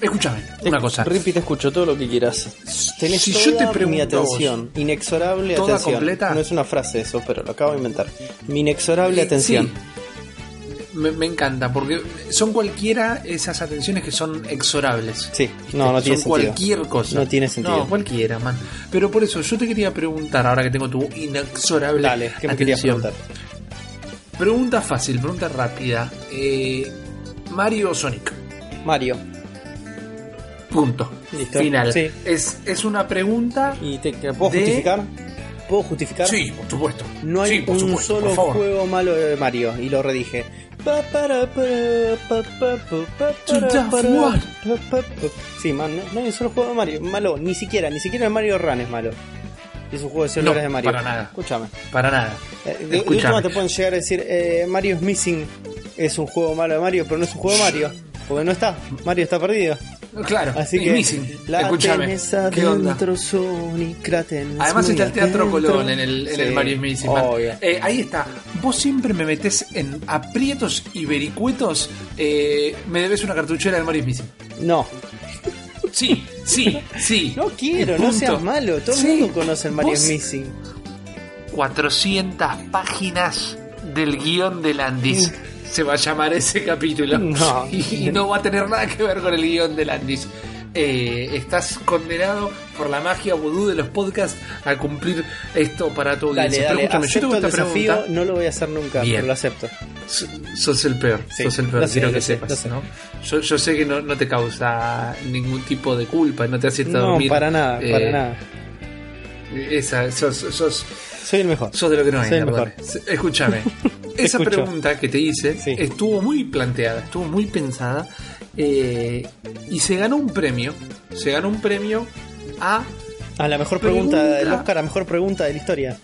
Escúchame, una cosa. Ripi, te escucho todo lo que quieras. Tenés Si toda yo te mi pregunto vos, atención. Inexorable ¿toda atención. completa? No es una frase eso, pero lo acabo de inventar. Mi inexorable Eh, atención. sí. Me, me encanta, porque son cualquiera esas atenciones que son exorables. Sí, no, no son tiene sentido. cualquier cosa. No tiene sentido. No, cualquiera, man. Pero por eso, yo te quería preguntar, ahora que tengo tu inexorable Dale, ¿qué me querías atención. preguntar? Pregunta fácil, pregunta rápida. Eh, Mario o Sonic. Mario. Punto. Listo. Final. Sí. Es, es una pregunta. ¿Y te, te puedo De- justificar? ¿Puedo justificar? Sí, por supuesto. No hay Sí, un supuesto, solo juego malo de Mario, y lo redije. Sí, man, no, no hay un solo juego de Mario malo, ni siquiera, ni siquiera el Mario Run es malo. Es un juego de celulares No, de Mario. para nada. Escúchame. Para nada. Eh, de, última te pueden llegar a decir, eh, Mario is Missing es un juego malo de Mario, pero no es un juego de Mario. Porque no está, Mario está perdido. Claro, Así que la Escúchame. ¿Qué onda? Además está el Teatro. Colón en el, en el Mario. Eh, ahí está. Vos siempre me metés en aprietos y vericuetos. eh, me debes una cartuchera del Mario Missing. No, Sí, sí, sí. no quiero, no seas malo. Todo Sí. el mundo conoce el Mario Missing. 400 páginas del guion de Landis. Se va a llamar ese capítulo. No. Y, no va a tener nada que ver con el guion de Landis. Eh, estás condenado por la magia vudú de los podcasts a cumplir esto para tu Dale, audiencia. Dale, escúchame, yo tengo el esta desafío, pregunta. no lo voy a hacer nunca, Bien. pero lo acepto. So- Sos el peor, Sí, sos el peor, sé, quiero que sé, sepas. ¿no? Yo, yo sé que no, no te causa ningún tipo de culpa, no te hace No, dormir. para nada, eh, para nada. Esa, sos, sos, Soy el mejor. sos de lo que no hay, Soy el perdón. Escúchame. Esa escucho. pregunta que te hice Sí. estuvo muy planteada, estuvo muy pensada eh, y se ganó un premio. Se ganó un premio a. A la mejor pregunta, Pregunta. del Oscar, la mejor pregunta de la historia.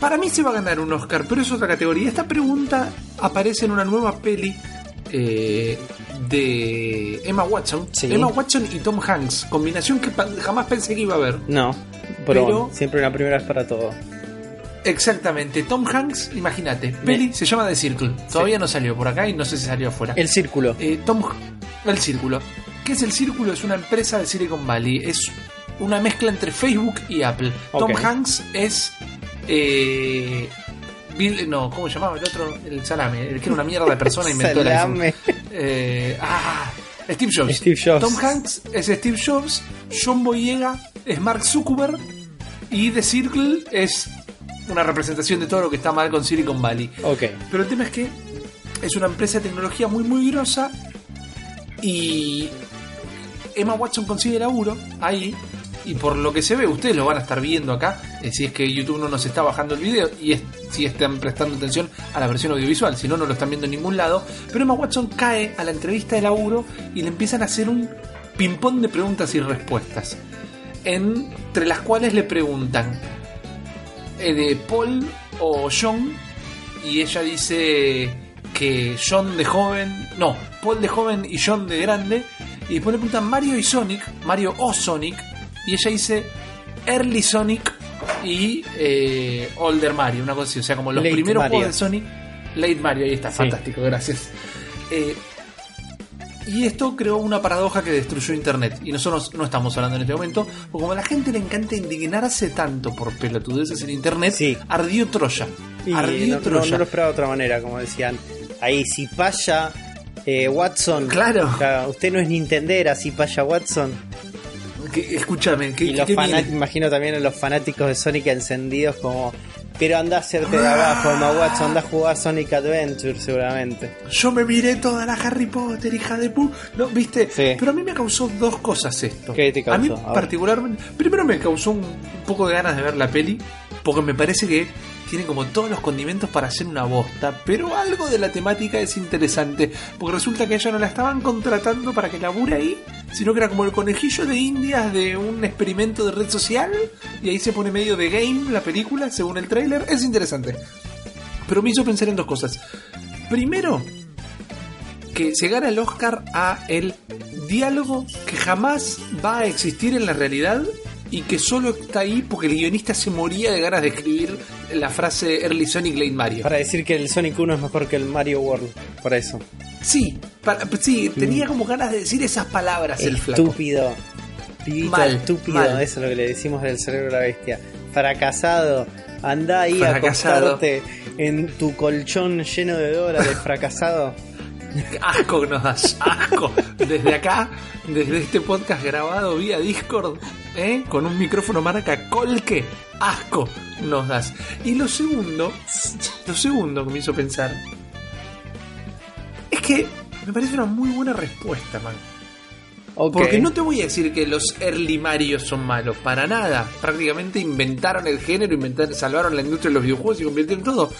Para mí se va a ganar un Oscar, pero es otra categoría. Esta pregunta aparece en una nueva peli eh, de Emma Watson. Sí. Emma Watson y Tom Hanks, combinación que jamás pensé que iba a haber. No, pero, Pero- siempre una primera vez para todo. Exactamente, Tom Hanks, imagínate, peli se llama The Circle. Todavía no salió por acá y no sé si salió afuera. El círculo. Eh, Tom, el Círculo. ¿Qué es el Círculo? Es una empresa de Silicon Valley. Es una mezcla entre Facebook y Apple. Tom. Hanks es. eh, Bill, no, ¿cómo llamaba el otro? El salame. El que era una mierda de persona inventó. Salame. Eh, ah, Steve Jobs. Steve Jobs. Tom Hanks es Steve Jobs. John Boyega es Mark Zuckerberg. Y The Circle es una representación de todo lo que está mal con Silicon Valley. Ok. Pero el tema es que es una empresa de tecnología muy, muy grosa. Y Emma Watson consigue laburo ahí. Y por lo que se ve, ustedes lo van a estar viendo acá. eh, si es que YouTube no nos está bajando el video y si están prestando atención a la versión audiovisual. Si no, no lo están viendo en ningún lado. Pero Emma Watson cae a la entrevista de laburo y le empiezan a hacer un ping-pong de preguntas y respuestas. Entre las cuales le preguntan eh, de Paul o John y ella dice que John de joven, no, Paul de joven y John de grande y después le preguntan Mario y Sonic, Mario o Sonic y ella dice Early Sonic y eh, Older Mario, una cosa así, o sea, como los Late primeros Mario. juegos de Sonic, Late Mario, ahí está, Sí. fantástico, gracias. Eh, y esto creó una paradoja que destruyó Internet. Y nosotros no estamos hablando en este momento, porque como a la gente le encanta indignarse tanto por pelotudeces en Internet, Sí. ardió Troya. Ardió no, Troya. no lo esperaba de otra manera, como decían. Ahí, si paya eh, Watson. Claro. Usted no es Nintendera, si paya Watson. Que- escúchame, que, Y los imagino también a los fanáticos de Sonic encendidos como. Pero anda a hacerte de abajo, Emma Watson, anda a jugar Sonic Adventure seguramente. Yo me miré toda la Harry Potter, hija de pu. No, ¿viste? Sí. Pero a mí me causó dos cosas esto. ¿Qué te A mí causó? A ver. particularmente... Primero me causó un poco de ganas de ver la peli, porque me parece que tiene como todos los condimentos para hacer una bosta, pero algo de la temática es interesante, porque resulta que ella no la estaban contratando para que labure ahí, sino que era como el conejillo de indias de un experimento de red social, y ahí se pone medio de game la película, según el tráiler. Es interesante. Pero me hizo pensar en dos cosas. Primero, que se gana el Oscar a el diálogo que jamás va a existir en la realidad y que solo está ahí porque el guionista se moría de ganas de escribir la frase Early Sonic Late Mario. Para decir que el Sonic 1 es mejor que el Mario World. Por eso. Sí, para- sí, tenía como ganas de decir esas palabras el flaco. Estúpido. Pibito Mal, estúpido, mal. eso es lo que le decimos del cerebro de la bestia. Fracasado. Anda ahí a Fracasado. acostarte en tu colchón lleno de dólares, fracasado. Asco nos das, asco. Desde acá, desde este podcast grabado vía Discord, ¿eh? con un micrófono marca Colque, asco nos das. Y lo segundo, lo segundo que me hizo pensar, es que me parece una muy buena respuesta, man. Ok. Porque no te voy a decir que los early Mario son malos, para nada. Prácticamente inventaron el género, inventaron, salvaron la industria de los videojuegos y convirtieron todo.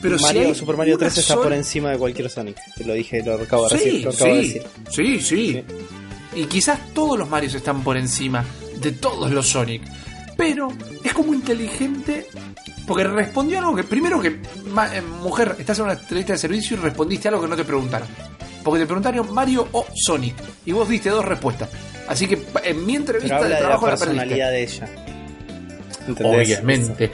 Pero si Mario, hay Super Mario una 3 está sola- por encima de cualquier Sonic. Te lo dije, lo acabo de Sí, decir. Lo acabo de sí, decir. sí, sí. Y quizás todos los Marios están por encima de todos los Sonic. Pero es como inteligente porque respondió algo que, primero que, ma- eh, mujer, estás en una entrevista de servicio y respondiste algo que no te preguntaron. Porque te preguntaron Mario o Sonic. Y vos diste dos respuestas. Así que en mi Pero entrevista habla de de la trabajo la personalidad de ella. ¿Entendés? Obviamente.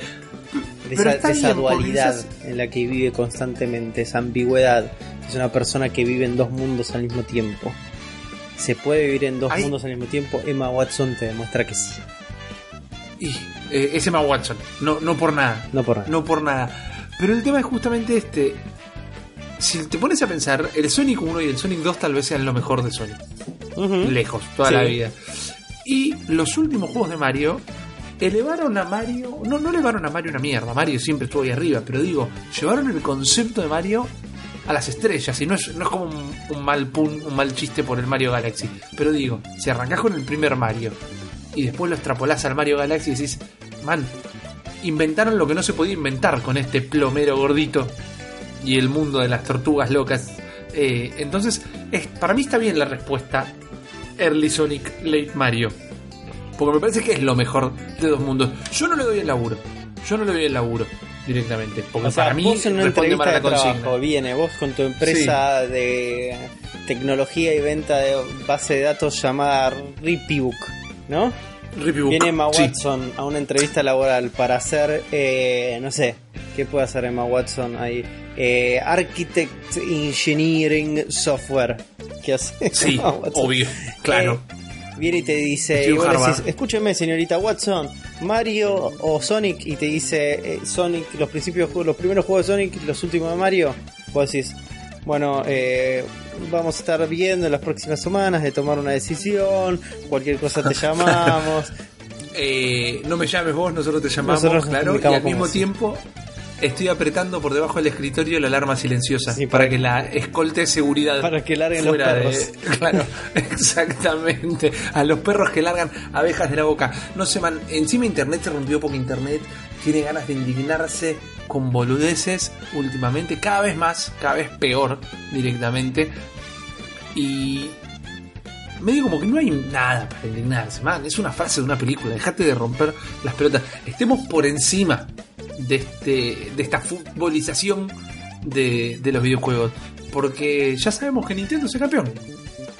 De Pero esa, de esa dualidad en la que vive constantemente, esa ambigüedad. Es una persona que vive en dos mundos al mismo tiempo. ¿Se puede vivir en dos mundos al mismo tiempo? Emma Watson te demuestra que sí. Y eh, es Emma Watson. No, no por nada. No por nada. No por nada. Pero el tema es justamente este. Si te pones a pensar, el Sonic 1 y el Sonic 2 tal vez sean lo mejor de Sonic. Lejos, toda Sí. la vida. Y los últimos juegos de Mario elevaron a Mario. No, no elevaron a Mario una mierda. Mario siempre estuvo ahí arriba. Pero digo, llevaron el concepto de Mario a las estrellas. Y no es, no es como un, un mal pun, un mal chiste por el Mario Galaxy. Pero digo, si arrancás con el primer Mario y después lo extrapolás al Mario Galaxy y decís, man, inventaron lo que no se podía inventar con este plomero gordito y el mundo de las tortugas locas. Eh, entonces, es, para mí está bien la respuesta Early Sonic, Late Mario. Porque me parece que es lo mejor de dos mundos. Yo no le doy el laburo. Yo no le doy el laburo directamente. Porque O sea, para mí vos en una entrevista de la trabajo, viene vos con tu empresa de tecnología y venta de base de datos llamada Ripibook, ¿no? Viene Emma Sí. Watson a una entrevista laboral para hacer, eh, no sé, ¿qué puede hacer Emma Watson ahí? Eh, Architect Engineering Software. ¿Qué hace? Sí, Emma Watson? obvio. Claro. Eh, viene y te dice, y vos decís, escúcheme señorita Watson, Mario o Sonic, y te dice eh, Sonic, los principios, los primeros juegos de Sonic, los últimos de Mario, vos decís, bueno, eh, vamos a estar viendo en las próximas semanas de tomar una decisión, cualquier cosa te llamamos. Eh, no me llames vos, nosotros te llamamos, Nosotros claro. Y al mismo tiempo estoy apretando por debajo del escritorio la alarma silenciosa Sí, para para- que la escolte de seguridad. Para que larguen los de- perros. Claro, exactamente. A los perros que largan abejas de la boca. No se man. Encima internet se rompió porque internet tiene ganas de indignarse con boludeces últimamente, cada vez más, cada vez peor directamente. Y medio como que no hay nada para indignarse, man. Es una frase de una película. Dejate de romper las pelotas. Estemos por encima de este de esta futbolización de, de los videojuegos. Porque ya sabemos que Nintendo es el campeón.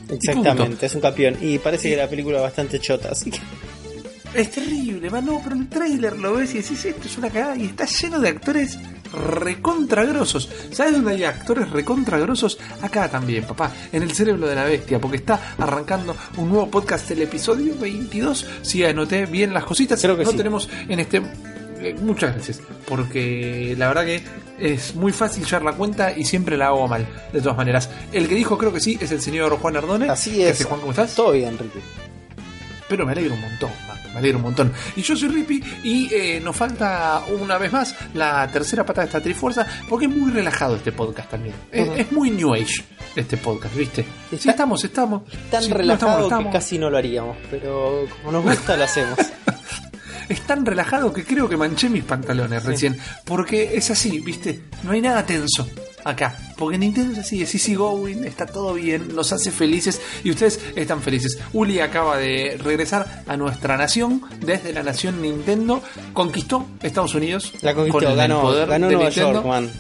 Exactamente, es un campeón. Y parece que la película es bastante chota, así que... Es terrible, man. No, pero el trailer lo ves y decís, esto es una cagada. Y está lleno de actores recontragrosos. ¿Sabes dónde hay actores recontragrosos? Acá también, papá. En el cerebro de la bestia. Porque está arrancando un nuevo podcast, el episodio 22. Si anoté bien las cositas. Creo que no sí. tenemos en este. eh, Muchas gracias, porque la verdad que es muy fácil llevar la cuenta y siempre la hago mal, de todas maneras. El que dijo creo que sí es el señor Juan Ardone. Así ¿Qué es. Juan, ¿cómo estás? Todo bien, Ricky. Pero me alegro un montón, man, me alegro un montón. Y yo soy Rippy y eh, nos falta una vez más la tercera pata de esta trifuerza, porque es muy relajado este podcast también. Es, muy New Age este podcast, ¿viste? Estamos, estamos. Tan no relajado estamos, que casi no lo haríamos, pero como nos gusta lo hacemos. Es tan relajado que creo que manché mis pantalones recién. Porque es así, ¿viste? No hay nada tenso acá. Porque Nintendo es así, es easy going, está todo bien, nos hace felices y ustedes están felices. Uli acaba de regresar a nuestra nación, desde la nación Nintendo, conquistó Estados Unidos. La conquistó, con el ganó, poder ganó de Nueva Nintendo. York, man.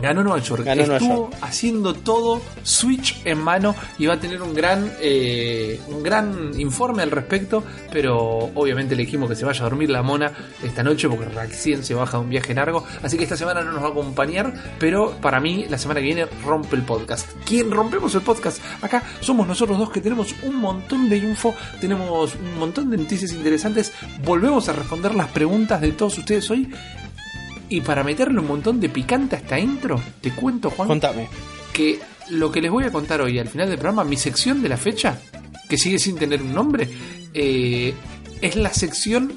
Ganó Nueva York. Ganó Nueva Estuvo haciendo todo Switch en mano y va a tener un gran, eh, un gran informe al respecto. Pero obviamente le dijimos que se vaya a dormir la mona esta noche porque recién se baja de un viaje largo. Así que esta semana no nos va a acompañar. Pero para mí, la semana que viene rompe el podcast. ¿Quién rompemos el podcast? Acá somos nosotros dos que tenemos un montón de info, tenemos un montón de noticias interesantes. Volvemos a responder las preguntas de todos ustedes hoy. Y para meterle un montón de picante a esta intro, te cuento, Juan, Contame. que lo que les voy a contar hoy al final del programa, mi sección de la fecha, que sigue sin tener un nombre, eh, es la sección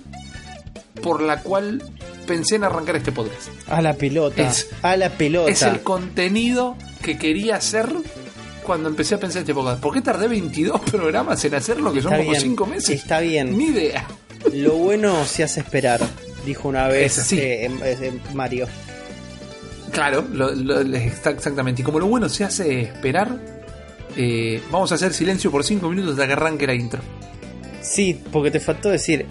por la cual pensé en arrancar este podcast. A la pelota. Es- a la pelota. Es el contenido que quería hacer cuando empecé a pensar en este podcast. ¿Por qué tardé 22 programas en hacerlo, que son como bien, 5 meses? Está bien. Ni idea. Lo bueno se hace esperar, dijo una vez Es así. eh, em- Mario. Claro, lo- lo- exactamente. Y como lo bueno se hace esperar, eh, vamos a hacer silencio por 5 minutos hasta que arranque la intro. Sí, porque te faltó decir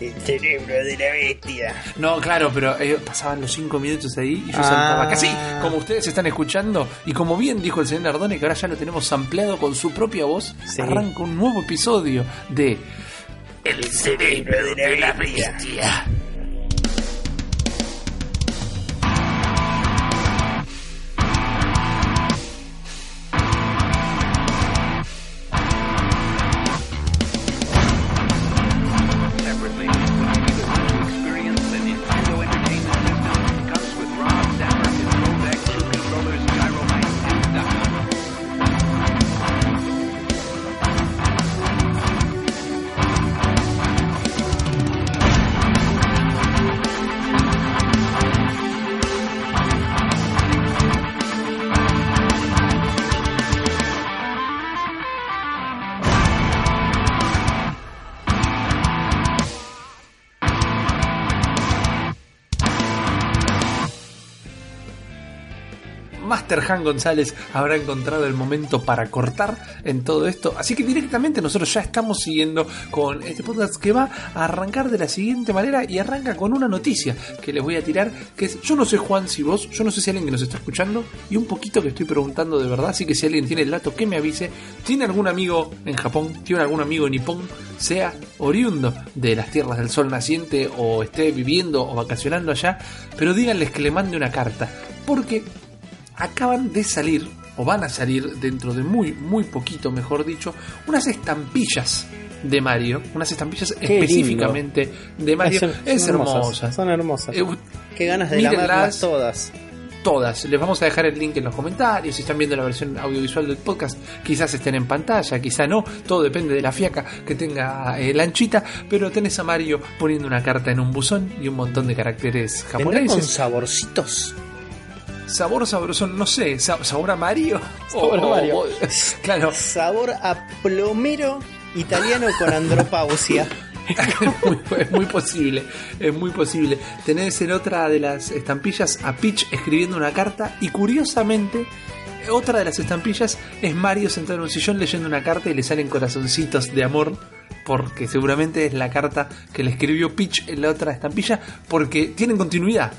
el cerebro de la bestia. No, claro, pero eh, pasaban los 5 minutos ahí y yo Ah. saltaba casi como ustedes están escuchando. Y como bien dijo el señor Nardone, que ahora ya lo tenemos sampleado con su propia voz, Sí. arranca un nuevo episodio de El cerebro de la bestia. Master Han González habrá encontrado el momento para cortar en todo esto. Así que directamente nosotros ya estamos siguiendo con este podcast que va a arrancar de la siguiente manera y arranca con una noticia que les voy a tirar, que es, yo no sé Juan si vos, yo no sé si alguien que nos está escuchando y un poquito que estoy preguntando de verdad, así que si alguien tiene el dato que me avise, tiene algún amigo en Japón, tiene algún amigo en Nippon, sea oriundo de las tierras del sol naciente o esté viviendo o vacacionando allá, pero díganles que le mande una carta, porque acaban de salir, o van a salir dentro de muy, muy poquito, mejor dicho, unas estampillas de Mario, unas estampillas Qué específicamente de Mario. Son- es son hermosa. Son hermosas. Eh, Qué ganas de lamarlas todas. todas. Les vamos a dejar el link en los comentarios. Si están viendo la versión audiovisual del podcast, quizás estén en pantalla, quizá no. Todo depende de la fiaca que tenga eh, la anchita. Pero tenés a Mario poniendo una carta en un buzón y un montón de caracteres ¿Vendrá con japoneses. saborcitos? Sabor sabroso, no sé, sa- sabor a Mario. Sabor a O- Mario. o- claro, Sabor a plomero italiano con andropausia. muy, es muy posible, es muy posible. Tenés en otra de las estampillas a Peach escribiendo una carta y curiosamente otra de las estampillas es Mario sentado en un sillón leyendo una carta y le salen corazoncitos de amor porque seguramente es la carta que le escribió Peach en la otra estampilla porque tienen continuidad.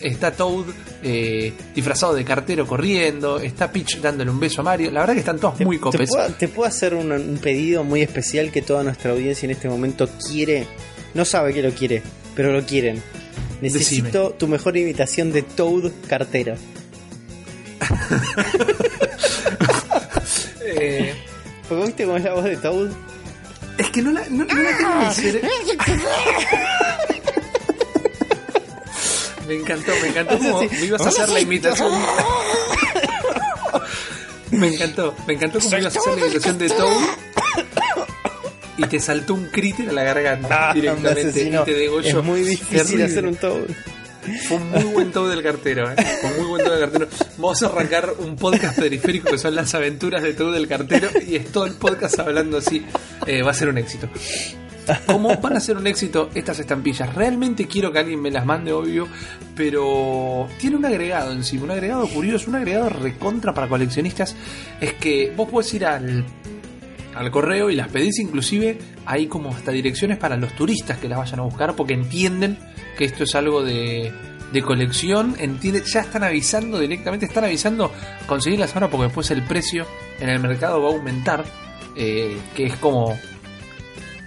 Está Toad eh, disfrazado de cartero corriendo, está Peach dándole un beso a Mario. La verdad que están todos muy ¿Te copes. puedo, te puedo hacer un, un pedido muy especial que toda nuestra audiencia en este momento quiere? No sabe que lo quiere, pero lo quieren. Necesito tu mejor imitación de Toad cartero. Eh, ¿Porque viste cómo es la voz de Toad? Es que no la, no, no la tengo en el cere- Me encantó, me encantó como Sí. me ibas a hacer la imitación. Me encantó, me encantó como ibas a hacer la imitación de Toad. Y te saltó un críter a la garganta Ah, me directamente y te degolló. Es muy difícil hacer un Toad. Fue un muy buen Toad del cartero, ¿eh? Fue un muy buen Toad del cartero. Vamos a arrancar un podcast periférico que son las aventuras de Toad del cartero y es todo el podcast hablando así. Eh, va a ser un éxito. ¿Cómo van a ser un éxito estas estampillas? Realmente quiero que alguien me las mande, obvio, pero tiene un agregado encima, un agregado curioso, un agregado recontra para coleccionistas. Es que vos podés ir al, al correo y las pedís, inclusive hay como hasta direcciones para los turistas que las vayan a buscar porque entienden que esto es algo de de colección, entiende, ya están avisando directamente, están avisando conseguirlas ahora porque después el precio en el mercado va a aumentar, eh, que es como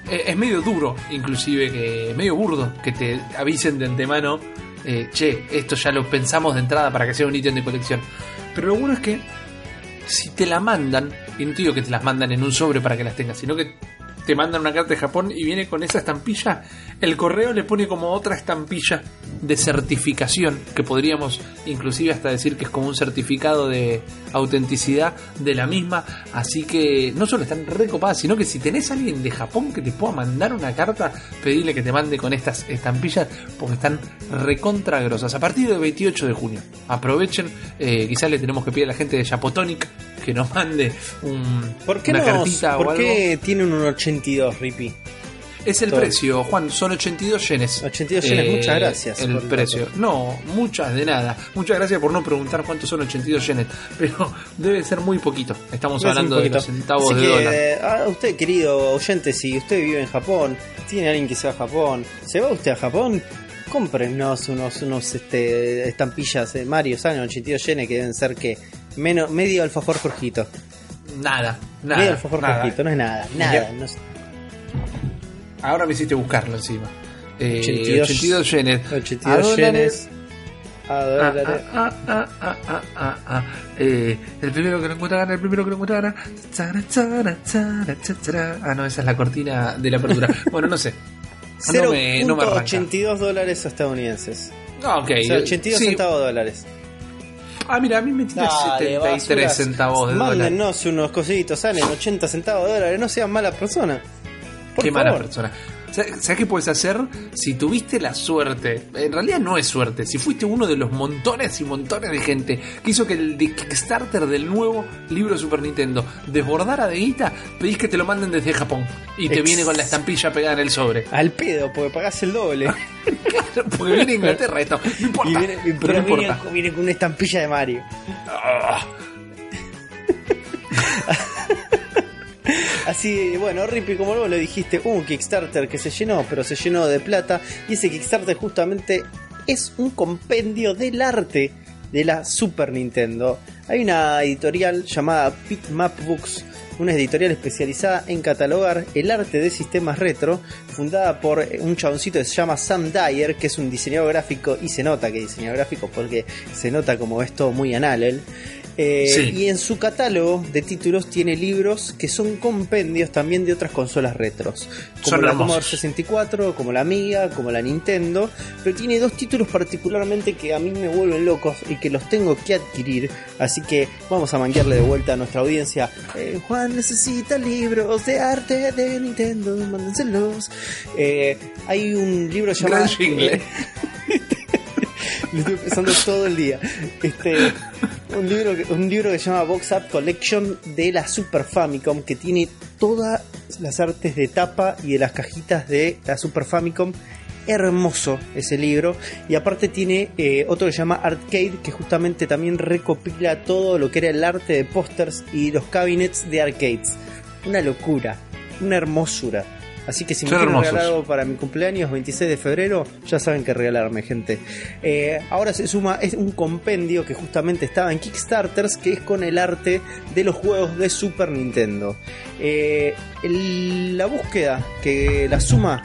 es medio duro, inclusive, que medio burdo que te avisen de antemano, eh, che, esto ya lo pensamos de entrada para que sea un ítem de colección. Pero lo bueno es que si te la mandan, y no te digo que te las mandan en un sobre para que las tengas, sino que te mandan una carta de Japón y viene con esa estampilla, el correo le pone como otra estampilla de certificación, que podríamos inclusive hasta decir que es como un certificado de autenticidad de la misma, así que no solo están recopadas, sino que si tenés a alguien de Japón que te pueda mandar una carta, pedirle que te mande con estas estampillas, porque están recontra grosas. A partir del 28 de junio, aprovechen, eh, quizás le tenemos que pedir a la gente de Japotonic que nos mande un, ¿Por qué, una no, cartita o ¿por algo. qué tienen un 82, Rippy? Es el Todo. precio, Juan, son 82 yenes. 82 yenes, muchas gracias El precio. No, muchas de nada. Muchas gracias por no preguntar cuántos son 82 yenes. Pero debe ser muy poquito. Estamos Debe hablando de los centavos Así de que, dólar. eh, a usted, querido oyente, si usted vive en Japón, tiene alguien que se va a Japón, ¿se va usted a Japón? Cómprenos unos, unos este, estampillas de Mario Sano 82 yenes que deben ser que menos, medio alfajor Jorgito. Nada, medio nada. alfajor nada. Jorgito, no es nada, nada. No es- Ahora me hiciste buscarlo encima. Eh, 82 82 yenes. 82 A dólares. yenes dólares. el primero que lo encuentra gana, el primero que lo encuentra gana. Ah, no, esa es la cortina de la apertura. bueno, no sé. No me, no me arranca. 0.82 dólares estadounidenses. Ah, ok. O sea, 82 Sí. centavos de dólares. Ah, mira, a mí me tira Dale, 73 basuras. centavos de dólar. Mándennos unos cositos, salen 80 centavos de dólares, no sean malas personas. Por Qué mala persona. ¿Sabes qué puedes hacer? Si tuviste la suerte, en realidad no es suerte, si fuiste uno de los montones y montones de gente que hizo que el Kickstarter del nuevo libro de Super Nintendo desbordara de guita, pedís que te lo manden desde Japón y te Ex- viene con la estampilla pegada en el sobre. Al pedo, porque pagás el doble. Porque viene Inglaterra esto, no importa. y viene, pero pero no viene, importa. viene con una estampilla de Mario. Así, bueno, Rippy, como luego lo dijiste, un Kickstarter que se llenó, pero se llenó de plata. Y ese Kickstarter justamente es un compendio del arte de la Super Nintendo. Hay una editorial llamada Bitmap Books, una editorial especializada en catalogar el arte de sistemas retro, fundada por un chaboncito que se llama Sam Dyer, que es un diseñador gráfico, y se nota que diseñador gráfico porque se nota como es todo muy anal. Eh, Sí. Y en su catálogo de títulos tiene libros que son compendios también de otras consolas retros, como Son la. Commodore 64, como la Amiga, como la Nintendo, pero tiene dos títulos particularmente que a mí me vuelven locos y que los tengo que adquirir, así que vamos a manguearle de vuelta a nuestra audiencia. Eh, Juan necesita libros de arte de Nintendo, mándenselos. Eh, hay un libro llamado... Gran. Lo estoy pensando todo el día. Este, un libro, que- un libro que se llama Box Up Collection de la Super Famicom que tiene todas las artes de tapa y de las cajitas de la Super Famicom. Hermoso ese libro. Y aparte tiene eh, otro que se llama Arcade que justamente también recopila todo lo que era el arte de pósters y los cabinets de arcades. Una locura, una hermosura. Así que si me quieren hermosos. regalar algo para mi cumpleaños 26 de febrero, ya saben qué regalarme, gente. Eh, ahora se suma es un compendio que justamente estaba en Kickstarters, que es con el arte de los juegos de Super Nintendo. Eh, el- la búsqueda, que la suma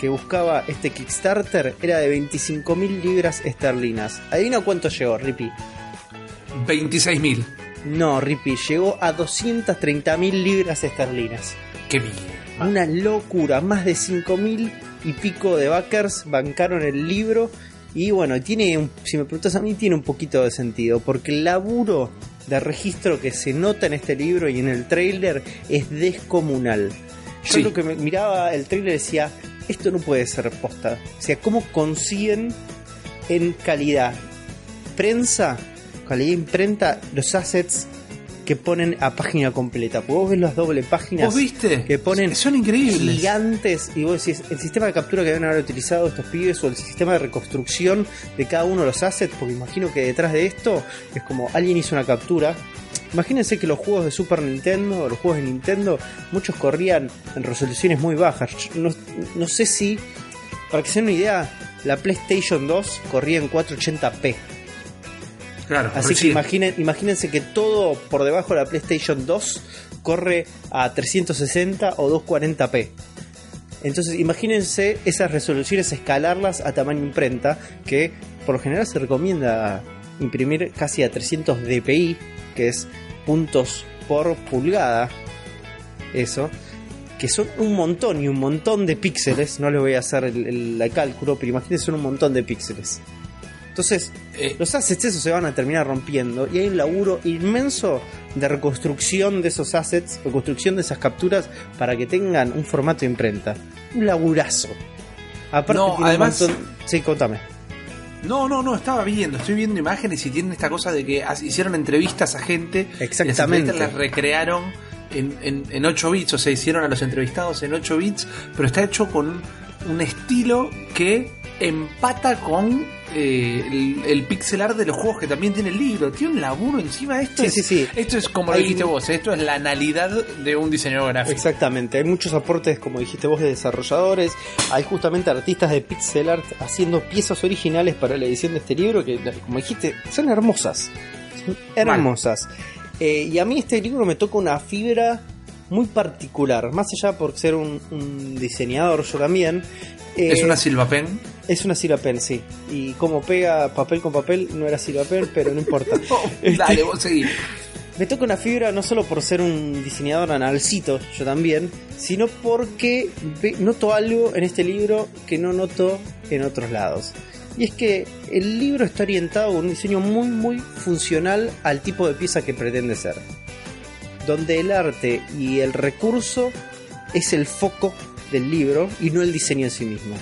que buscaba este Kickstarter era de 25.000 libras esterlinas. Adivina cuánto llegó, Rippy. 26.000. No, Rippy, llegó a 230.000 libras esterlinas. Qué bien. Una locura, más de 5.000 y pico de backers bancaron el libro. Y bueno, tiene, si me preguntas a mí, tiene un poquito de sentido, porque el laburo de registro que se nota en este libro y en el trailer es descomunal. Yo Sí. lo que miraba el trailer decía, esto no puede ser posta. O sea, ¿cómo consiguen en calidad prensa, calidad imprenta, los assets que ponen a página completa? Porque vos ves las doble páginas ¿Vos viste? que ponen Son increíbles. gigantes y vos decís el sistema de captura que deben haber utilizado estos pibes o el sistema de reconstrucción de cada uno de los assets porque imagino que detrás de esto es como alguien hizo una captura imagínense que los juegos de Super Nintendo o los juegos de Nintendo muchos corrían en resoluciones muy bajas no, no sé si para que se den una idea la PlayStation 2 corría en 480p. Claro, Así que imaginen, imagínense que todo por debajo de la PlayStation 2 corre a 360 o 240p. Entonces imagínense esas resoluciones, escalarlas a tamaño imprenta, que por lo general se recomienda imprimir casi a 300 dpi, que es puntos por pulgada. Eso. Que son un montón y un montón de píxeles. No les voy a hacer el, el- el cálculo, pero imagínense son un montón de píxeles. Entonces, Eh, los assets esos se van a terminar rompiendo y hay un laburo inmenso de reconstrucción de esos assets, reconstrucción de esas capturas para que tengan un formato de imprenta. Un laburazo. Aparte, No, además- montón- Sí, contame. No, no, no, estaba viendo, estoy viendo imágenes y tienen esta cosa de que hicieron entrevistas a gente. y Exactamente. Las entrevistas las recrearon en, en, en 8 bits, o sea, hicieron a los entrevistados en 8 bits, pero está hecho con un estilo que empata con eh, el, el pixel art de los juegos que también tiene el libro. Tiene un laburo encima. Esto, Sí, es, sí, sí. esto es como Hay- lo dijiste vos, esto es la analidad de un diseñador gráfico. Exactamente, hay muchos aportes, como dijiste vos, de desarrolladores. Hay justamente artistas de pixel art haciendo piezas originales para la edición de este libro que, como dijiste, son hermosas. Son hermosas. Eh, y a mí este libro me toca una fibra muy particular, más allá por ser un, un diseñador yo también. Eh, Es una Silva Pen. es una Silvapen, sí. Y como pega papel con papel, no era Silvapen, pero no importa. Este- Dale, vos seguí. Me toca una fibra no solo por ser un diseñador analcito, yo también, sino porque noto algo en este libro que no noto en otros lados. Y es que el libro está orientado con un diseño muy muy funcional al tipo de pieza que pretende ser. Donde el arte y el recurso es el foco del libro y no el diseño en sí mismo.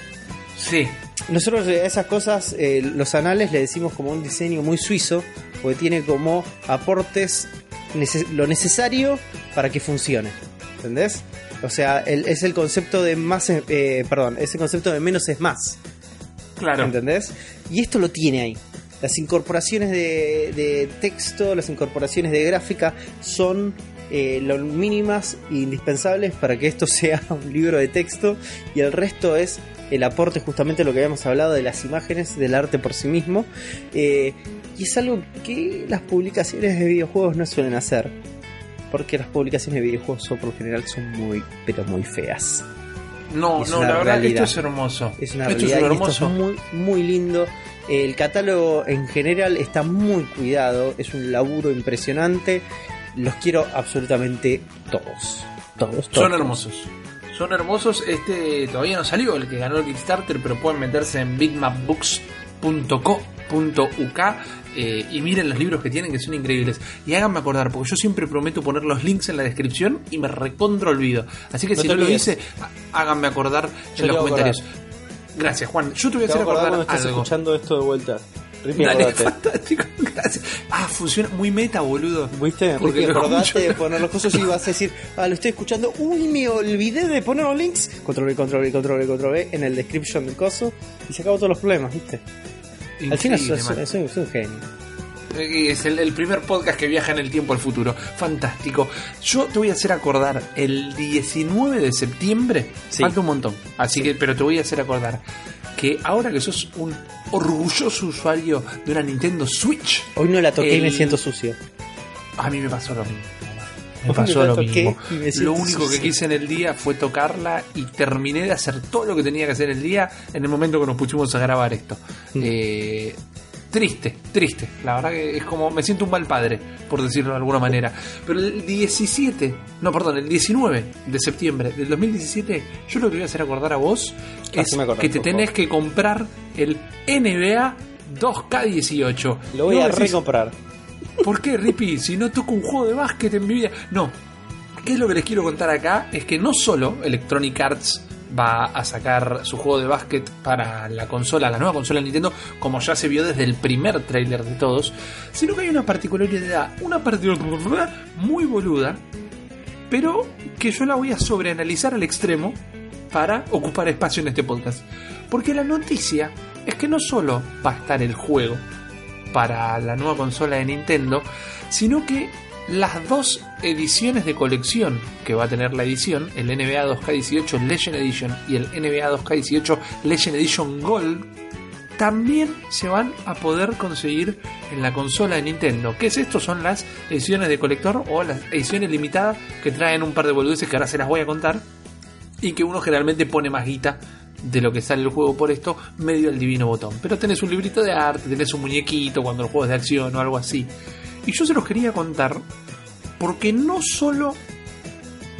Sí, Nosotros a esas cosas, eh, los anales le decimos como un diseño muy suizo, porque tiene como aportes nece- lo necesario para que funcione. ¿Entendés? O sea, el- es el concepto de más, eh, perdón, es el concepto de menos es más. claro. ¿Entendés? Y esto lo tiene ahí. Las incorporaciones de, de texto, las incorporaciones de gráfica son eh, lo mínimas indispensables para que esto sea un libro de texto y el resto es el aporte justamente lo que habíamos hablado de las imágenes, del arte por sí mismo. Eh, y es algo que las publicaciones de videojuegos no suelen hacer. Porque las publicaciones de videojuegos son, por lo general son muy, pero muy feas. No, Es no, la verdad, realidad. esto es hermoso. Es una esto es realidad y hermoso. esto es muy, muy lindo. El catálogo en general está muy cuidado, es un laburo impresionante. Los quiero absolutamente todos. Todos, todos. Son hermosos. Son hermosos. Este todavía no salió, el que ganó el Kickstarter, pero pueden meterse en bitmapbooks.co.uk eh, y miren los libros que tienen que son increíbles. Y háganme acordar, porque yo siempre prometo poner los links en la descripción y me recontra olvido. Así que No si no lo hice, há- háganme acordar Yo en los comentarios. Gracias, Juan. Yo te voy a Te hacer acordar algo. escuchando esto de vuelta. Dale, fantástico, gracias. Ah, funciona muy meta, boludo. ¿Viste? Porque Ricky, acordate de poner los cosas y vas a decir, ah, lo estoy escuchando, uy, me olvidé de poner los links. Control V, control V, control V, control V en el description del coso y se acabó todos los problemas, ¿viste? Al final Increíble, soy, man. soy- soy un genio. Es el, el primer podcast que viaja en el tiempo al futuro. Fantástico. Yo te voy a hacer acordar el 19 de septiembre. Sí. Falta un montón. Así que, pero te voy a hacer acordar que ahora que sos un orgulloso usuario de una Nintendo Switch, Hoy no la toqué y me siento sucio. a mí me pasó lo mismo. Me pasó lo mismo. Lo único que quise en el día fue tocarla y terminé de hacer todo lo que tenía que hacer el día en el momento que nos pusimos a grabar esto. Mm. Eh, triste, triste. La verdad que es como me siento un mal padre, por decirlo de alguna manera. Pero el 17, no, perdón, el 19 de septiembre del 2017, yo lo que voy a hacer acordar a vos es Haceme acordar, que te tenés que comprar el NBA 2K18. Lo voy a recomprar. ¿Por qué, Rippy? Si no toco un juego de básquet en mi vida. No. ¿Qué es lo que les quiero contar acá? Es que no solo Electronic Arts va a sacar su juego de básquet para la consola, la nueva consola de Nintendo, como ya se vio desde el primer tráiler de todos, sino que hay una particularidad, una particularidad muy boluda, pero que yo la voy a sobreanalizar al extremo para ocupar espacio en este podcast. Porque la noticia es que no solo va a estar el juego para la nueva consola de Nintendo, sino que las dos ediciones de colección que va a tener la edición, el NBA 2K18 Legend Edition y el NBA 2K18 Legend Edition Gold, también se van a poder conseguir en la consola de Nintendo. ¿Qué es esto? Son las ediciones de colector o las ediciones limitadas que traen un par de boludeces que ahora se las voy a contar y que uno generalmente pone más guita de lo que sale el juego por esto, medio al divino botón. Pero tenés un librito de arte, tenés un muñequito cuando el juego es de acción o algo así. Y yo se los quería contar porque no solo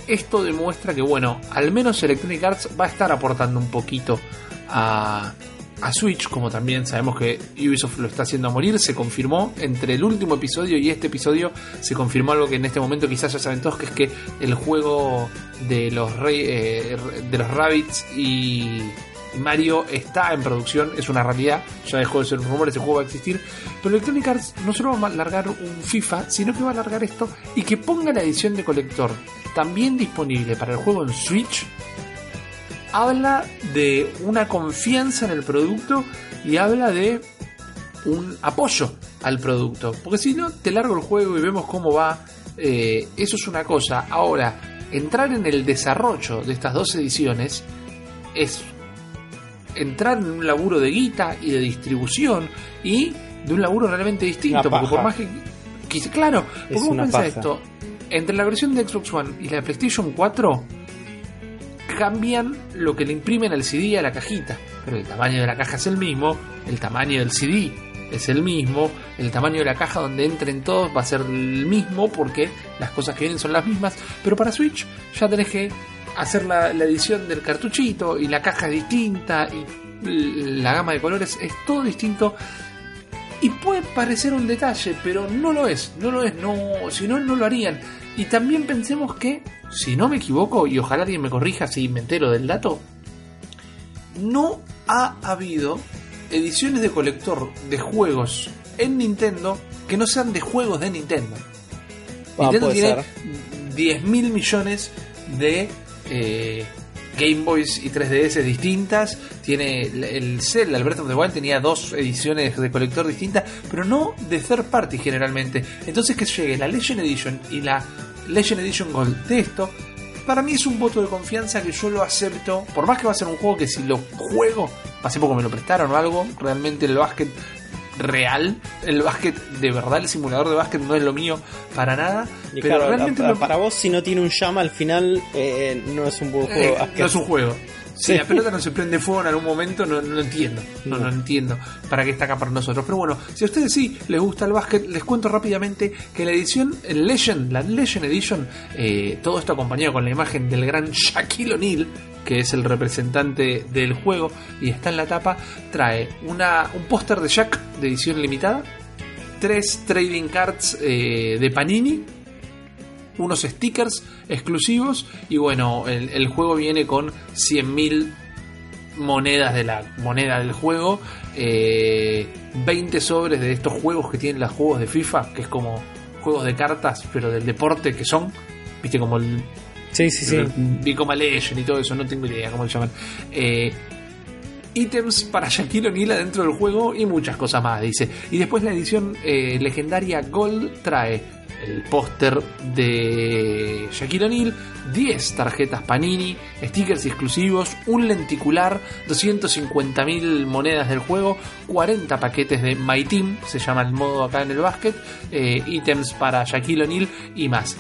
esto demuestra que, bueno, al menos Electronic Arts va a estar aportando un poquito a, a Switch, como también sabemos que Ubisoft lo está haciendo a morir, se confirmó entre el último episodio y este episodio, se confirmó algo que en este momento quizás ya saben todos, que es que el juego de los, eh, de los Rabbits y Mario está en producción, es una realidad, ya dejó de ser un rumor, ese juego va a existir, pero Electronic Arts no solo va a largar un FIFA, sino que va a largar esto y que ponga la edición de colector también disponible para el juego en Switch, habla de una confianza en el producto y habla de un apoyo al producto. Porque si no, te largo el juego y vemos cómo va. eh, eso es una cosa. Ahora, entrar en el desarrollo de estas dos ediciones es entrar en un laburo de guita y de distribución y de un laburo realmente distinto. Porque por más que. que- claro, porque Es vos pensás esto. Entre la versión de Xbox One y la de PlayStation 4 cambian lo que le imprimen al CD a la cajita. Pero el tamaño de la caja es el mismo, el tamaño del CD es el mismo, el tamaño de la caja donde entren todos va a ser el mismo porque las cosas que vienen son las mismas. Pero para Switch ya tenés que hacer la, la edición del cartuchito y la caja es distinta y la gama de colores es todo distinto. Y puede parecer un detalle, pero no lo es, no lo es, no, si no, no lo harían. Y también pensemos que, si no me equivoco, y ojalá alguien me corrija si me entero del dato, no ha habido ediciones de colector de juegos en Nintendo que no sean de juegos de Nintendo. Ah, Nintendo tiene ser. 10 mil millones de eh, Game Boys y 3DS distintas. Tiene el- el Zelda, el Breath of the Wild tenía dos ediciones de colector distintas, pero no de third party generalmente. Entonces que llegue la Legend Edition y la Legend Edition Gold de esto, para mí es un voto de confianza que yo lo acepto. Por más que va a ser un juego que si lo juego, hace poco me lo prestaron o algo, realmente el básquet real, el básquet de verdad, el simulador de básquet no es lo mío para nada. Y pero claro, realmente a- lo- para vos, si no tiene un llama al final, eh, no es un buen eh, juego. no asqueroso. es un juego. Si Sí. la pelota no se prende fuego en algún momento, no, no entiendo. No, No. no entiendo para qué está acá para nosotros. Pero bueno, si a ustedes sí les gusta el básquet, les cuento rápidamente que la edición el Legend, la Legend Edition, eh, todo esto acompañado con la imagen del gran Shaquille O'Neal, que es el representante del juego y está en la tapa, trae una, un póster de Shaq de edición limitada, tres trading cards eh, de Panini, unos stickers exclusivos y bueno, el, el juego viene con 100.000 monedas de la moneda del juego, eh, 20 sobres de estos juegos que tienen los juegos de FIFA, que es como juegos de cartas, pero del deporte que son, viste como el Sí, sí, sí. Become a Legend y todo eso, no tengo idea cómo se llaman. Eh, ítems para Shaquille O'Neal dentro del juego y muchas cosas más, dice. Y después la edición eh, legendaria Gold trae el póster de Shaquille O'Neal, 10 tarjetas Panini, stickers exclusivos, un lenticular, 250.000 monedas del juego, 40 paquetes de My Team, se llama el modo acá en el básquet, eh, ítems para Shaquille O'Neal y más.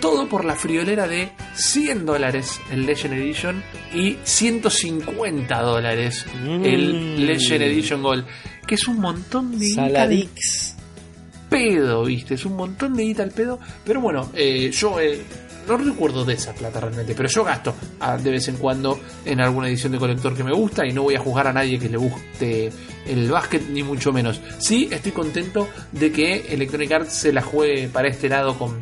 Todo por la friolera de 100 dólares el Legend Edition y 150 dólares el Mm. Legend Edition Gold. Que es un montón de Saladix. pedo, ¿viste? Es un montón de guita al pedo. Pero bueno, eh, yo eh, no recuerdo de esa plata realmente. Pero yo gasto ah, de vez en cuando en alguna edición de colector que me gusta. Y no voy a juzgar a nadie que le guste el básquet, ni mucho menos. Sí, estoy contento de que Electronic Arts se la juegue para este lado con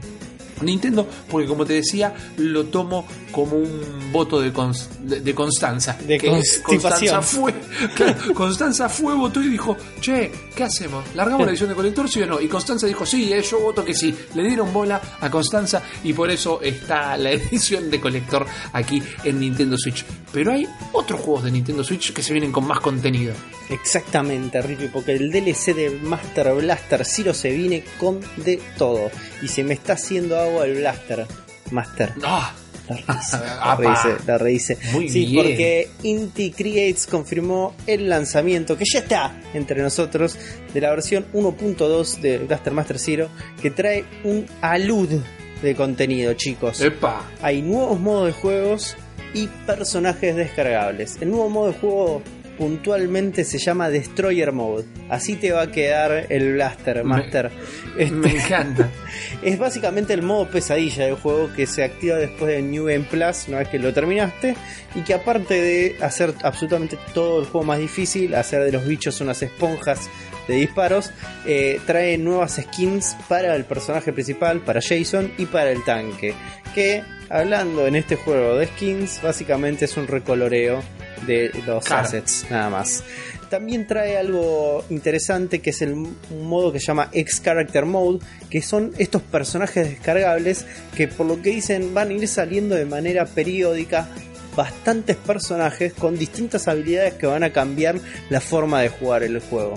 Nintendo, porque como te decía, lo tomo como un voto de, cons- de, de Constanza. De Que. Constanza fue, claro, Constanza fue, votó y dijo, che, ¿qué hacemos? ¿Largamos la edición de colector, sí o no? Y Constanza dijo, sí, eh, yo voto que sí. Le dieron bola a Constanza y por eso está la edición de colector aquí en Nintendo Switch. Pero hay otros juegos de Nintendo Switch que se vienen con más contenido. Exactamente, Rippy, porque el DLC de Master Blaster Zero se viene con de todo. Y se me está haciendo el Blaster Master. ¡Ah! La rehice, la rehice, la rehice. Muy sí, bien. porque Inti Creates confirmó el lanzamiento, que ya está entre nosotros, de la versión 1.2 de Blaster Master Zero, que trae un alud de contenido, chicos. ¡Epa! Hay nuevos modos de juegos y personajes descargables. El nuevo modo de juego puntualmente se llama Destroyer Mode. Así te va a quedar el Blaster Me- Master. Este, Me encanta. es básicamente el modo pesadilla del juego que se activa después de New Game Plus una vez que lo terminaste y que aparte de hacer absolutamente todo el juego más difícil, hacer de los bichos unas esponjas de disparos, eh, trae nuevas skins para el personaje principal, para Jason y para el tanque. Que hablando en este juego de skins, básicamente es un recoloreo de los Claro. assets, nada más. También trae algo interesante que es el un modo que se llama X Character Mode, que son estos personajes descargables que por lo que dicen van a ir saliendo de manera periódica bastantes personajes con distintas habilidades que van a cambiar la forma de jugar el juego.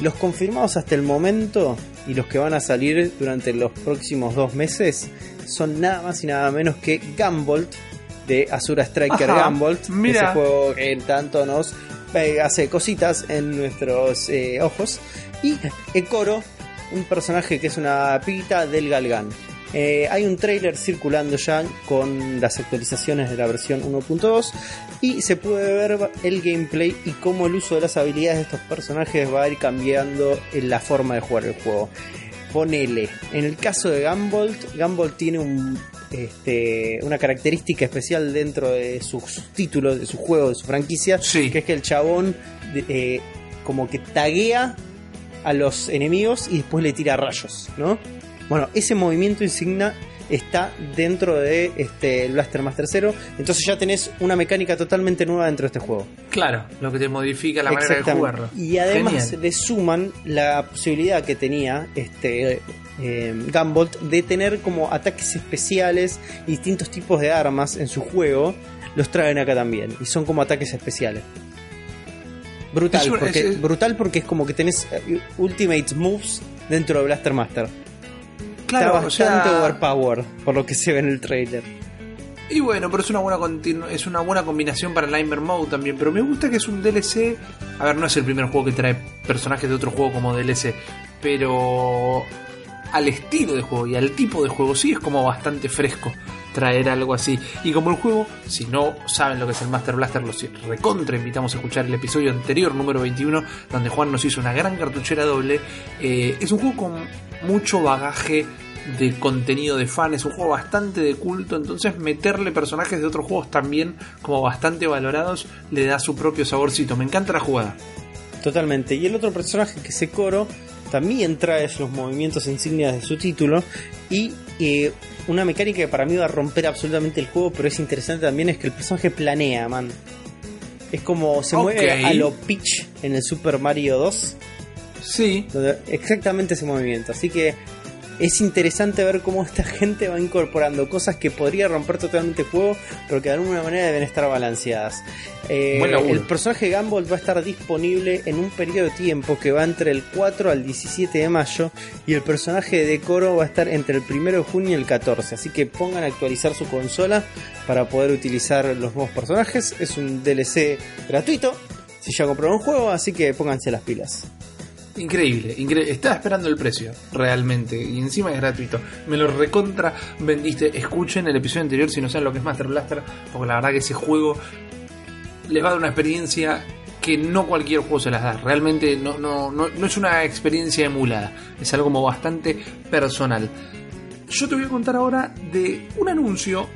Los confirmados hasta el momento y los que van a salir durante los próximos dos meses son nada más y nada menos que Gunvolt de Azura Striker Ajá, mira. ese juego que tanto nos hace cositas en nuestros eh, ojos, y Ekoro, un personaje que es una pita del Galgan. Eh, hay un trailer circulando ya con las actualizaciones de la versión 1.2 y se puede ver el gameplay y cómo el uso de las habilidades de estos personajes va a ir cambiando en la forma de jugar el juego. Ponele, en el caso de Gunvolt, Gunvolt tiene un, este, una característica especial dentro de sus títulos, de su juego, de su franquicia, Sí. que es que el chabón eh, como que taguea a los enemigos y después le tira rayos, ¿no? Bueno, ese movimiento insignia está dentro de este el Blaster Master Zero, entonces ya tenés una mecánica totalmente nueva dentro de este juego. Claro, lo que te modifica la manera de jugarlo. Y además Genial. le suman la posibilidad que tenía este eh, Gunvolt de tener como ataques especiales y distintos tipos de armas en su juego. Los traen acá también. Y son como ataques especiales. Brutal, Es porque, es- es- brutal porque es como que tenés eh, Ultimate Moves dentro de Blaster Master. Claro, Está o sea, bastante overpower por lo que se ve en el trailer. Y bueno, pero es una buena es una buena combinación para el Limer Mode también. Pero me gusta que es un DLC. A ver, no es el primer juego que trae personajes de otro juego como DLC. Pero al estilo de juego y al tipo de juego sí es como bastante fresco traer algo así. Y como el juego, si no saben lo que es el Master Blaster, los recontra invitamos a escuchar el episodio anterior, número 21, donde Juan nos hizo una gran cartuchera doble. Eh, es un juego con mucho bagaje de contenido de fan, es un juego bastante de culto, entonces meterle personajes de otros juegos también como bastante valorados le da su propio saborcito. Me encanta la jugada. Totalmente. Y el otro personaje que se coro también trae los movimientos insignias de su título y eh, una mecánica que para mí va a romper absolutamente el juego, pero es interesante también es que el personaje planea, man. Es como se mueve a lo Peach en el Super Mario 2, Sí, donde exactamente ese movimiento. Así que es interesante ver cómo esta gente va incorporando cosas que podría romper totalmente el juego, pero que de alguna manera deben estar balanceadas. Eh, Buen laburo. el personaje Gumball va a estar disponible en un periodo de tiempo que va entre el 4 al 17 de mayo y el personaje de Coro va a estar entre el 1 de junio y el 14. Así que pongan a actualizar su consola para poder utilizar los nuevos personajes. Es un DLC gratuito. Si ya compraron un juego, así que pónganse las pilas. Increíble, increíble. Estaba esperando el precio, realmente. Y encima es gratuito. Me lo recontra vendiste. Escuchen el episodio anterior si no saben lo que es Master Blaster. Porque la verdad que ese juego les va a dar una experiencia que no cualquier juego se las da. Realmente no, no, no, no es una experiencia emulada. Es algo como bastante personal. Yo te voy a contar ahora de un anuncio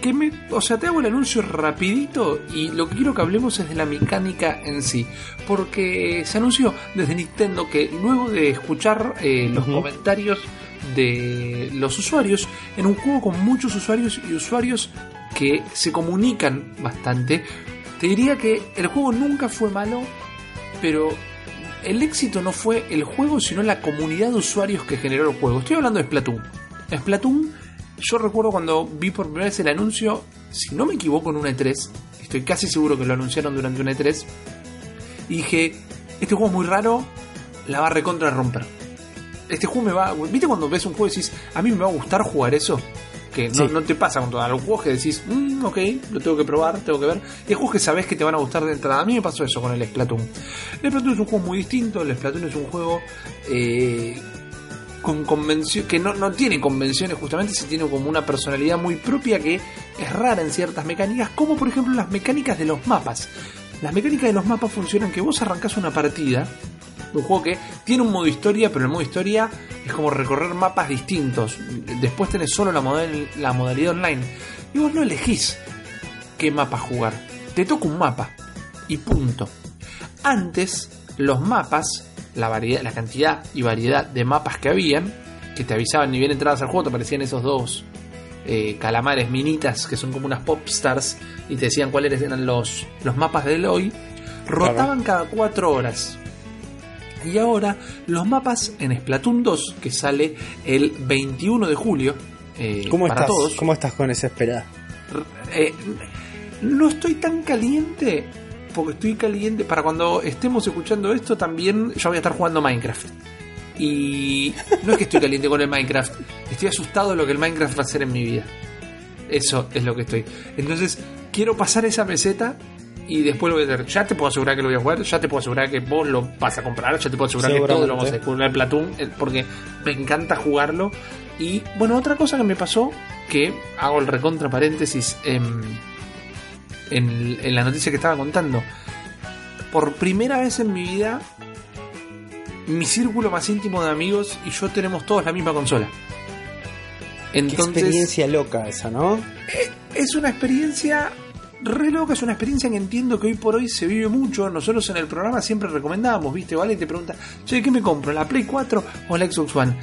que me, o sea, te hago el anuncio rapidito y lo que quiero que hablemos es de la mecánica en sí, porque se anunció desde Nintendo que luego de escuchar eh, los comentarios de los usuarios en un juego con muchos usuarios y usuarios que se comunican bastante. Te diría que el juego nunca fue malo, pero el éxito no fue el juego, sino la comunidad de usuarios que generó el juego. Estoy hablando de Splatoon. Splatoon, yo recuerdo cuando vi por primera vez el anuncio, si no me equivoco, en un E3, estoy casi seguro que lo anunciaron durante un E3, y dije, este juego es muy raro, la va a recontra romper. Este juego me va... ¿Viste cuando ves un juego y decís, a mí me va a gustar jugar eso? Que no, Sí. no te pasa con todos los juegos que decís, "Mm, ok, lo tengo que probar, tengo que ver. Y hay juegos que sabes que te van a gustar de entrada. A mí me pasó eso con el Splatoon. El Splatoon es un juego muy distinto, el Splatoon es un juego eh, con convención que no, no tiene convenciones justamente, si tiene como una personalidad muy propia que es rara en ciertas mecánicas, como por ejemplo las mecánicas de los mapas. Las mecánicas de los mapas funcionan que vos arrancás una partida un juego que tiene un modo historia, pero el modo historia es como recorrer mapas distintos. Después tenés solo la, la modalidad online. Y vos no elegís qué mapa jugar. Te toca un mapa. Y punto. Antes, los mapas, la, variedad, la cantidad y variedad de mapas que habían, que te avisaban ni bien entradas al juego, te aparecían esos dos eh, calamares minitas que son como unas popstars y te decían cuáles eran los, los mapas del hoy, rotaban cada cuatro horas. Y ahora los mapas en Splatoon 2, que sale el 21 de julio, eh, ¿Cómo para estás? todos. ¿Cómo estás con esa esperada? Eh, no estoy tan caliente porque estoy caliente. Para cuando estemos escuchando esto también ya voy a estar jugando Minecraft. Y no es que estoy caliente con el Minecraft estoy asustado de lo que el Minecraft va a hacer en mi vida. Eso es lo que estoy. Entonces quiero pasar esa meseta y después lo voy a hacer. Ya te puedo asegurar que lo voy a jugar ya te puedo asegurar que vos lo vas a comprar ya te puedo asegurar que todo lo vamos a descubrir en Platoon eh, porque me encanta jugarlo. Y bueno otra cosa que me pasó que hago el recontra paréntesis en, en, en la noticia que estaba contando por primera vez en mi vida mi círculo más íntimo de amigos y yo tenemos todos la misma consola Qué entonces experiencia loca esa, ¿no? es una experiencia re loca, es una experiencia que entiendo que hoy por hoy se vive mucho. Nosotros en el programa siempre recomendábamos, ¿viste? Vale, te pregunta, che, ¿qué me compro? ¿La Play 4 o la Xbox One?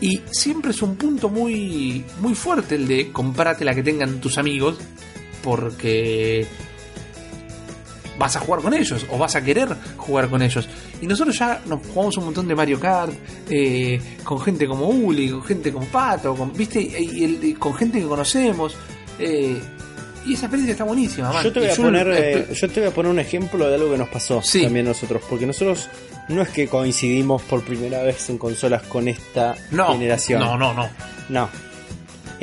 Y siempre es un punto muy, muy fuerte el de comprarte la que tengan tus amigos, porque vas a jugar con ellos o vas a querer jugar con ellos. Y nosotros ya nos jugamos un montón de Mario Kart eh, con gente como Uli, con gente como Pato, con, ¿viste? Y, el- y con gente que conocemos. eh, y esa experiencia está buenísima, man. Yo te voy Y a poner, eh, yo te voy a poner un ejemplo de algo que nos pasó Sí. también nosotros, porque nosotros no es que coincidimos por primera vez en consolas con esta no, generación. no, no, no. No.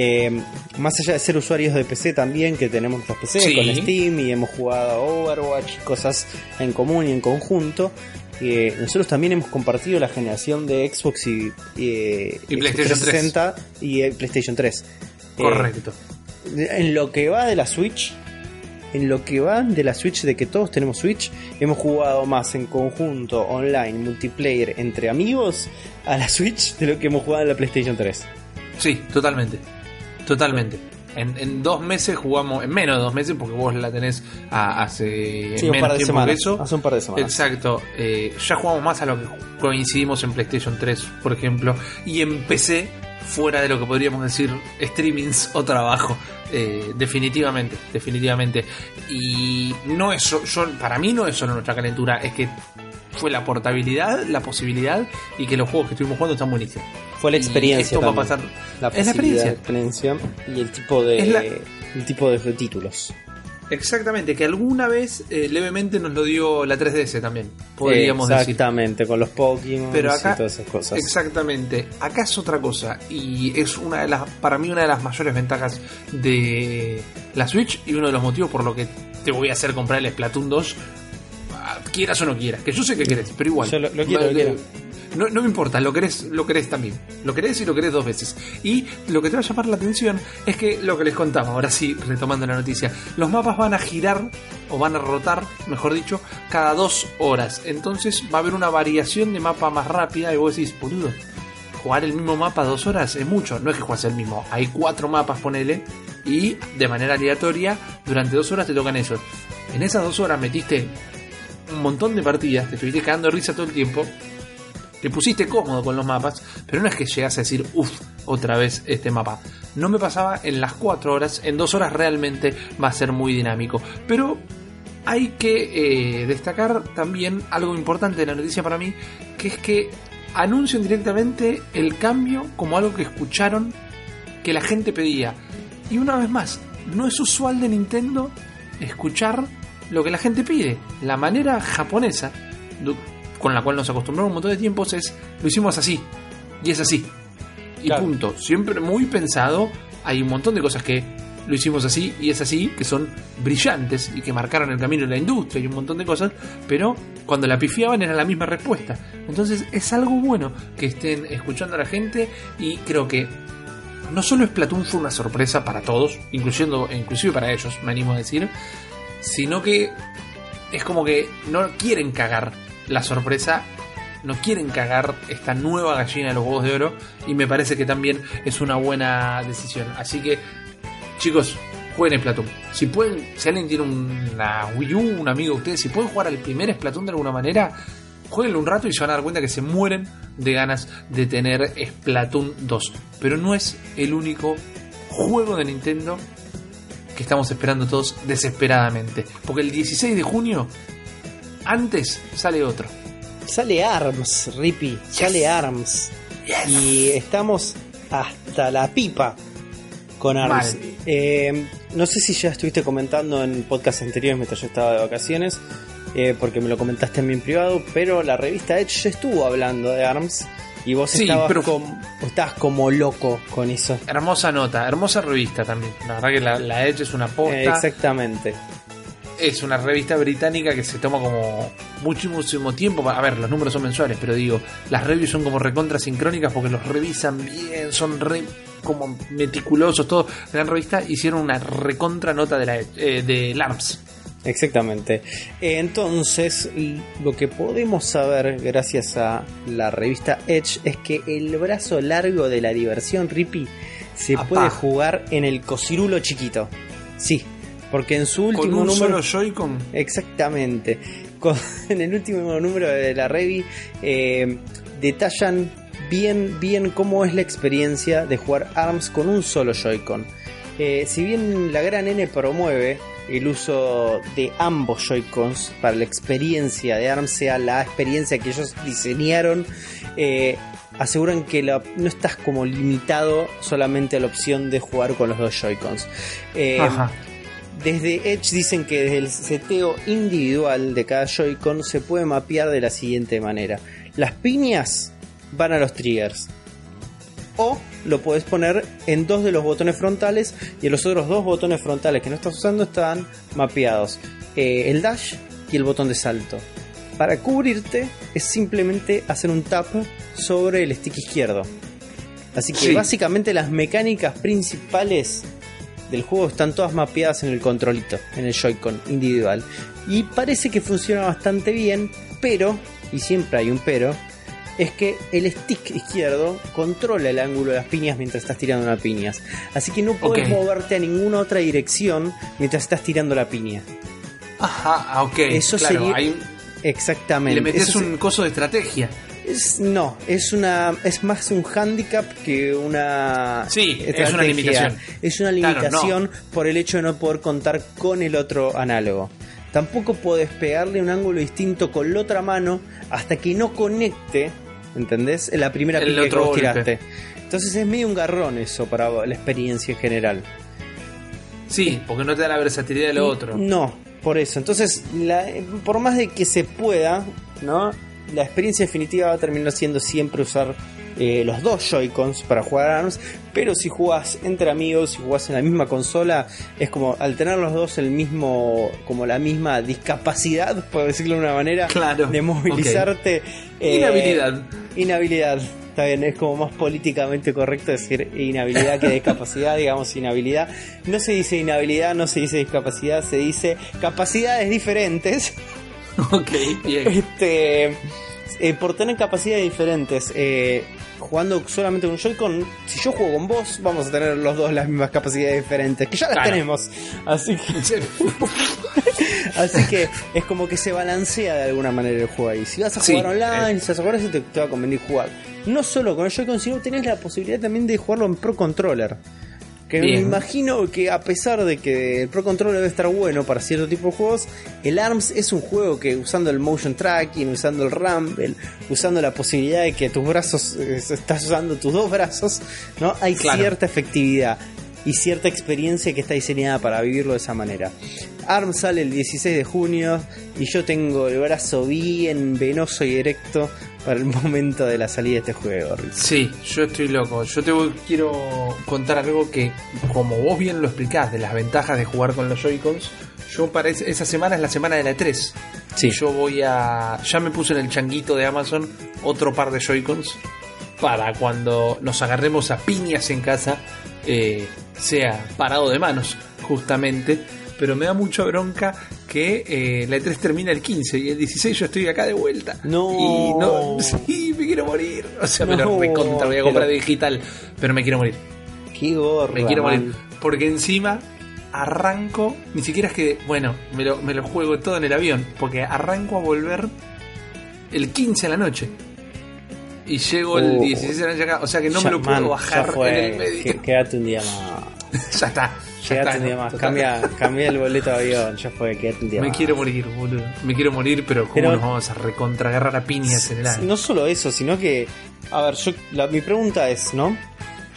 Eh, más allá de ser usuarios de PC también, que tenemos nuestros PC Sí. con Steam y hemos jugado a Overwatch, cosas en común y en conjunto. eh, nosotros también hemos compartido la generación de Xbox y, eh, Y PlayStation 360 y eh, PlayStation 3. Eh, Correcto. en lo que va de la Switch, en lo que va de la Switch, de que todos tenemos Switch, hemos jugado más en conjunto, online, multiplayer, entre amigos, a la Switch de lo que hemos jugado en la PlayStation 3. Sí, totalmente. Totalmente. En, en dos meses jugamos, en menos de dos meses, porque vos la tenés a- hace Sí, un par de tiempo semanas. que eso. Hace un par de semanas. Exacto. eh, ya jugamos más a lo que coincidimos en PlayStation 3, por ejemplo. Y en PC, fuera de lo que podríamos decir streamings o trabajo. eh, definitivamente, definitivamente. Y no es yo, para mí no es solo nuestra calentura, es que fue la portabilidad, la posibilidad y que los juegos que estuvimos jugando están buenísimos. Fue la Y experiencia. esto va a pasar. La es la experiencia. la experiencia y el tipo de, la- el tipo de títulos. Exactamente, que alguna vez eh, levemente nos lo dio la 3DS también, podríamos decir. Exactamente, con los Pokémon Pero acá, y todas esas cosas. exactamente, acá es otra cosa y es una de las, para mí una de las mayores ventajas de la Switch y uno de los motivos por lo que te voy a hacer comprar el Splatoon 2, ah, quieras o no quieras, que yo sé que querés, pero igual. Yo lo- lo quiero, lo quiero. No, no me importa, lo querés, lo querés también. Lo querés y lo querés dos veces. Y lo que te va a llamar la atención es que lo que les contaba, ahora sí, retomando la noticia, los mapas van a girar, o van a rotar, mejor dicho, cada dos horas. Entonces va a haber una variación de mapa más rápida y vos decís, boludo, jugar el mismo mapa dos horas es mucho. No es que juegues el mismo, hay cuatro mapas, ponele, y de manera aleatoria, durante dos horas te tocan esos. En esas dos horas metiste un montón de partidas, te estuviste cagando risa todo el tiempo. Te pusiste cómodo con los mapas, pero no es que llegas a decir, uff, otra vez este mapa. No me pasaba en las 4 horas, en 2 horas realmente va a ser muy dinámico. Pero hay que eh, destacar también algo importante de la noticia para mí, que es que anuncian directamente el cambio como algo que escucharon que la gente pedía. Y una vez más, no es usual de Nintendo escuchar lo que la gente pide. La manera japonesa, con la cual nos acostumbramos un montón de tiempos, es lo hicimos así. Y es así. Y Claro. punto. Siempre muy pensado. Hay un montón de cosas que lo hicimos así y es así, que son brillantes y que marcaron el camino en la industria y un montón de cosas, pero cuando la pifiaban era la misma respuesta. Entonces es algo bueno que estén escuchando a la gente y creo que no solo Splatoon fue una sorpresa para todos, incluyendo, inclusive para ellos, me animo a decir, sino que es como que no quieren cagar la sorpresa, no quieren cagar esta nueva gallina de los huevos de oro y me parece que también es una buena decisión. Así que, chicos, jueguen Splatoon. Si pueden, si alguien tiene una Wii U, un amigo de ustedes, si pueden jugar al primer Splatoon de alguna manera, jueguenlo un rato y se van a dar cuenta que se mueren de ganas de tener Splatoon 2. Pero no es el único juego de Nintendo que estamos esperando todos desesperadamente. Porque el 16 de junio, antes sale otro. Sale ARMS, Rippy, sale ARMS. Y estamos hasta la pipa con ARMS. Eh, no sé si ya estuviste comentando en podcast anteriores mientras yo estaba de vacaciones, eh, porque me lo comentaste en mi privado, pero la revista Edge ya estuvo hablando de ARMS y vos Sí, estabas, pero- com- estabas como loco con eso. Hermosa nota, hermosa revista también. La verdad que la, la Edge es una posta. Eh, exactamente. Es una revista británica que se toma como muchísimo tiempo. A ver, los números son mensuales, pero digo, las reviews son como recontra sincrónicas porque los revisan bien, son re como meticulosos, todo. Gran revista, hicieron una recontra nota de la eh, de LARPS. Exactamente. Eh, Entonces, lo que podemos saber gracias a la revista Edge es que el brazo largo de la diversión, Rippy, se Apá. puede jugar en el cocirulo chiquito. Sí, porque en su Con último un número. solo Joy-Con. Exactamente. Con- en el último número de la Revi eh, detallan bien, bien cómo es la experiencia de jugar ARMS con un solo Joy-Con. Eh, si bien la gran N promueve el uso de ambos Joy-Cons para la experiencia de ARMS sea la experiencia que ellos diseñaron, eh, aseguran que la- no estás como limitado solamente a la opción de jugar con los dos Joy-Cons. Eh, Ajá. Desde Edge dicen que desde el seteo individual de cada Joy-Con se puede mapear de la siguiente manera. Las piñas van a los triggers. O lo puedes poner en dos de los botones frontales y en los otros dos botones frontales que no estás usando están mapeados. Eh, el dash y el botón de salto. Para cubrirte es simplemente hacer un tap sobre el stick izquierdo. Así que Sí. básicamente las mecánicas principales del juego están todas mapeadas en el controlito, en el Joy-Con individual. Y parece que funciona bastante bien, pero, y siempre hay un pero, es que el stick izquierdo controla el ángulo de las piñas mientras estás tirando una piñas. Así que no puedes moverte a ninguna otra dirección mientras estás tirando la piña. Ajá, ah, ok. Eso claro, sería- hay Exactamente. le metes se- un coso de estrategia. Es- no, es una es más un handicap que una Sí, es una limitación. Es una Claro, limitación por el hecho de no poder contar con el otro análogo. Tampoco puedes pegarle un ángulo distinto con la otra mano hasta que no conecte, ¿entendés? La primera El piña que vos tiraste. Entonces es medio un garrón eso para la experiencia en general. Sí, porque no te da la versatilidad de lo otro. No, por eso. Entonces, la- por más de que se pueda, ¿no? La experiencia definitiva va a terminar siendo siempre usar eh, los dos Joy-Cons para jugar a ARMS. Pero si jugás entre amigos, si jugás en la misma consola, es como al tener los dos el mismo, como la misma discapacidad, por decirlo de una manera, Claro, de movilizarte. eh, Inhabilidad. Inhabilidad. Está bien, es como más políticamente correcto decir inhabilidad que discapacidad, digamos inhabilidad. No se dice inhabilidad, no se dice discapacidad, se dice capacidades diferentes. Ok, bien. Este, eh, por tener capacidades diferentes, eh, jugando solamente con un Joy-Con, si yo juego con vos, vamos a tener los dos las mismas capacidades diferentes, que ya las Claro. tenemos. Así que Así que es como que se balancea de alguna manera el juego ahí. Si vas a Sí, jugar online, si vas a jugar así, te, te va a convenir jugar. No solo con el Joy-Con, sino tenés la posibilidad también de jugarlo en Pro Controller. Que me imagino que a pesar de que el Pro Controller debe estar bueno para cierto tipo de juegos, el ARMS es un juego que usando el motion tracking, usando el rumble, usando la posibilidad de que tus brazos, eh, estás usando tus dos brazos, ¿no? Hay Claro. cierta efectividad y cierta experiencia que está diseñada para vivirlo de esa manera. ARMS sale el 16 de junio y yo tengo el brazo bien venoso y erecto para el momento de la salida de este juego. Riz. Sí, yo estoy loco. Yo te voy- quiero contar algo que, como vos bien lo explicás, de las ventajas de jugar con los Joy-Cons, yo para es- esa semana es la semana de la 3. Sí. Yo voy a... Ya me puse en el changuito de Amazon otro par de Joy-Cons para cuando nos agarremos a piñas en casa, eh, sea parado de manos, justamente. Pero me da mucha bronca que eh, la E3 termina el 15 y el 16 yo estoy acá de vuelta. No. Y no, sí, me quiero morir. O sea, me lo recontra voy a comprar pero- digital, pero me quiero morir. Qué gorra, Me quiero man. morir. Porque encima arranco, ni siquiera es que, bueno, me lo, me lo juego todo en el avión, porque arranco a volver el 15 a la noche. Y llego el Oh. 16 a la noche acá, o sea que no me lo puedo man, bajar en el medio. Quédate un día más. ya está. Quédate un día más. Cambia, cambia el boleto de avión. Ya fue, quédate un día Me más. quiero morir, boludo. Me quiero morir, pero ¿cómo Pero- nos vamos a recontra agarrar a piñas en el aire? No solo eso, sino que. A ver, yo, la- mi pregunta es, ¿no?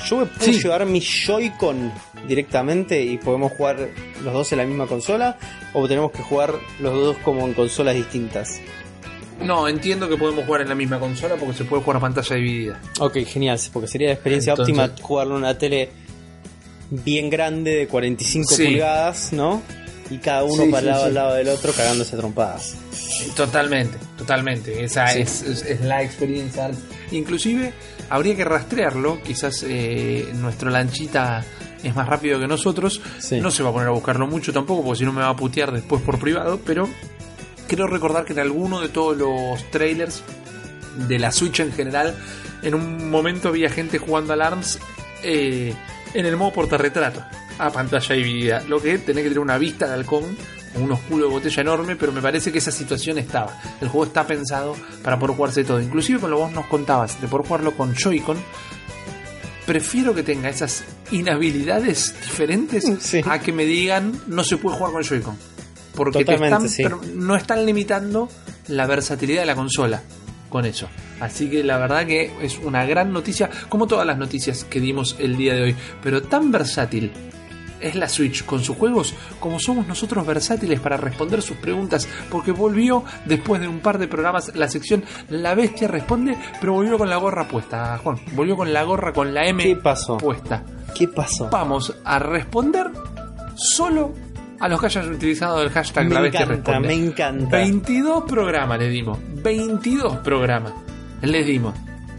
Yo me puedo Sí. llevar mi Joy-Con directamente y podemos jugar los dos en la misma consola o tenemos que jugar los dos como en consolas distintas. No, entiendo que podemos jugar en la misma consola porque se puede jugar a pantalla dividida. Ok, genial, porque sería la experiencia Entonces- óptima jugarlo en una tele bien grande de 45 Sí. pulgadas, ¿no? Y cada uno Sí, para sí, lado al lado del otro cagándose a trompadas. Totalmente, totalmente. Esa es, es- es la experiencia. Inclusive habría que rastrearlo. Quizás eh, nuestro lanchita es más rápido que nosotros. No se va a poner a buscarlo mucho tampoco, porque si no me va a putear después por privado. Pero quiero recordar que en alguno de todos los trailers de la Switch en general, en un momento había gente jugando al ARMS eh, en el modo portarretrato, a pantalla dividida. Lo que tenés que tener una vista de halcón, con unos culos de botella enorme, pero me parece que esa situación estaba. El juego está pensado para poder jugarse todo. Inclusive con lo vos nos contabas, de poder jugarlo con Joy-Con, prefiero que tenga esas inhabilidades diferentes Sí. a que me digan no se puede jugar con Joy-Con. Porque te están, sí. pero no están limitando la versatilidad de la consola con eso. Así que la verdad que es una gran noticia, como todas las noticias que dimos el día de hoy, pero tan versátil es la Switch con sus juegos como somos nosotros versátiles para responder sus preguntas, porque volvió después de un par de programas la sección La Bestia responde, pero volvió con la gorra puesta, Juan, volvió con la gorra con la M ¿Qué pasó? puesta. ¿Qué pasó? Vamos a responder solo a los que hayan utilizado el hashtag Me La Bestia encanta, responde. me encanta. 22 programas le dimos. 22 programas les dimos.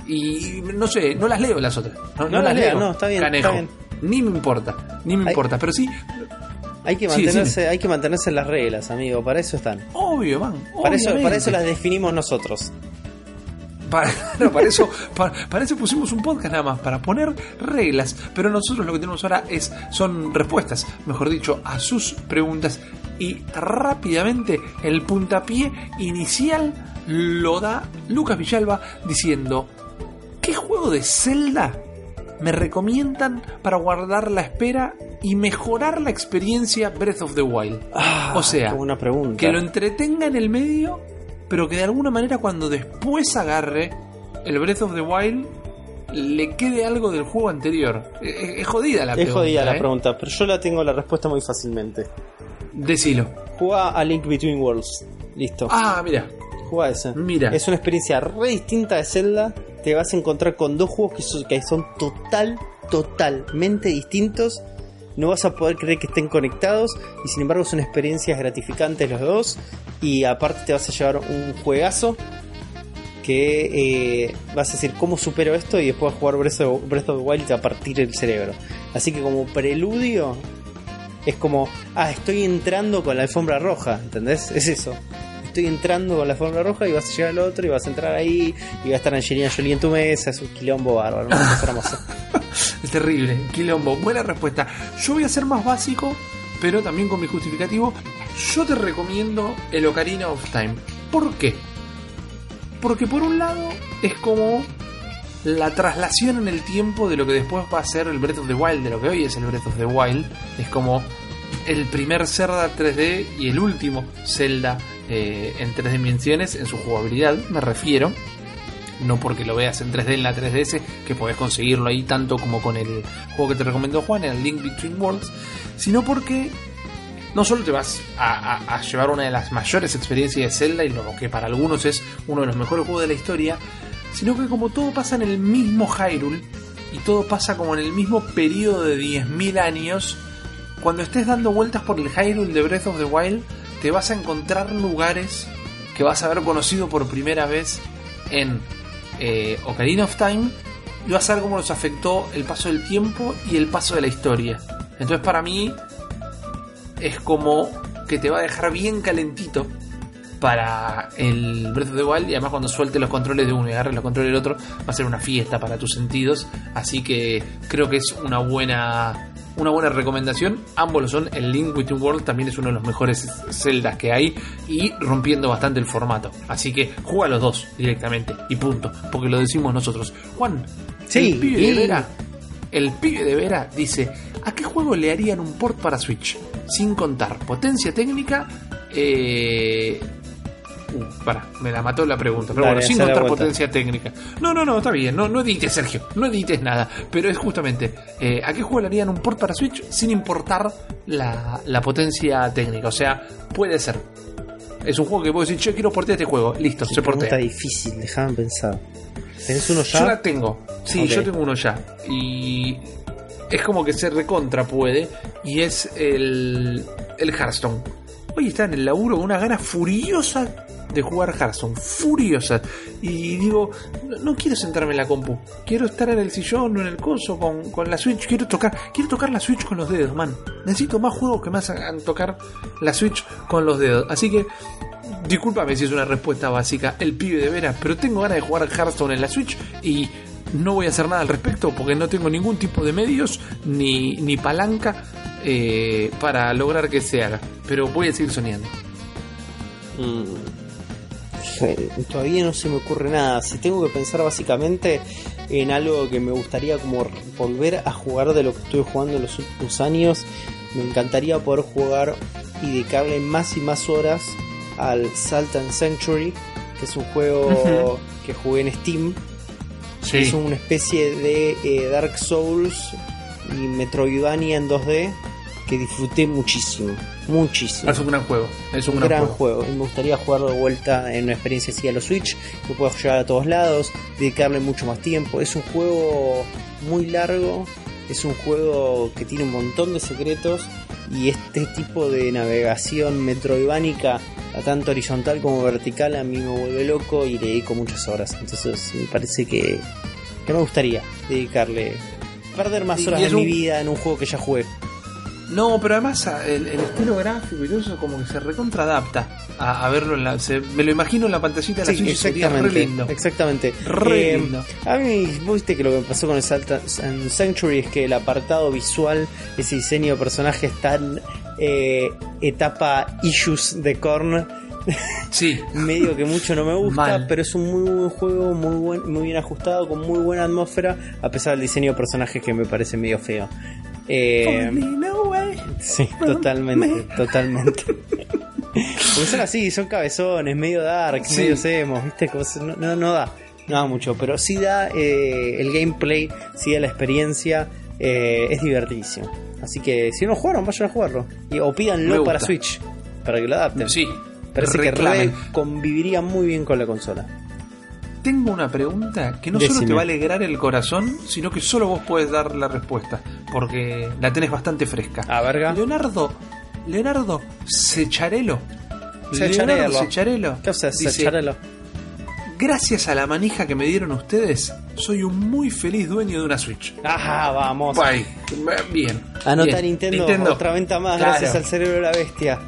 Y no sé, no las leo las otras. No, No las lea, no, está bien, está bien. Ni me importa, ni me importa. Pero sí, Hay que Sí, mantenerse, hay que mantenerse en las reglas, amigo. Para eso están. obvio, van. Para eso, para eso las definimos nosotros. Para, no, para eso, para, para eso pusimos un podcast nada más, para poner reglas. Pero nosotros lo que tenemos ahora es, son respuestas, mejor dicho, a sus preguntas. Y rápidamente el puntapié inicial lo da Lucas Villalba diciendo: ¿Qué juego de Zelda me recomiendan para guardar la espera y mejorar la experiencia Breath of the Wild? Ah, O sea, pregunta. que lo entretenga en el medio, pero que de alguna manera cuando después agarre el Breath of the Wild le quede algo del juego anterior. Es, es jodida la es pregunta. jodida la ¿eh? pregunta, pero yo la tengo la respuesta muy fácilmente. Decilo. Juega a Link Between Worlds. Listo. Ah, mira. Juega ese. Mira. Es una experiencia re distinta de Zelda. Te vas a encontrar con dos juegos que son, que son total, totalmente distintos. No vas a poder creer que estén conectados. Y sin embargo son experiencias gratificantes los dos. Y aparte te vas a llevar un juegazo. Que eh, vas a decir cómo supero esto. Y después a jugar Breath of, the Wild y a partir el cerebro. Así que como preludio. Es como, ah, estoy entrando con la alfombra roja, ¿entendés? Es eso estoy entrando con la alfombra roja y vas a llegar al otro y vas a entrar ahí y va a estar Angelina Jolie en tu mesa, es un quilombo bárbaro, una cosa hermosa. Es terrible. Quilombo. Buena respuesta. Yo voy a ser más básico, pero también con mi justificativo. Yo te recomiendo el Ocarina of Time. ¿Por qué? Porque por un lado es como la traslación en el tiempo de lo que después va a ser el Breath of the Wild, de lo que hoy es el Breath of the Wild. Es como el primer Zelda 3D y el último Zelda eh, en tres dimensiones en su jugabilidad, me refiero. No porque lo veas en 3D en la 3DS, que podés conseguirlo ahí tanto como con el juego que te recomendó Juan, el Link Between Worlds, sino porque no solo te vas a, a- llevar una de las mayores experiencias de Zelda y lo que para algunos es uno de los mejores juegos de la historia, sino que como todo pasa en el mismo Hyrule y todo pasa como en el mismo periodo de 10.000 años, cuando estés dando vueltas por el Hyrule de Breath of the Wild, te vas a encontrar lugares que vas a haber conocido por primera vez en eh, Ocarina of Time y vas a ver cómo los afectó el paso del tiempo y el paso de la historia. Entonces para mí es como que te va a dejar bien calentito para el Breath of the Wild y además cuando suelte los controles de uno y agarres los controles del otro va a ser una fiesta para tus sentidos así que creo que es una buena una buena recomendación. Ambos lo son. El Link Between World también es uno de los mejores Zeldas que hay y rompiendo bastante el formato. Así que juega los dos directamente y punto. Porque lo decimos nosotros. Juan Sí, el pibe y- de Vera el pibe de Vera dice ¿a qué juego le harían un port para Switch? sin contar potencia técnica eh, Uh, para, me la mató la pregunta. Pero Dale, bueno, sin contar potencia técnica. No, no, no, está bien. No, no edites, Sergio. No edites nada. Pero es justamente, eh, ¿a qué juego le harían un port para Switch sin importar la, la potencia técnica? O sea, puede ser. Es un juego que puedo decir, yo quiero portear este juego. Listo, se portea. difícil, déjame pensar. ¿Tenés uno Yo la ya? tengo. Sí, yo tengo uno ya. Y es como que se recontra puede. Y es el, el Hearthstone. Hoy está en el laburo con una gana furiosa de jugar Hearthstone. Furiosa. Y digo, no, quiero sentarme en la compu. Quiero estar en el sillón o en el coso con, con la Switch. Quiero tocar, quiero tocar la Switch con los dedos, man. Necesito más juegos que me hagan tocar la Switch con los dedos. Así que Discúlpame si es una respuesta básica, el pibe de veras, pero tengo ganas de jugar Hearthstone en la Switch y no voy a hacer nada al respecto porque no tengo ningún tipo de medios ni, ni palanca eh, para lograr que se haga. Pero voy a seguir soñando. Mm. Todavía no se me ocurre nada. Si tengo que pensar básicamente en algo que me gustaría como volver a jugar de lo que estuve jugando en los últimos años, me encantaría poder jugar y dedicarle más y más horas al Salt and Century, que es un juego que jugué en Steam. Sí, Es una especie de eh, Dark Souls y Metroidvania en 2D que disfruté muchísimo, muchísimo. es un gran juego. Es un un gran, gran juego. juego. Y me gustaría jugarlo de vuelta en una experiencia así a los Switch, que puedas llevar a todos lados, dedicarle mucho más tiempo. Es un juego muy largo, es un juego que tiene un montón de secretos y este tipo de navegación metroidvánica, tanto horizontal como vertical, a mí me vuelve loco y le dedico muchas horas. Entonces me parece que, que me gustaría dedicarle, perder más horas de mi vida en un juego que ya jugué. No, pero además el, el estilo gráfico y todo eso como que se recontra adapta a, a verlo en la... se- me lo imagino en la pantallita de la Sí, sería re exactamente. lindo. Exactamente. Re Eh, lindo. A mí, viste que lo que me pasó con el Salt and Sanctuary es que el apartado visual, ese diseño de personajes tan eh, etapa issues de Korn, Sí, medio que mucho no me gusta, Mal. pero es un muy buen juego, muy buen, muy bien ajustado, con muy buena atmósfera, a pesar del diseño de personajes que me parece medio feo. Eh, sí, totalmente, totalmente. Porque son así, son cabezones, medio dark, Sí. medio emos, ¿viste? Como se- no, no, no da, no da mucho, pero sí da eh, el gameplay, sí da la experiencia, eh, es divertidísimo. Así que si no jugaron, vayan a jugarlo. Y, o pídanlo para Switch, para que lo adapten. sí. Parece que reclamen. re conviviría muy bien con la consola. Tengo una pregunta que no solo te va a alegrar el corazón, sino que solo vos puedes dar la respuesta, porque la tenés bastante fresca. A verga. Leonardo, Leonardo Secharello. Secharello. Leonardo Secharello. ¿Qué haces, dice, Secharello? Gracias a la manija que me dieron ustedes, soy un muy feliz dueño de una Switch. Ajá, vamos. Bye. Bien. Anota Bien. Nintendo, otra venta más Claro. gracias al cerebro de la bestia.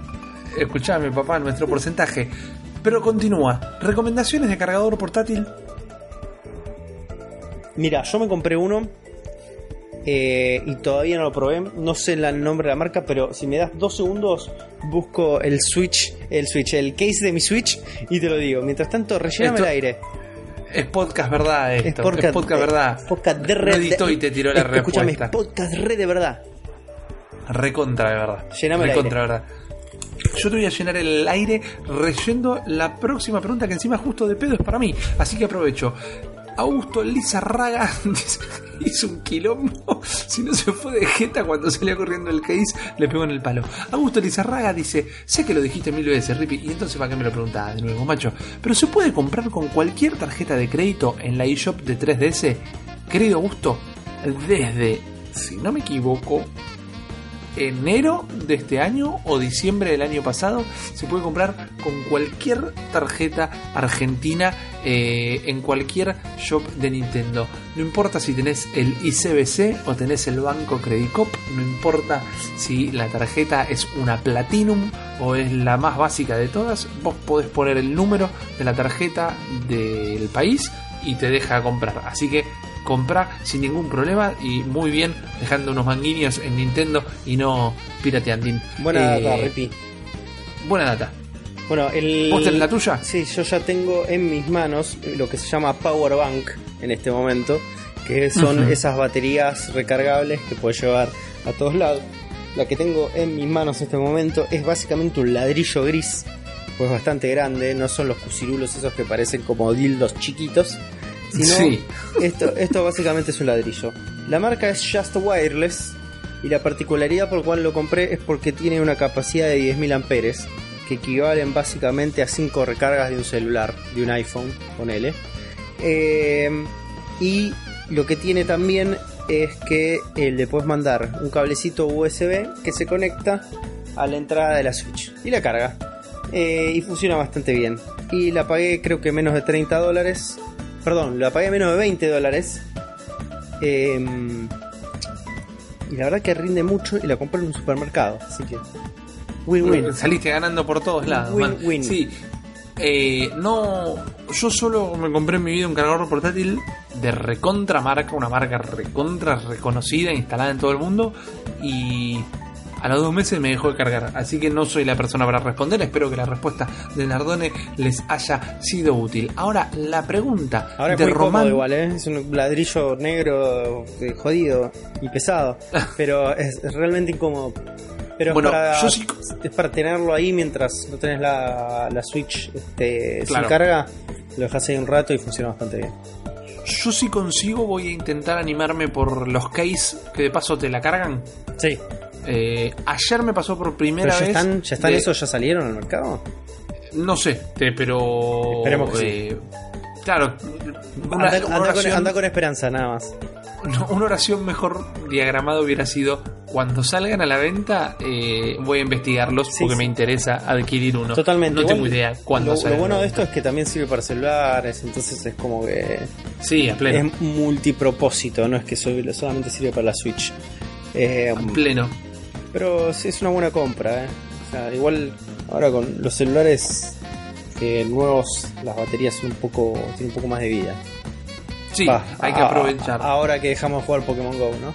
Escuchame, papá, nuestro porcentaje. Pero continúa. ¿Recomendaciones de cargador portátil? Mira, yo me compré uno eh, y todavía no lo probé. No sé el nombre de la marca, pero si me das dos segundos, busco el Switch, el Switch, el case de mi Switch y te lo digo. Mientras tanto, relléname Esto- el aire. Es podcast verdad esto. Es podcast, verdad. Podcast de red. editó y te tiró la Eh, Escúchame, respuesta. es podcast red de verdad. Recontra de verdad. Llename el Recontra de verdad. Yo te voy a llenar el aire reyendo la próxima pregunta que encima justo de pedo es para mí. Así que aprovecho. Augusto Lizarraga hizo un quilombo. Si no se fue de jeta cuando salía corriendo el case, le pegó en el palo. Augusto Lizarraga dice: Sé que lo dijiste mil veces, Rippy, y entonces para qué me lo preguntaba de nuevo, macho. Pero se puede comprar con cualquier tarjeta de crédito en la eShop de 3DS. Querido Augusto, desde, si no me equivoco, enero de este año o diciembre del año pasado se puede comprar con cualquier tarjeta argentina eh, en cualquier shop de Nintendo. No importa si tenés el ICBC o tenés el Banco Credicop, no importa si la tarjeta es una Platinum o es la más básica de todas, vos podés poner el número de la tarjeta del país y te deja comprar. Así que compra sin ningún problema y muy bien dejando unos manguiños en Nintendo y no pirateando. Buena Eh, data, Ripi. Buena data. Bueno, el. ¿Vos tenés la tuya? Sí, yo ya tengo en mis manos lo que se llama Power Bank en este momento, que son esas baterías recargables que puedes llevar a todos lados. La que tengo en mis manos en este momento es básicamente un ladrillo gris, pues bastante grande, no son los cusirulos esos que parecen como dildos chiquitos, sino Sí. esto, esto básicamente es un ladrillo. La marca es Just Wireless y la particularidad por la cual lo compré es porque tiene una capacidad de 10.000 amperes que equivalen básicamente a 5 recargas de un celular, de un iPhone, ponele. Eh, y lo que tiene también es que eh, le puedes mandar un cablecito USB que se conecta a la entrada de la Switch y la carga. Eh, y funciona bastante bien. Y la pagué creo que menos de 30 dólares. Perdón, la pagué menos de 20 dólares. Eh, y la verdad que rinde mucho y la compré en un supermercado. Así que... Win-win. Saliste ganando por todos lados. Win-win. Sí. Eh, no, yo solo me compré en mi vida un cargador portátil de recontra marca, una marca recontra reconocida, instalada en todo el mundo y a los dos meses me dejó de cargar. Así que no soy la persona para responder. Espero que la respuesta de Nardone les haya sido útil. Ahora la pregunta Ahora es de muy Román. igual, ¿eh? Es un ladrillo negro eh, jodido y pesado. pero es, realmente incómodo. Pero Bueno, es, para, yo sí- es para tenerlo ahí mientras no tenés la, la Switch este, sin carga. Lo dejas ahí un rato y funciona bastante bien. Yo si consigo voy a intentar animarme por los case que de paso te la cargan. Sí. Eh, ayer me pasó por ¿Pero primera ya vez. están, ya están de- esos? ¿Ya salieron al mercado? No sé, te- pero. Esperemos que sí. eh, Claro, una, anda, una anda con, oración, anda con esperanza, nada más. una oración mejor diagramada hubiera sido: cuando salgan a la venta, eh, voy a investigarlos Sí, porque sí. me interesa adquirir uno. Totalmente. No Igual, tengo idea cuándo Lo, lo bueno de esto es que también sirve para celulares, entonces es como que Sí, a pleno. es multipropósito, no es que solamente sirve para la Switch. Eh, a pleno. Pero sí es una buena compra, ¿eh? O sea, igual ahora con los celulares eh, nuevos, las baterías son un poco, tienen un poco más de vida. Sí, Va, hay que a- aprovechar. ahora que dejamos de jugar Pokémon Go, ¿no?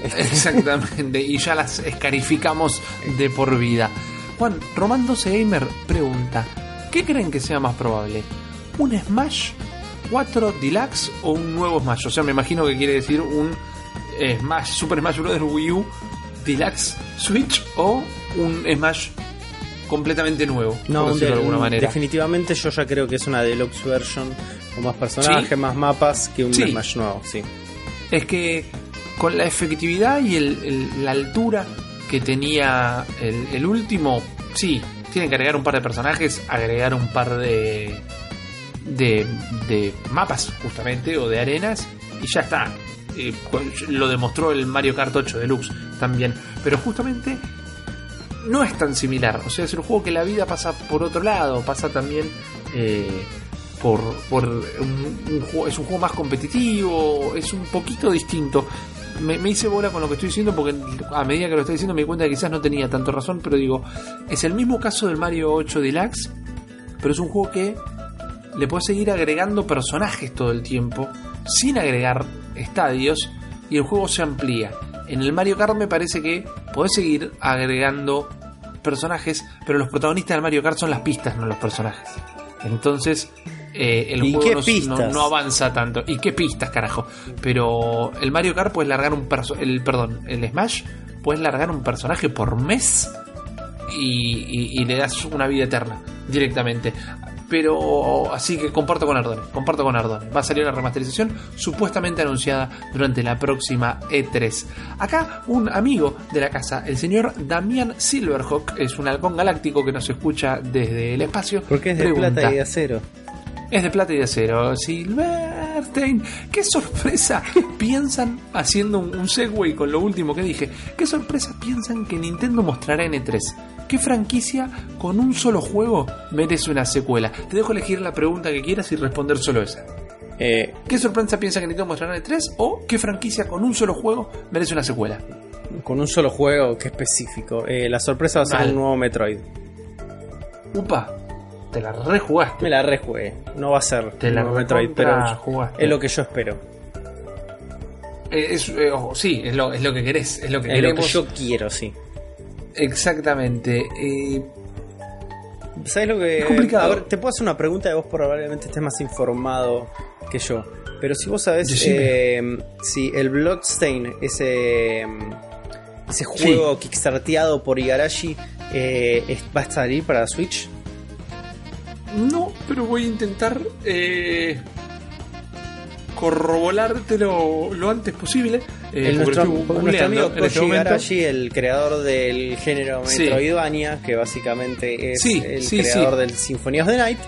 Exactamente, y ya las escarificamos de por vida. Juan, Román 12 Gamer pregunta: ¿Qué creen que sea más probable? ¿Un Smash 4 Deluxe o un nuevo Smash? O sea, me imagino que quiere decir un eh, Smash, Super Smash Bros. Wii U Deluxe Switch o un Smash completamente nuevo, No, por un decirlo de de- alguna un- manera. definitivamente yo ya creo que es una deluxe version con más personajes, Sí. más mapas que un Sí. Smash nuevo, sí. es que con la efectividad y el- el- la altura que tenía el, el último, sí, tienen que agregar un par de personajes, agregar un par de, de, de mapas, justamente, o de arenas, y ya está. Eh, con- lo demostró el Mario Kart 8 Deluxe también. Pero justamente no es tan similar. O sea, es un juego que la vida pasa por otro lado, pasa también eh, por, por un, juego, es un juego más competitivo, es un poquito distinto. Me, me hice bola con lo que estoy diciendo porque a medida que lo estoy diciendo me di cuenta que quizás no tenía tanto razón, pero digo, es el mismo caso del Mario 8 Deluxe, pero es un juego que le puedes seguir agregando personajes todo el tiempo, sin agregar estadios, y el juego se amplía. En el Mario Kart me parece que podés seguir agregando personajes, pero los protagonistas del Mario Kart son las pistas, no los personajes. Entonces, eh, el ¿Y juego no, pistas? no- no avanza tanto. ¿Y qué pistas, carajo? Pero el Mario Kart puedes largar un el Perdón, el Smash puedes largar un personaje por mes y, y- y le das una vida eterna directamente. Pero así que comparto con Ardone, comparto con Ardone. Va a salir una remasterización supuestamente anunciada durante la próxima E3. Acá un amigo de la casa, el señor Damián Silverhawk, es un halcón galáctico que nos escucha desde el espacio. Porque es de pregunta, plata y de acero. Es de plata y de acero. Silverstein, qué sorpresa piensan, haciendo un, un segue con lo último que dije, qué sorpresa piensan que Nintendo mostrará en E3. ¿Qué franquicia con un solo juego merece una secuela? Te dejo elegir la pregunta que quieras y responder solo esa. Eh, ¿Qué sorpresa piensa que Nintendo mostrará en E3? ¿O qué franquicia con un solo juego merece una secuela? con un solo juego, que específico. Eh, la sorpresa va a ser Mal. un nuevo Metroid. Upa, te la rejugaste. Me la rejugué. No va a ser Te la Metroid, pero es lo que yo espero. Eh, es- eh, ojo, sí, es lo, es lo que querés, es lo que Es lo que queremos. yo quiero, sí. Exactamente. Eh, ¿Sabes lo que.? Es complicado. A ver, te puedo hacer una pregunta y vos probablemente estés más informado que yo. Pero si vos sabés eh, si el Bloodstain, ese. Ese juego kickstarteado por Igarashi eh, va a salir para Switch. No, pero voy a intentar eh, corroborártelo lo antes posible. eh, el nuestro, amigo este Koji momento. Igarashi, el creador del género Sí. Metroidvania, que básicamente es Sí, el sí, creador del Symphony of the Night,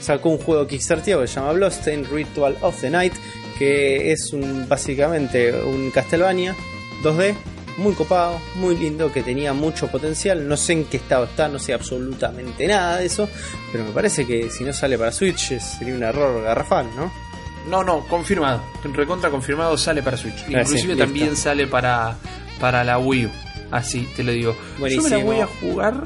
sacó un juego kickstarteado que se llama Bloodstain Ritual of the Night, que es un, básicamente un Castlevania 2D, muy copado, muy lindo, que tenía mucho potencial. No sé en qué estado está, no sé absolutamente nada de eso, pero me parece que si no sale para Switch sería un error garrafal, ¿no? No, no, confirmado. Recontra confirmado sale para Switch. Ah, Inclusive sí, también sale para, para la Wii U. Así te lo digo. Buenísimo. Yo me la voy a jugar.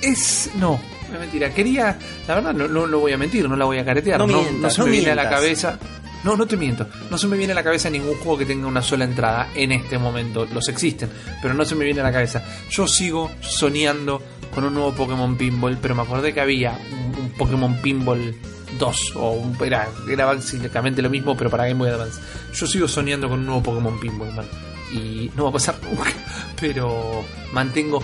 Es. No, es mentira. Quería. La verdad, no, no lo voy a mentir, no la voy a caretear. No No, mientas, no se no me viene a la cabeza. No, no te miento. No se me viene a la cabeza ningún juego que tenga una sola entrada en este momento. Los existen, pero no se me viene a la cabeza. Yo sigo soñando con un nuevo Pokémon Pinball, pero me acordé que había un, Pokémon Pinball 2 o un, era, era básicamente lo mismo, pero para Game Boy Advance. Yo sigo soñando con un nuevo Pokémon Pinball, man. Y no va a pasar nunca, pero mantengo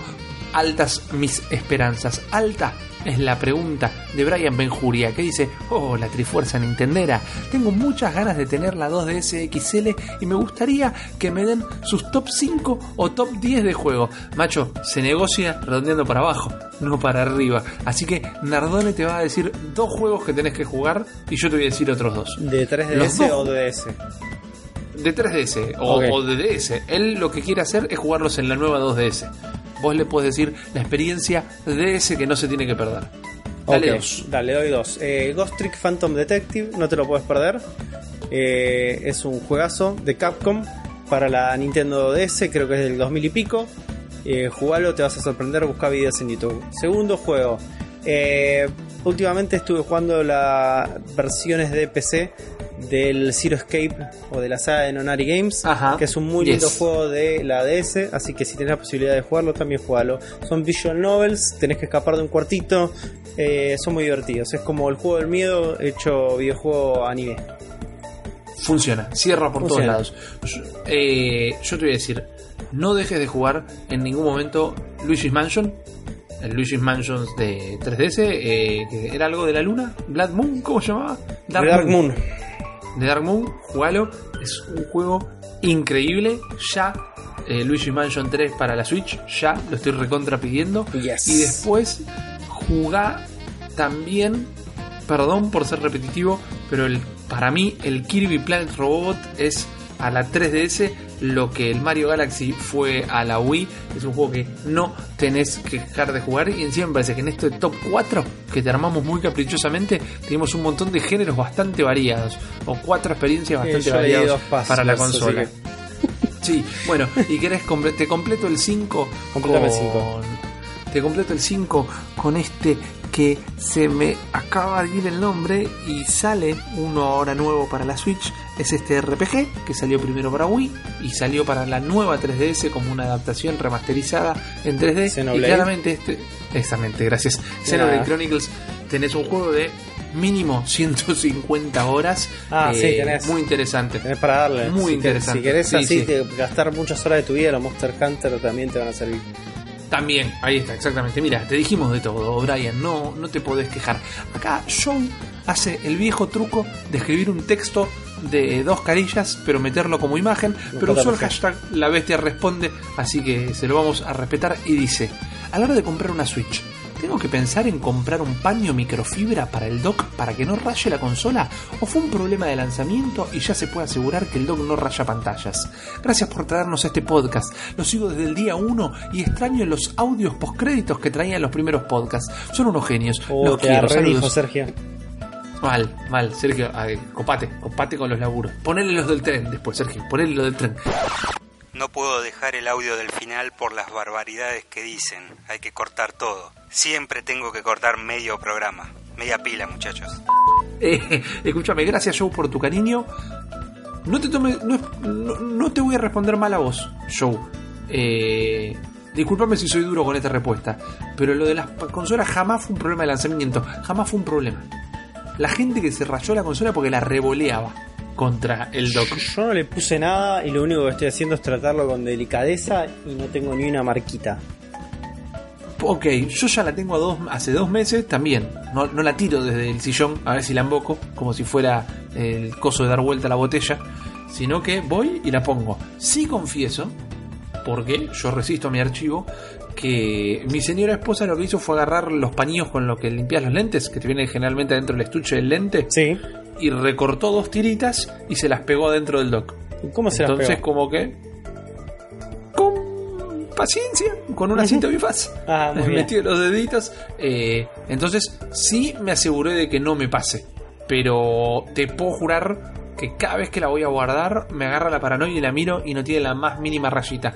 altas mis esperanzas. Alta es la pregunta de Brian Benjuria que dice, oh, la Trifuerza Nintendera, tengo muchas ganas de tener la 2DS XL y me gustaría que me den sus top 5 o top 10 de juego. Macho, se negocia redondeando para abajo, no para arriba. Así que Nardone te va a decir dos juegos que tenés que jugar y yo te voy a decir otros dos. ¿De Los 3DS dos. o DS? De 3DS o, o de DS. Él lo que quiere hacer es jugarlos en la nueva 2DS. Vos le podés decir la experiencia DS que no se tiene que perder. Dale dos. Dale, doy dos. Eh, Ghost Trick Phantom Detective, no te lo puedes perder. Eh, es un juegazo de Capcom para la Nintendo DS, creo que es del 2000 y pico. Eh, jugalo, te vas a sorprender, busca videos en YouTube. Segundo juego. eh, últimamente estuve jugando las versiones de PC del Zero Escape o de la saga de Nonari Games, Ajá, que es un muy lindo yes. juego de la DS, así que si tenés la posibilidad de jugarlo, también jugalo. Son visual novels, tenés que escapar de un cuartito, eh, son muy divertidos. Es como el juego del miedo hecho videojuego anime. Funciona, cierra por Funciona. todos lados. Yo, eh, yo te voy a decir, no dejes de jugar en ningún momento Luigi's Mansion. El Luigi's Mansion de 3DS, eh, que era algo de la luna, Blood Moon, ¿cómo se llamaba? Dark, Moon. De Dark Moon, jugalo, es un juego increíble, ya eh, Luigi Mansion 3 para la Switch, ya lo estoy recontra pidiendo. Yes. Y después jugá también, perdón por ser repetitivo, pero el, para mí el Kirby Planet Robot es a la 3DS lo que el Mario Galaxy fue a la Wii. Es un juego que no tenés que dejar de jugar. Y encima me parece que en este top 4 que te armamos muy caprichosamente, tenemos un montón de géneros bastante variados. O cuatro experiencias bastante variadas para la consola. que- Sí, bueno, y querés comple- te completo el 5 Completame el con- cinco. Te completo el 5 con este que se me acaba de ir el nombre y sale uno ahora nuevo para la Switch. Es este RPG que salió primero para Wii y salió para la nueva 3DS como una adaptación remasterizada en 3D. Y Xenoblade. claramente este. Exactamente, gracias. Xenoblade. Chronicles tenés un juego de mínimo 150 horas. Ah, eh, sí, tenés. Muy interesante. Tenés para darle. Muy Si te- interesante. Si querés Sí, así sí. gastar muchas horas de tu vida, los Monster Hunter también te van a servir. También, ahí está, exactamente. Mira, te dijimos de todo, Brian, no, no te podés quejar. Acá Joe hace el viejo truco de escribir un texto de dos carillas, pero meterlo como imagen, pero usó el hashtag La Bestia Responde, así que se lo vamos a respetar y dice, a la hora de comprar una Switch, ¿tengo que pensar en comprar un paño microfibra para el dock para que no raye la consola? ¿O fue un problema de lanzamiento y ya se puede asegurar que el dock no raya pantallas? Gracias por traernos este podcast. Lo sigo desde el día 1 y extraño los audios postcréditos que traían los primeros podcasts. Son unos genios. Oh, los te quiero. Sergio. Mal, mal, Sergio, ay, copate, copate con los laburos. Ponele los del tren después, Sergio, ponele los del tren. No puedo dejar el audio del final por las barbaridades que dicen. Hay que cortar todo. Siempre tengo que cortar medio programa. Media pila, muchachos. Eh, escúchame, gracias Joe por tu cariño. No te tome, no, no- no te voy a responder mal a vos, Joe. Eh, discúlpame si soy duro con esta respuesta, pero lo de las consolas jamás fue un problema de lanzamiento, jamás fue un problema. La gente que se rayó la consola porque la revoleaba contra el dock. Yo no le puse nada y lo único que estoy haciendo es tratarlo con delicadeza y no tengo ni una marquita. Ok, yo ya la tengo a dos, hace dos meses también. No, no la tiro desde el sillón a ver si la emboco, como si fuera el coso de dar vuelta a la botella, sino que voy y la pongo. Sí confieso, porque yo resisto a mi archivo, que mi señora esposa lo que hizo fue agarrar los pañillos con los que limpias los lentes, que te vienen generalmente dentro del estuche del lente, Sí. y recortó dos tiritas y se las pegó dentro del dock. ¿Y ¿Cómo se las Entonces, pegó? como que. Con paciencia, con una cinta bifaz. Ah, muy bien. Metí los deditos. eh, entonces, sí me aseguré de que no me pase. Pero te puedo jurar que cada vez que la voy a guardar, me agarra la paranoia y la miro y no tiene la más mínima rayita.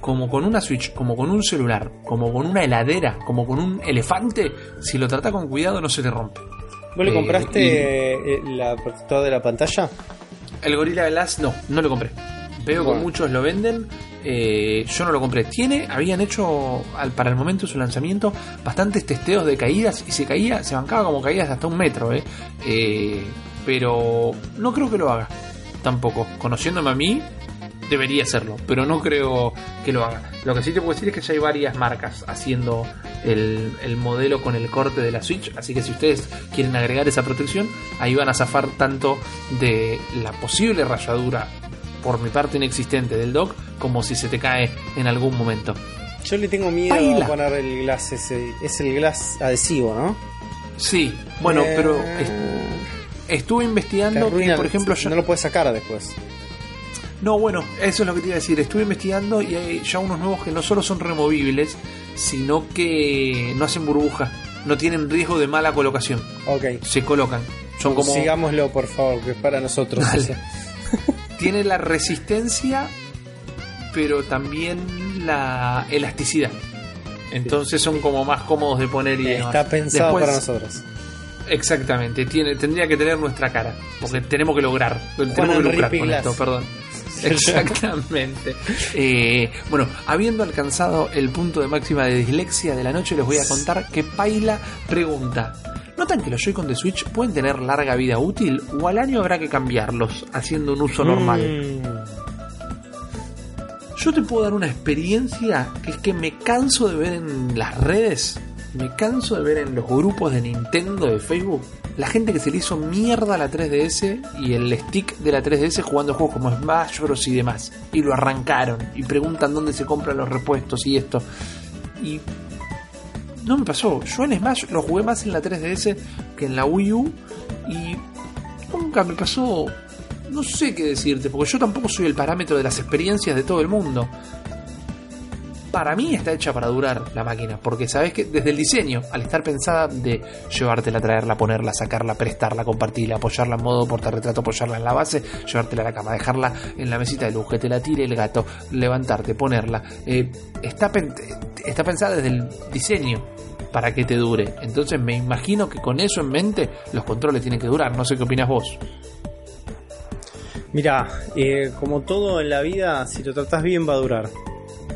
Como con una Switch, como con un celular, como con una heladera, como con un elefante, si lo trata con cuidado no se te rompe. ¿Vos le Eh, compraste eh, la protector de la pantalla? El Gorilla Glass no, no lo compré. Veo que muchos lo venden. eh, yo no lo compré. Tiene, habían hecho al, para el momento de su lanzamiento bastantes testeos de caídas y se caía, se bancaba como caídas de hasta un metro, eh. Eh, pero no creo que lo haga. Tampoco. Conociéndome a mí, debería hacerlo, pero no creo que lo haga. Lo que sí te puedo decir es que ya hay varias marcas haciendo el, el modelo con el corte de la Switch, así que si ustedes quieren agregar esa protección, ahí van a zafar tanto de la posible rayadura por mi parte inexistente del dock, como si se te cae en algún momento. Yo le tengo miedo Baila. a poner el glass ese. Es el glass adhesivo, ¿no? Sí, bueno, Eh, pero est- estuve investigando que, por ejemplo, ya... no lo puedes sacar después. No, bueno, eso es lo que te iba a decir. Estuve investigando y hay ya unos nuevos que no solo son removibles, sino que no hacen burbuja, no tienen riesgo de mala colocación. Ok. Se colocan. Son como. Sigámoslo, por favor, que es para nosotros. Tiene la resistencia, pero también la elasticidad. Entonces son como más cómodos de poner y demás. Está pensado Después- para nosotros. Exactamente, tiene, tendría que tener nuestra cara, porque tenemos que lograr, tenemos que lucrar con esto, perdón. Exactamente. Eh, bueno, habiendo alcanzado el punto de máxima de dislexia de la noche, les voy a contar que Paila pregunta: ¿Notan que los Joy-Con de Switch pueden tener larga vida útil o al año habrá que cambiarlos haciendo un uso normal? Mm, Yo te puedo dar una experiencia que es que me canso de ver en las redes, me canso de ver en los grupos de Nintendo de Facebook, la gente que se le hizo mierda a la 3DS y el stick de la 3DS jugando juegos como Smash Bros. y demás. Y lo arrancaron y preguntan dónde se compran los repuestos y esto. Y no me pasó. Yo en Smash lo jugué más en la 3DS que en la Wii U y nunca me pasó. No sé qué decirte, porque yo tampoco soy el parámetro de las experiencias de todo el mundo. Para mí está hecha para durar la máquina, porque sabes que desde el diseño, al estar pensada de llevártela, traerla, ponerla, sacarla, prestarla, compartirla, apoyarla en modo portarretrato, apoyarla en la base, llevártela a la cama, dejarla en la mesita de luz, que te la tire el gato, levantarte, ponerla. eh, está, pen- está pensada desde el diseño para que te dure. Entonces me imagino que con eso en mente los controles tienen que durar. No sé qué opinas vos. Mira, eh, como todo en la vida, si lo tratás bien va a durar.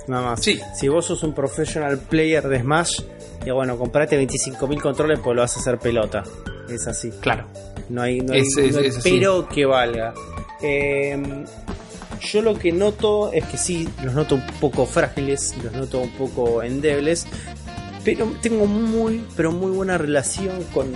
Nada más. Sí. Si vos sos un professional player de Smash, y bueno, comprate 25.000 controles pues lo vas a hacer pelota. Es así. Claro. No hay, no hay, Es- es- no hay es así. pero que valga. Eh, yo lo que noto es que sí, los noto un poco frágiles, los noto un poco endebles, pero tengo muy, pero muy buena relación con,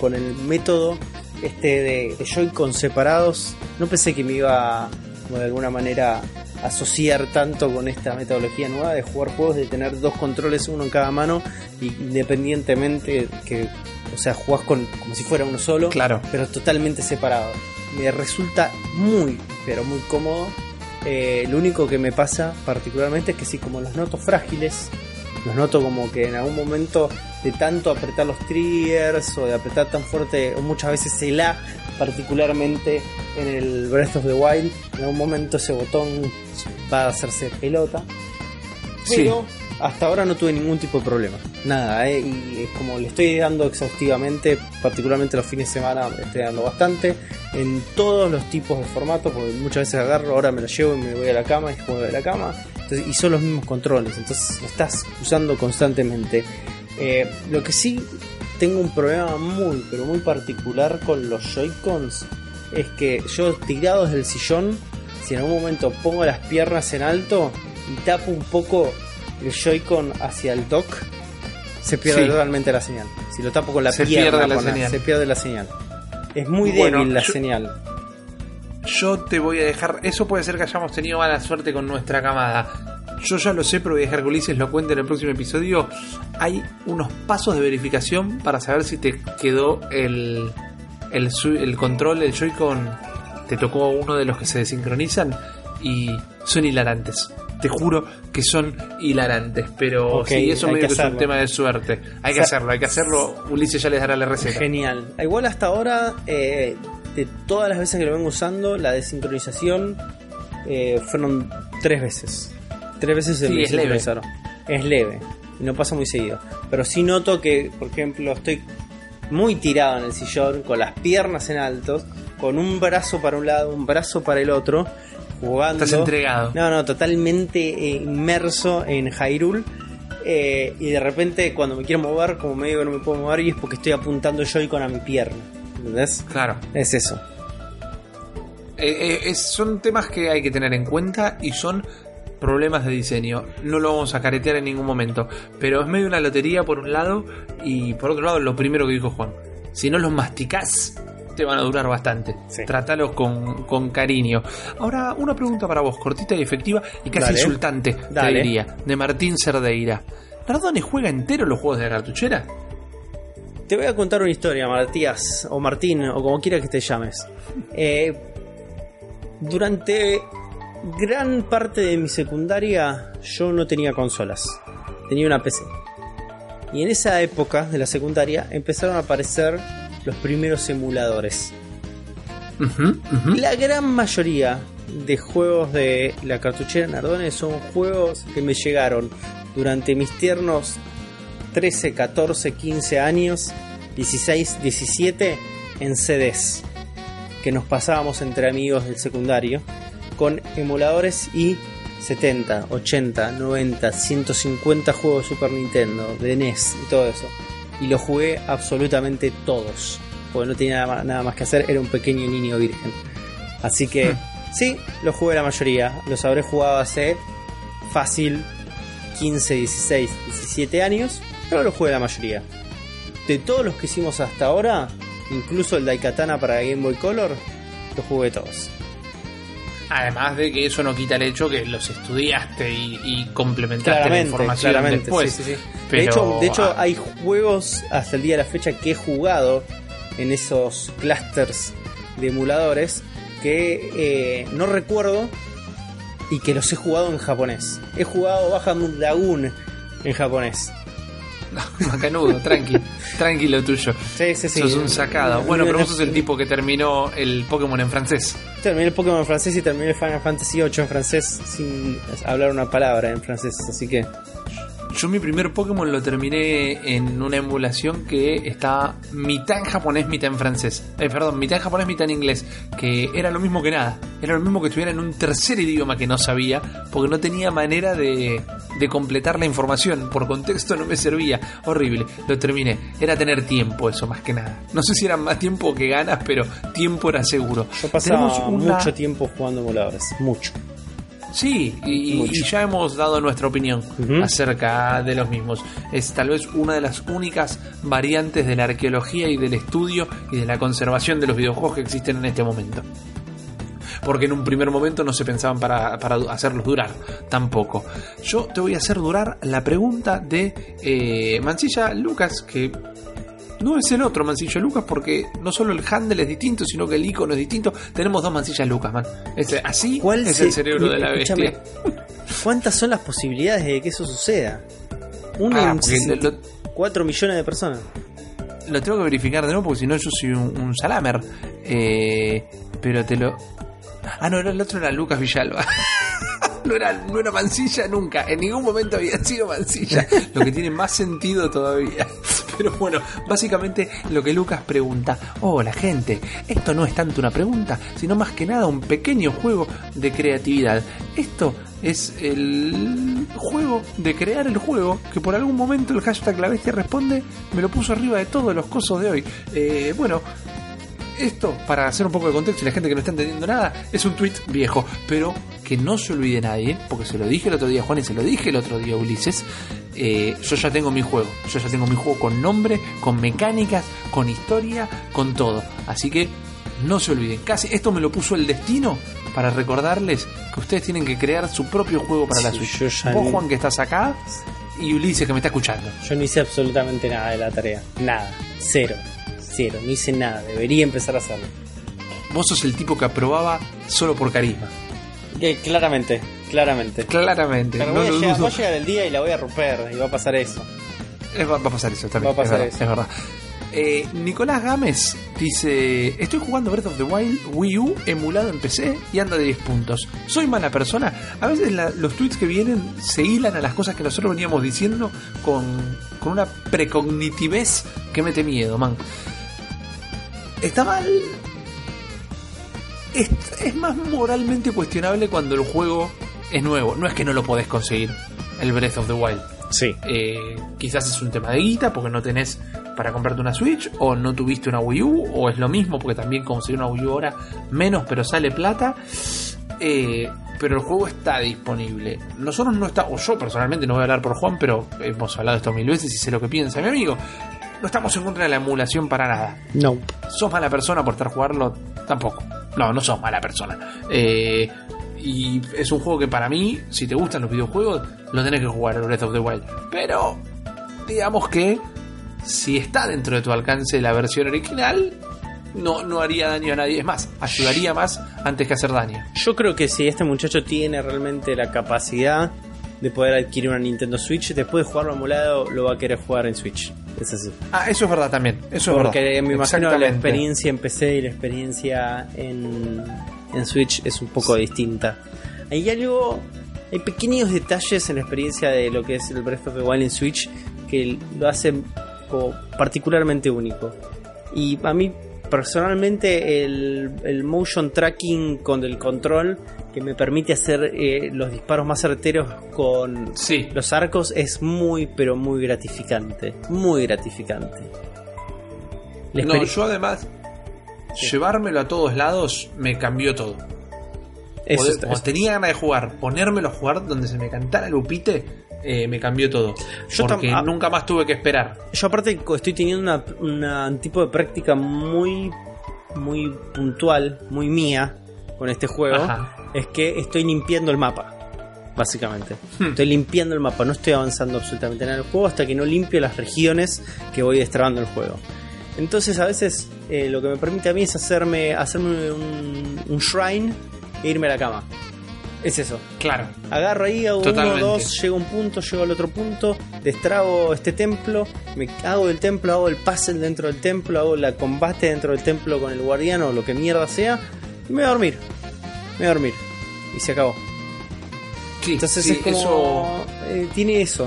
con el método este de, de Joy-Con separados. No pensé que me iba de alguna manera asociar tanto con esta metodología nueva de jugar juegos, de tener dos controles, uno en cada mano, y independientemente que, o sea, jugás con, como si fuera uno solo, Claro. pero totalmente separado. Me resulta muy, pero muy cómodo. Eh, lo único que me pasa particularmente es que sí, como los noto frágiles, los noto como que en algún momento de tanto apretar los triggers o de apretar tan fuerte, o muchas veces el A, particularmente en el Breath of the Wild, en algún momento ese botón va a hacerse pelota. Pero hasta ahora no tuve ningún tipo de problema. Nada, eh, y es como le estoy dando exhaustivamente, particularmente los fines de semana, le estoy dando bastante, en todos los tipos de formatos, porque muchas veces agarro, ahora me lo llevo y me voy a la cama y juego de la cama, entonces, y son los mismos controles, entonces lo estás usando constantemente. Eh, lo que sí tengo un problema muy, pero muy particular con los Joy-Cons es que yo tirado desde el sillón, si en algún momento pongo las piernas en alto y tapo un poco el Joy-Con hacia el dock, se pierde Sí. totalmente la señal. Si lo tapo con la Se pierna, pierde la con señal. se pierde la señal. Es muy Bueno, débil la yo- señal. Yo te voy a dejar. Eso puede ser que hayamos tenido mala suerte con nuestra camada. Yo ya lo sé, pero voy a dejar que Ulises lo cuente en el próximo episodio. Hay unos pasos de verificación para saber si te quedó el, el, control, el Joy-Con. Te tocó uno de los que se desincronizan y son hilarantes. Te juro que son hilarantes. Pero Ok, sí, eso medio que que es un tema de suerte. Hay que O sea, hacerlo, hay que hacerlo. Ulises ya les dará la receta. Genial. Igual hasta ahora, eh, de todas las veces que lo vengo usando, la desincronización eh, fueron tres veces. Tres veces Sí, me es leve. Es leve. Y no pasa muy seguido. Pero sí noto que, por ejemplo, estoy muy tirado en el sillón, con las piernas en alto, con un brazo para un lado, un brazo para el otro, jugando. Estás entregado. No, no, totalmente eh, inmerso en Hyrule. eh, y de repente cuando me quiero mover, como medio que no me puedo mover, y es porque estoy apuntando Joy-Con a mi pierna. ¿Entendés? Claro. Es eso. Eh, eh, son temas que hay que tener en cuenta y son problemas de diseño. No lo vamos a caretear en ningún momento. Pero es medio una lotería por un lado y por otro lado lo primero que dijo Juan. Si no los masticás, te van a durar bastante. Sí. Trátalos con, con cariño. Ahora, una pregunta para vos, cortita y efectiva y casi Dale. insultante, Dale. te diría, de Martín Cerdeira. ¿Nardone juega entero los juegos de la cartuchera? Te voy a contar una historia, Matías, o Martín, o como quiera que te llames. Eh, durante gran parte de mi secundaria yo no tenía consolas, tenía una PC. Y en esa época de la secundaria empezaron a aparecer los primeros emuladores. La gran mayoría de juegos de la cartuchera Nardone son juegos que me llegaron durante mis tiernos 13, 14, 15 años, 16, 17 en CDs que nos pasábamos entre amigos del secundario con emuladores y 70, 80, 90, 150 juegos de Super Nintendo, de NES y todo eso. Y los jugué absolutamente todos, porque no tenía nada más, que hacer, era un pequeño niño virgen. Así que sí, los jugué la mayoría, los habré jugado hace fácil 15, 16, 17 años, pero los jugué la mayoría. De todos los que hicimos hasta ahora, incluso el Daikatana para Game Boy Color, los jugué todos. Además de que eso no quita el hecho que los estudiaste y, y complementaste la Claramente, información claramente, después. sí, sí, sí. Pero, de hecho, de hecho ah, hay juegos hasta el día de la fecha que he jugado en esos clusters de emuladores que eh, no recuerdo y que los he jugado en japonés. He jugado Baja Lagoon en japonés. Macanudo, tranqui, tranquilo tuyo. Sí, sí, sí. Sos un sacado. Bueno, pero vos sos el tipo que terminó el Pokémon en francés. Terminé el Pokémon francés y terminé el Final Fantasy VIII en francés sin hablar una palabra en francés, así que Yo mi primer Pokémon lo terminé en una emulación que estaba mitad en japonés, mitad en francés. Eh, perdón, mitad en japonés, mitad en inglés. Que era lo mismo que nada. Era lo mismo que estuviera en un tercer idioma que no sabía, porque no tenía manera de, de completar la información. Por contexto no me servía. Horrible. Lo terminé. Era tener tiempo eso, más que nada. No sé si era más tiempo que ganas, pero tiempo era seguro. Yo pasaba una- mucho tiempo jugando emuladores. Mucho. Sí, y, ya hemos dado nuestra opinión acerca de los mismos. Es tal vez una de las únicas variantes de la arqueología y del estudio y de la conservación de los videojuegos que existen en este momento. Porque en un primer momento no se pensaban para, para hacerlos durar, tampoco. Yo te voy a hacer durar la pregunta de eh, Mancilla Lucas, que no es el otro Mancilla Lucas, porque no solo el handle es distinto, sino que el icono es distinto. Tenemos dos Mancillas Lucas, man. Es, así ¿Cuál es se- el cerebro de la escúchame, bestia. ¿Cuántas son las posibilidades de que eso suceda? Una Ah, en porque lo, lo- 4 millones de personas. lo tengo que verificar de nuevo porque si no yo soy un, un salamer. Eh, pero te lo... Ah, no, era el otro era Lucas Villalba. No era, no era mancilla nunca, en ningún momento había sido mancilla, lo que tiene más sentido todavía. Pero bueno, básicamente lo que Lucas pregunta, oh la gente, esto no es tanto una pregunta, sino más que nada un pequeño juego de creatividad. Esto es el juego de crear el juego, que por algún momento el hashtag la bestia responde, me lo puso arriba de todos los cosos de hoy. Eh, bueno, esto, para hacer un poco de contexto y la gente que no está entendiendo nada, es un tweet viejo, pero que no se olvide nadie, porque se lo dije el otro día Juan y se lo dije el otro día a Ulises. eh, yo ya tengo mi juego, yo ya tengo mi juego con nombre, con mecánicas, con historia, con todo. Así que no se olviden, casi esto me lo puso el destino para recordarles que ustedes tienen que crear su propio juego para la Switch. Vos, ni- Juan, que estás acá, y Ulises, que me está escuchando. Yo no hice absolutamente nada de la tarea. Nada. Cero. Cero. No hice nada. Debería empezar a hacerlo. Vos sos el tipo que aprobaba solo por carisma. Que claramente. Claramente. Claramente. Pero no voy a llegar- va a llegar el día y la voy a romper. Y va a pasar eso. Eh, Va, va a pasar eso también. Va a pasar es eso. es verdad. Eh, Nicolás Gámez dice: Estoy jugando Breath of the Wild Wii U emulado en PC y anda de 10 puntos. ¿Soy mala persona? A veces la- los tweets que vienen se hilan a las cosas que nosotros veníamos diciendo con, con una precognitivez que mete miedo, man. ¿Está mal? Es, es más moralmente cuestionable cuando el juego es nuevo. No es que no lo podés conseguir, el Breath of the Wild. Sí. Eh, quizás es un tema de guita porque no tenés para comprarte una Switch o no tuviste una Wii U o es lo mismo porque también conseguir una Wii U ahora menos pero sale plata. Eh, pero el juego está disponible. Nosotros no está, o yo personalmente no voy a hablar por Juan, pero hemos hablado esto mil veces y sé lo que piensa mi amigo. No estamos en contra de la emulación para nada. No. ¿Sos mala persona por estar jugarlo? Tampoco. No, no sos mala persona. Eh, y es un juego que para mí, si te gustan los videojuegos, lo tenés que jugar el Breath of the Wild. Pero, digamos que si está dentro de tu alcance la versión original, no, no haría daño a nadie. Es más, ayudaría más antes que hacer daño. Yo creo que si este muchacho tiene realmente la capacidad de poder adquirir una Nintendo Switch, después de jugarlo emulado, lo va a querer jugar en Switch. Es así. Ah, eso es verdad también. Eso es verdad. Porque me imagino la experiencia en PC y la experiencia en, en Switch es un poco distinta. Hay algo, hay pequeños detalles en la experiencia de lo que es el Breath of the Wild en Switch que lo hacen particularmente único. Y a mí personalmente el, el motion tracking con el control que me permite hacer eh, los disparos más certeros con Sí. los arcos es muy pero muy gratificante. Muy gratificante. No, yo además, llevármelo a todos lados me cambió todo. eso Poder- está- cuando tenía ganas de jugar, ponérmelo a jugar donde se me cantara el upite, eh, me cambió todo. Yo porque ah. nunca más tuve que esperar. Yo aparte estoy teniendo una, una- un tipo de práctica muy muy puntual, muy mía con este juego, Ajá. es que estoy limpiando el mapa. Básicamente. Hmm. Estoy limpiando el mapa, no estoy avanzando absolutamente nada en el juego hasta que no limpio las regiones que voy destrabando el juego. Entonces a veces eh, lo que me permite a mí es hacerme, hacerme un, un shrine e irme a la cama. Es eso. Claro. Agarro ahí, hago Totalmente. uno, dos, llego a un punto, llego al otro punto, destrabo este templo, me hago del templo, hago el puzzle dentro del templo, hago la combate dentro del templo con el guardián o lo que mierda sea, y me voy a dormir. Me voy a dormir. Y se acabó. Sí, Entonces sí, es como. eso. eh, tiene eso.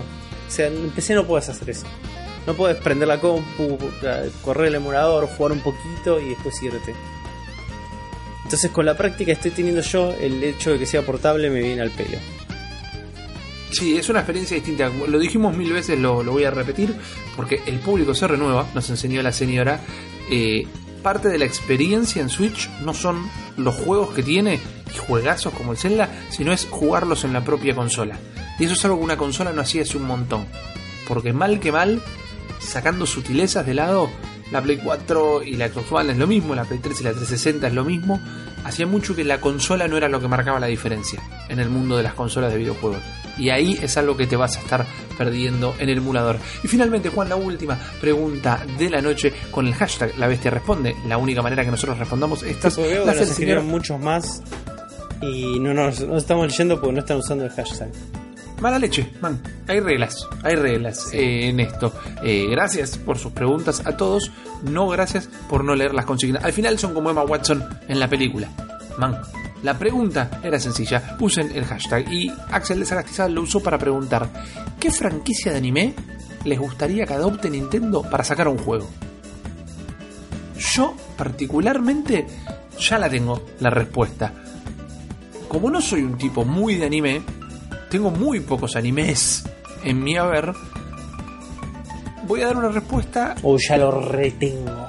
O sea, en PC no puedes hacer eso. No puedes prender la compu, eh, correr el emulador, jugar un poquito y después irte. Entonces con la práctica estoy teniendo yo, el hecho de que sea portable me viene al pelo. Sí, es una experiencia distinta. Lo dijimos mil veces, lo, lo voy a repetir, porque el público se renueva, nos enseñó la señora. Eh, parte de la experiencia en Switch no son los juegos que tiene y juegazos como el Zelda, sino es jugarlos en la propia consola. Y eso es algo que una consola no hacía hace un montón. Porque mal que mal, sacando sutilezas de lado, la Play 4 y la Xbox One es lo mismo, la Play 3 y la 360 es lo mismo. Hacía mucho que la consola no era lo que marcaba la diferencia en el mundo de las consolas de videojuegos. Y ahí es algo que te vas a estar perdiendo en el emulador. Y finalmente, Juan, la última pregunta de la noche con el hashtag La Bestia Responde. La única manera que nosotros respondamos estas que las nos señor muchos más y no nos no estamos leyendo porque no están usando el hashtag. Mala leche, man. Hay reglas, hay reglas eh, en esto. Eh, gracias por sus preguntas a todos. No gracias por no leer las consignas. Al final son como Emma Watson en la película. Man. La pregunta era sencilla. Usen el hashtag. Y Axel de Sagastizal lo usó para preguntar: ¿Qué franquicia de anime les gustaría que adopte Nintendo para sacar un juego? Yo, particularmente, ya la tengo, la respuesta. Como no soy un tipo muy de anime, tengo muy pocos animes en mi haber. Voy a dar una respuesta, O ya lo retengo.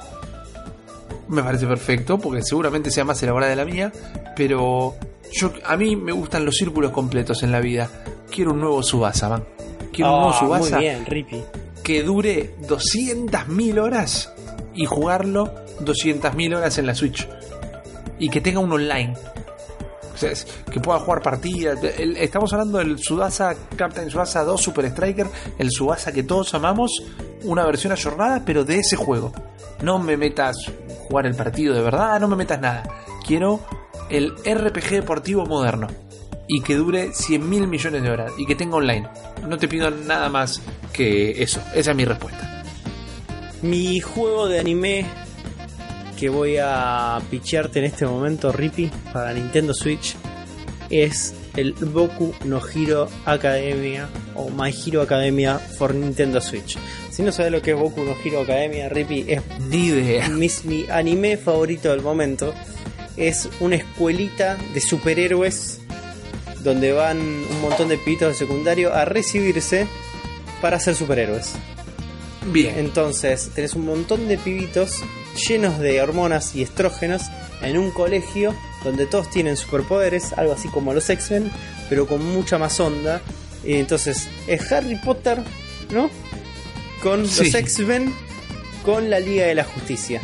me parece perfecto, porque seguramente sea más elaborada de la mía, pero yo a mí me gustan los círculos completos en la vida. Quiero un nuevo Subasa, man. Quiero un nuevo Ah, Subasa muy bien, Rippy. que dure 200.000 horas y jugarlo 200.000 horas en la Switch. Y que tenga un online. Que pueda jugar partidas. Estamos hablando del Sudasa Captain Subasa 2 Super Striker, el Subasa que todos amamos, una versión ayornada, pero de ese juego. No me metas jugar el partido de verdad, no me metas nada. Quiero el RPG deportivo moderno y que dure 100 mil millones de horas y que tenga online. No te pido nada más que eso. Esa es mi respuesta. Mi juego de anime que voy a pichearte en este momento, Rippy, para Nintendo Switch, es el Boku no Hero Academia o My Hero Academia for Nintendo Switch. Si no sabes lo que es Boku no Hero Academia, Rippy, es Ni idea. mis- mi anime favorito del momento. Es una escuelita de superhéroes donde van un montón de pibitos de secundario a recibirse para ser superhéroes. Bien. Entonces, tenés un montón de pibitos llenos de hormonas y estrógenos en un colegio donde todos tienen superpoderes, algo así como los X-Men, pero con mucha más onda. Y entonces, es Harry Potter, ¿no? Con Sí. los X-Men, con la Liga de la Justicia.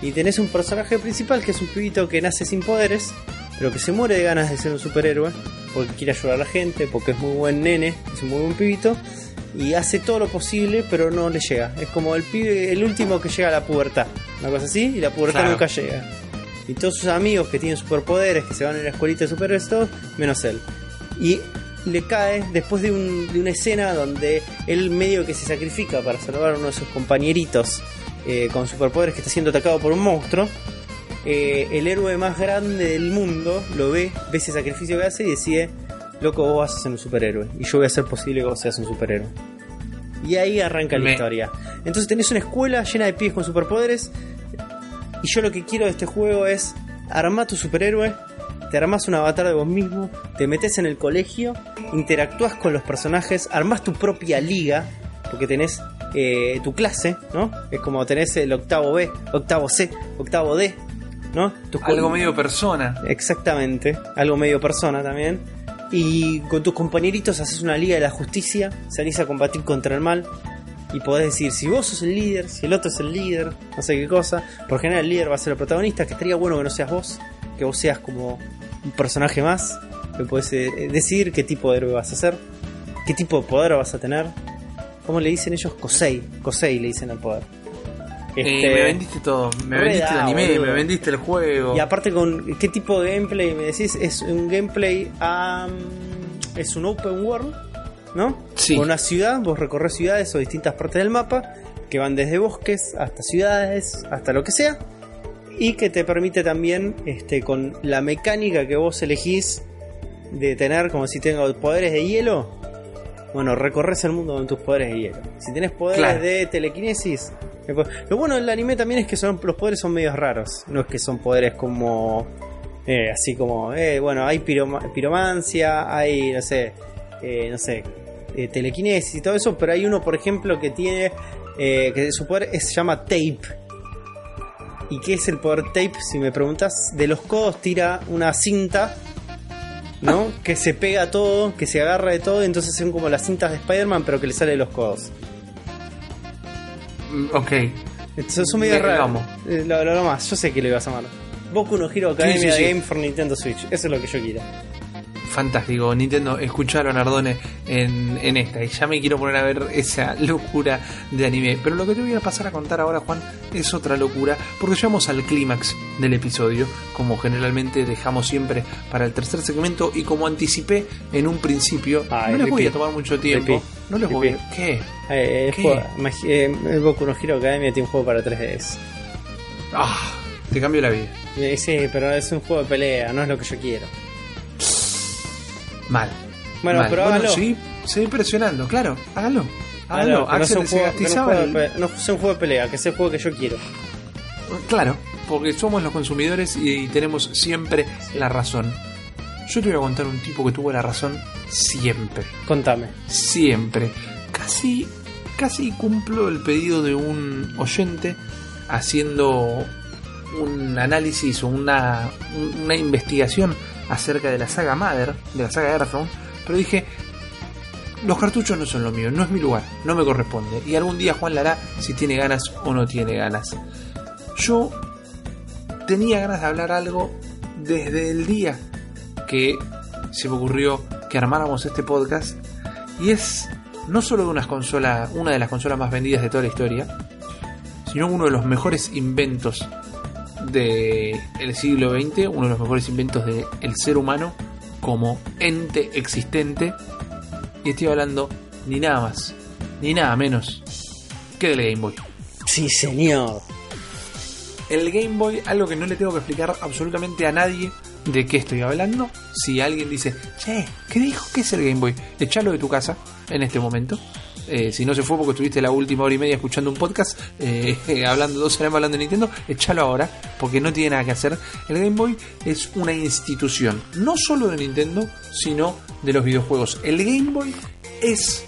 Y tenés un personaje principal que es un pibito que nace sin poderes, pero que se muere de ganas de ser un superhéroe, porque quiere ayudar a la gente, porque es muy buen nene, es un muy buen pibito, y hace todo lo posible, pero no le llega. Es como el pibe, el último que llega a la pubertad, una cosa así, y la pubertad Claro. nunca llega. Y todos sus amigos que tienen superpoderes, que se van a la escuelita de superhéroes, todos, menos él. Y le cae después de, un- de una escena donde él medio que se sacrifica para salvar a uno de sus compañeritos eh, con superpoderes que está siendo atacado por un monstruo. Eh, el héroe más grande del mundo lo ve, ve ese sacrificio que hace y decide, loco, vos vas a ser un superhéroe y yo voy a hacer posible que vos seas un superhéroe. Y ahí arranca la historia. Entonces tenés una escuela llena de pibes con superpoderes y yo lo que quiero de este juego es armar tu superhéroe, te armás un avatar de vos mismo, te metes en el colegio, interactúas con los personajes, armás tu propia liga, porque tenés eh, tu clase, ¿no? Es como tenés el octavo B, octavo C, octavo D, ¿no? Co- Algo medio persona. Exactamente, algo medio persona también. Y con tus compañeritos haces una liga de la justicia, salís a combatir contra el mal. Y podés decir si vos sos el líder, si el otro es el líder, no sé qué cosa. Por general el líder va a ser el protagonista, que estaría bueno que no seas vos, que vos seas como un personaje más. Que podés eh, decidir qué tipo de héroe vas a ser, qué tipo de poder vas a tener. ¿Cómo le dicen ellos? Kosei. Kosei le dicen al poder. Eh, Este, me vendiste todo. Me vendiste el anime, boludo. me vendiste el juego. Y aparte con qué tipo de gameplay me decís, es un gameplay am, es un open world, ¿no? Sí. Con una ciudad, vos recorres ciudades o distintas partes del mapa que van desde bosques hasta ciudades, hasta lo que sea. Y que te permite también, este, con la mecánica que vos elegís de tener, como si tengo poderes de hielo, Bueno, recorres el mundo con tus poderes de hielo. Si tenés poderes Claro. de telequinesis. Lo bueno del anime también es que son, los poderes son medios raros. No es que son poderes como. eh, así como. eh, bueno, hay piroma- piromancia, hay, no sé. eh, no sé. eh, telequinesis y todo eso. Pero hay uno, por ejemplo, que tiene. que su poder es- se llama tape. ¿Y qué es el poder tape? Si me preguntas, de los codos tira una cinta, ¿no? que se pega a todo, que se agarra de todo, entonces son como las cintas de Spider-Man, pero que le sale de los codos. Mm, Ok. Entonces son medio Le- raros. vamos. Eh, Lo, lo, lo más, yo sé que lo ibas a amar. Boku no Hero Academia sí, sí. Game for Nintendo Switch. Eso es lo que yo quiero. Fantástico, Nintendo, escucharon Ardone en, en esta y ya me quiero poner a ver esa locura de anime. Pero lo que te voy a pasar a contar ahora, Juan, es otra locura, porque llegamos al clímax del episodio, como generalmente dejamos siempre para el tercer segmento y como anticipé en un principio, Ay, no les voy a tomar mucho tiempo, no les voy a... ¿Qué? Eh, el ¿Qué? juego- eh, Boku no Hero Academia tiene un juego para 3DS. Ah, te cambio la vida. Eh, sí, pero es un juego de pelea, no es lo que yo quiero. Mal. Bueno, Mal. pero hágalo. sí, seguí presionando, claro, hágalo. Ah, Hágalo, no, juego- que sea un juego de pelea, que sea el juego que yo quiero. Claro, porque somos los consumidores y tenemos siempre la razón. Yo te voy a contar un tipo que tuvo la razón siempre, Contame. siempre. Casi, casi cumplo el pedido de un oyente haciendo un análisis o una, una investigación acerca de la saga Mother, de la saga Earthbound, pero dije, los cartuchos no son lo mío, no es mi lugar, no me corresponde. Y algún día Juan la hará si tiene ganas o no tiene ganas. Yo tenía ganas de hablar algo desde el día que se me ocurrió que armáramos este podcast. Y es no solo de unas consolas, una de las consolas más vendidas de toda la historia, sino uno de los mejores inventos del siglo XX, uno de los mejores inventos del ser humano como ente existente. Y estoy hablando ni nada más, ni nada menos que del Game Boy. Sí, señor. El Game Boy, algo que no le tengo que explicar absolutamente a nadie de qué estoy hablando. Si alguien dice, che, ¿qué dijo? ¿Qué es el Game Boy? Echalo de tu casa en este momento. Eh, si no se fue porque estuviste la última hora y media escuchando un podcast eh, hablando dos horas hablando de Nintendo, echalo ahora porque no tiene nada que hacer. El Game Boy es una institución, no solo de Nintendo, sino de los videojuegos. El Game Boy es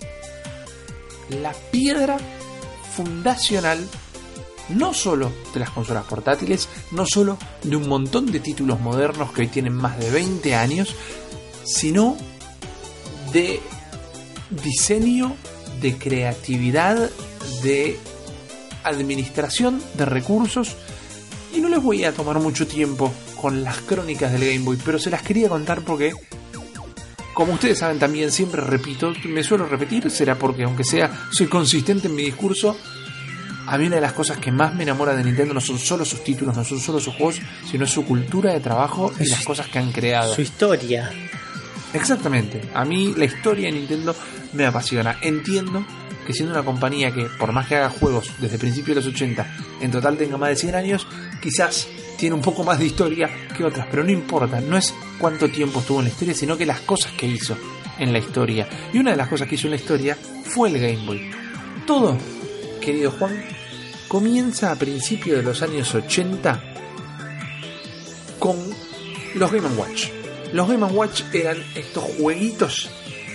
la piedra fundacional no solo de las consolas portátiles, no solo de un montón de títulos modernos que hoy tienen más de 20 años, sino de diseño, de creatividad, de administración de recursos. Y no les voy a tomar mucho tiempo con las crónicas del Game Boy, pero se las quería contar porque, como ustedes saben también, siempre repito, me suelo repetir, será porque aunque sea, soy consistente en mi discurso, a mí una de las cosas que más me enamora de Nintendo no son solo sus títulos, no son solo sus juegos, sino su cultura de trabajo y las cosas que han creado. Su historia. Exactamente. A mí la historia de Nintendo me apasiona. Entiendo que siendo una compañía que, por más que haga juegos desde principios de los 80, en total tenga más de 100 años, quizás tiene un poco más de historia que otras, pero no importa. No es cuánto tiempo estuvo en la historia, sino que las cosas que hizo en la historia. Y una de las cosas que hizo en la historia fue el Game Boy. Todo, querido Juan, comienza a principios de los años 80 con los Game Watch. Los Game Watch eran estos jueguitos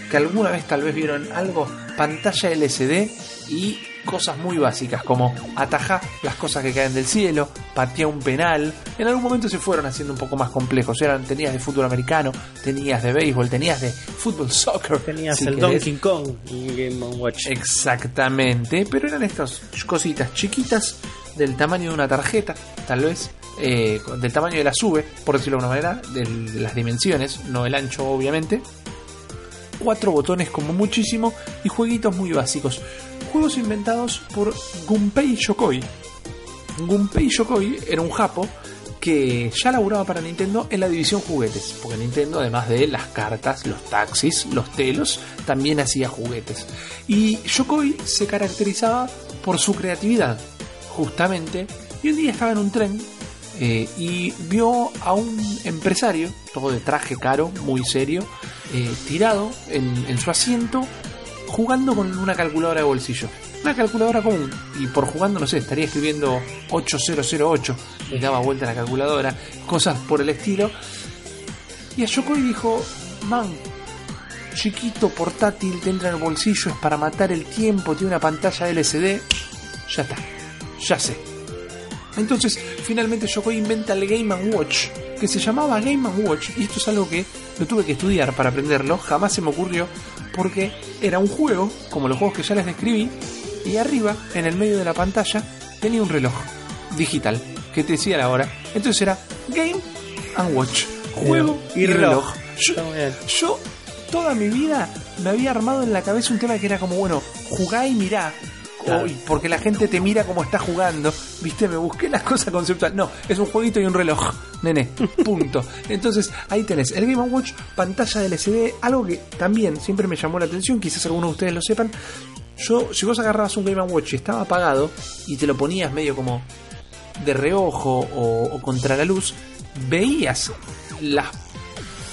que alguna vez tal vez vieron algo, pantalla LCD y cosas muy básicas como atajar las cosas que caen del cielo, patear un penal. En algún momento se fueron haciendo un poco más complejos. Eran, tenías de fútbol americano, tenías de béisbol, tenías de fútbol soccer. Tenías si el querés. Donkey Kong y Game Watch. Exactamente, pero eran estas cositas chiquitas del tamaño de una tarjeta, tal vez, eh, del tamaño de la sube, por decirlo de alguna manera, de las dimensiones, no el ancho obviamente. Cuatro botones como muchísimo y jueguitos muy básicos. Juegos inventados por Gunpei Yokoi. Gunpei Yokoi era un japo que ya laburaba para Nintendo en la división juguetes, porque Nintendo además de las cartas, los taxis, los telos, también hacía juguetes. Y Yokoi se caracterizaba por su creatividad, justamente, y un día estaba en un tren eh, y vio a un empresario, todo de traje caro, muy serio, eh, tirado en, su asiento jugando con una calculadora de bolsillo. Una calculadora común. Y por jugando, no sé, estaría escribiendo 8008. Le daba vuelta a la calculadora. Cosas por el estilo. Y a Yokoi dijo, man, chiquito, portátil, te entra en el bolsillo, es para matar el tiempo, tiene una pantalla LCD. Ya está, ya sé. Entonces, finalmente Yokoi inventa el Game Watch, que se llamaba Game Watch, y esto es algo que lo tuve que estudiar para aprenderlo, jamás se me ocurrió, porque era un juego, como los juegos que ya les describí, y arriba, en el medio de la pantalla, tenía un reloj digital que te decía la hora. Entonces era Game and Watch, juego y, Y reloj. reloj. Yo, yo toda mi vida me había armado en la cabeza un tema que era como, bueno, jugá y mirá. Claro. Porque la gente te mira como está jugando, viste, me busqué las cosas conceptuales. No, es un jueguito y un reloj, nene, punto. Entonces ahí tenés el Game Watch, pantalla de LCD, algo que también siempre me llamó la atención, quizás algunos de ustedes lo sepan. Yo, si vos agarrabas un Game Watch y estaba apagado y te lo ponías medio como de reojo o, o contra la luz, veías las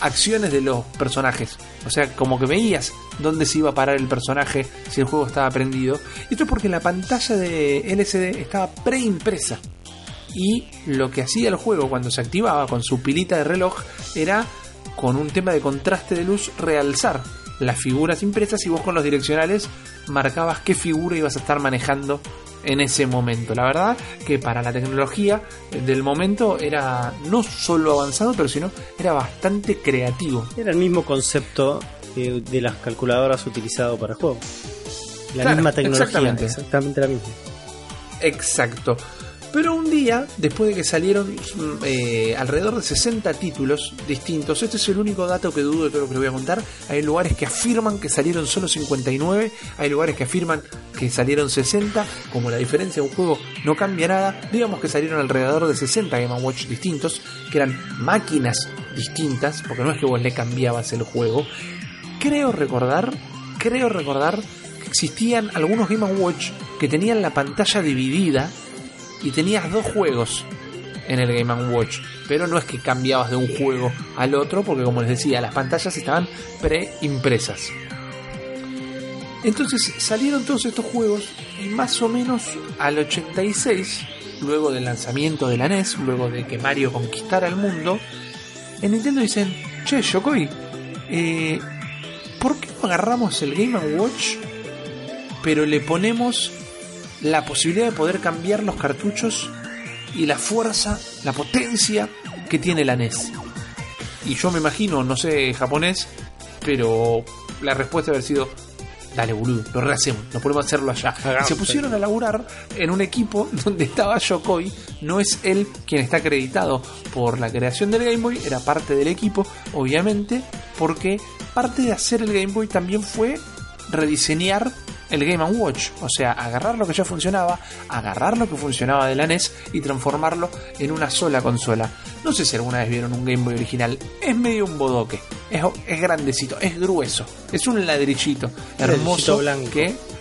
acciones de los personajes. O sea, como que veías dónde se iba a parar el personaje si el juego estaba prendido. Esto es porque la pantalla de LCD estaba preimpresa. Y lo que hacía el juego cuando se activaba con su pilita de reloj era con un tema de contraste de luz realzar las figuras impresas y vos con los direccionales marcabas qué figura ibas a estar manejando en ese momento. La verdad que para la tecnología del momento era no solo avanzado, pero sino era bastante creativo. Era el mismo concepto eh, de las calculadoras utilizado para el juego. La Claro, misma tecnología, exactamente. exactamente la misma. Exacto. Pero un día, después de que salieron mm, eh, alrededor de 60 títulos distintos, este es el único dato que dudo de todo lo que les voy a contar. Hay lugares que afirman que salieron solo 59, hay lugares que afirman que salieron 60. Como la diferencia de un juego no cambia nada, digamos que salieron alrededor de 60 Game Watch distintos, que eran máquinas distintas, porque no es que vos le cambiabas el juego. Creo recordar, creo recordar que existían algunos Game Watch que tenían la pantalla dividida y tenías dos juegos en el Game Watch, pero no es que cambiabas de un juego al otro, porque como les decía, las pantallas estaban preimpresas. Entonces salieron todos estos juegos y más o menos al 86, luego del lanzamiento de la NES, luego de que Mario conquistara el mundo, en Nintendo dicen, che, Yokoi, eh, ¿por qué no agarramos el Game Watch pero le ponemos la posibilidad de poder cambiar los cartuchos y la fuerza, la potencia que tiene la NES. Y yo me imagino, no sé japonés, pero la respuesta haber sido, dale boludo, lo rehacemos, nos ponemos a hacerlo allá. Y se pusieron a laburar en un equipo donde estaba Yokoi, no es él quien está acreditado por la creación del Game Boy, era parte del equipo, obviamente, porque parte de hacer el Game Boy también fue rediseñar el Game Watch, o sea, agarrar lo que ya funcionaba, agarrar lo que funcionaba de la NES y transformarlo en una sola consola. No sé si alguna vez vieron un Game Boy original, es medio un bodoque, es, es grandecito, es grueso, es un ladrillito hermoso Ladrillito blanco. que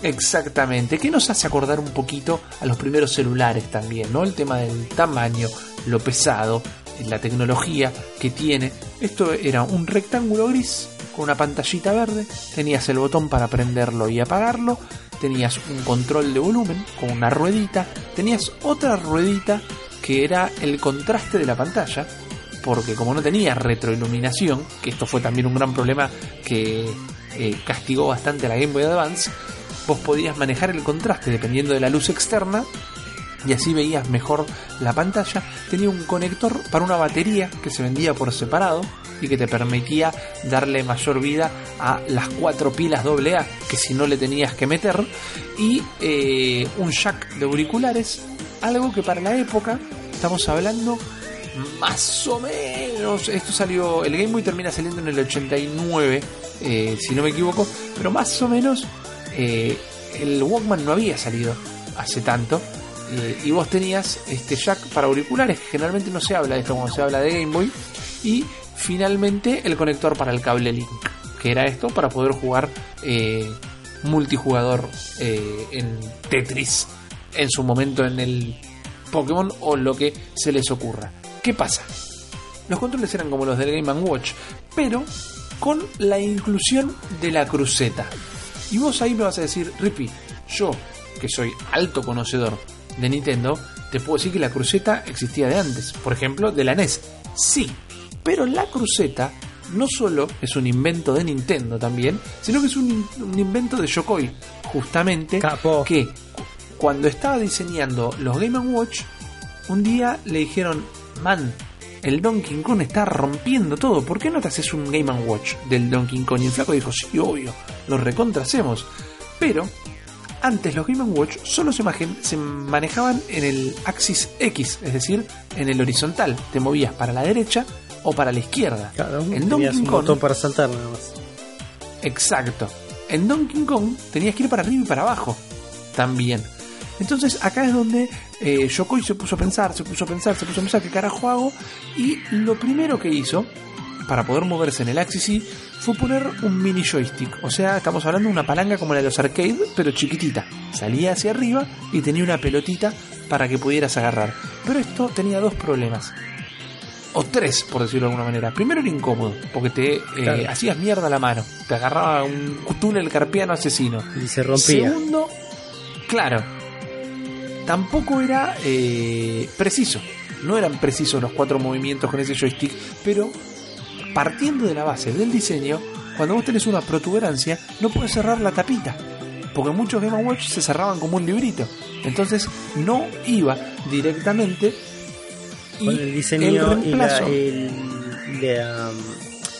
Exactamente, que nos hace acordar un poquito a los primeros celulares también, ¿no? El tema del tamaño, lo pesado, la tecnología que tiene. Esto era un rectángulo gris una pantallita verde, tenías el botón para prenderlo y apagarlo, tenías un control de volumen con una ruedita, tenías otra ruedita que era el contraste de la pantalla, porque como no tenía retroiluminación, que esto fue también un gran problema que eh, castigó bastante a la Game Boy Advance, vos podías manejar el contraste dependiendo de la luz externa y así veías mejor la pantalla. Tenía un conector para una batería que se vendía por separado y que te permitía darle mayor vida a las cuatro pilas AA que si no le tenías que meter y eh, un jack de auriculares, algo que para la época estamos hablando más o menos. Esto salió, el Game Boy termina saliendo en el 89, eh, si no me equivoco, pero más o menos eh, el Walkman no había salido hace tanto. y vos tenías este jack para auriculares, que generalmente no se habla de esto cuando se habla de Game Boy. Y finalmente el conector para el cable Link, que era esto para poder jugar eh, multijugador eh, en Tetris en su momento en el Pokémon o lo que se les ocurra. ¿Qué pasa? Los controles eran como los del Game Watch, pero con la inclusión de la cruceta. Y vos ahí me vas a decir, Rippy, yo, que soy alto conocedor de Nintendo, te puedo decir que la cruceta existía de antes. Por ejemplo, de la NES. Sí, pero la cruceta no solo es un invento de Nintendo también, sino que es un, in- un invento de Yokoi, justamente, Capo. que cu- cuando estaba diseñando los Game Watch, un día le dijeron, man, el Donkey Kong está rompiendo todo, ¿por qué no te haces un Game Watch del Donkey Kong? Y el flaco dijo, sí, obvio, lo recontra hacemos. Pero antes los Game Watch solo se, imagen- se manejaban en el axis X, es decir, en el horizontal. Te movías para la derecha o para la izquierda. Claro, en Donkey un Kong, botón para saltar nada más. exacto. En Donkey Kong tenías que ir para arriba y para abajo también. Entonces acá es donde eh, Yokoi se puso a pensar, se puso a pensar, se puso a pensar qué carajo hago. Y lo primero que hizo para poder moverse en el Axis Y fue poner un mini joystick. O sea, estamos hablando de una palanca como la de los arcade, pero chiquitita. Salía hacia arriba y tenía una pelotita para que pudieras agarrar. Pero esto tenía dos problemas. O tres, por decirlo de alguna manera. Primero era incómodo, porque te eh, Claro. hacías mierda la mano. Te agarraba un túnel carpiano asesino. Y se rompía. Segundo, claro, tampoco era eh, preciso. No eran precisos los cuatro movimientos con ese joystick, pero partiendo de la base del diseño, cuando vos tenés una protuberancia, no puedes cerrar la tapita. Porque muchos Game Watch se cerraban como un librito. Entonces no iba directamente. Y Con el diseño y la, reemplazo, el- la-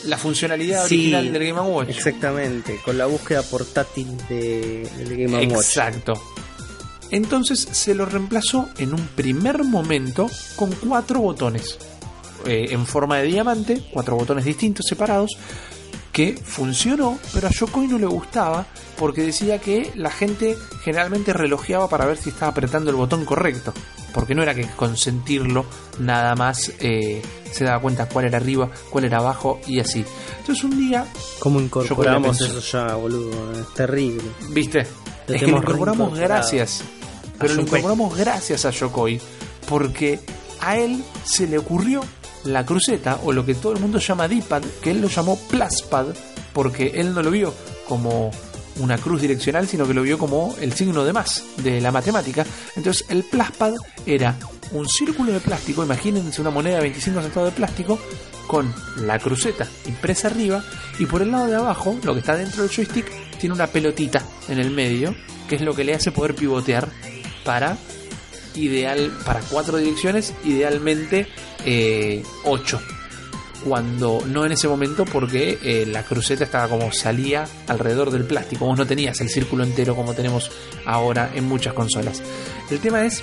la funcionalidad Sí, original del Game Watch. Exactamente, con la búsqueda portátil de, del Game Watch. Exacto. Entonces se lo reemplazó en un primer momento con cuatro botones eh, en forma de diamante, cuatro botones distintos separados, que funcionó, pero a Yokoi no le gustaba porque decía que la gente generalmente relojeaba para ver si estaba apretando el botón correcto, porque no era que consentirlo nada más eh, se daba cuenta cuál era arriba, cuál era abajo y así. Entonces un día, ¿Cómo incorporamos eso ya, boludo? Es terrible. viste, Lo es que lo incorporamos gracias, pero lo incorporamos gracias a Yokoi, porque a él se le ocurrió la cruceta, o lo que todo el mundo llama D-pad, que él lo llamó Pluspad, porque él no lo vio como una cruz direccional, sino que lo vio como el signo de más de la matemática. Entonces el Pluspad era un círculo de plástico, imagínense una moneda de 25 centavos de plástico, con la cruceta impresa arriba, y por el lado de abajo, lo que está dentro del joystick, tiene una pelotita en el medio, que es lo que le hace poder pivotear para ideal para cuatro direcciones, idealmente eh, ocho. Cuando no en ese momento, porque eh, la cruceta estaba como salía alrededor del plástico. Vos no tenías el círculo entero como tenemos ahora en muchas consolas. El tema es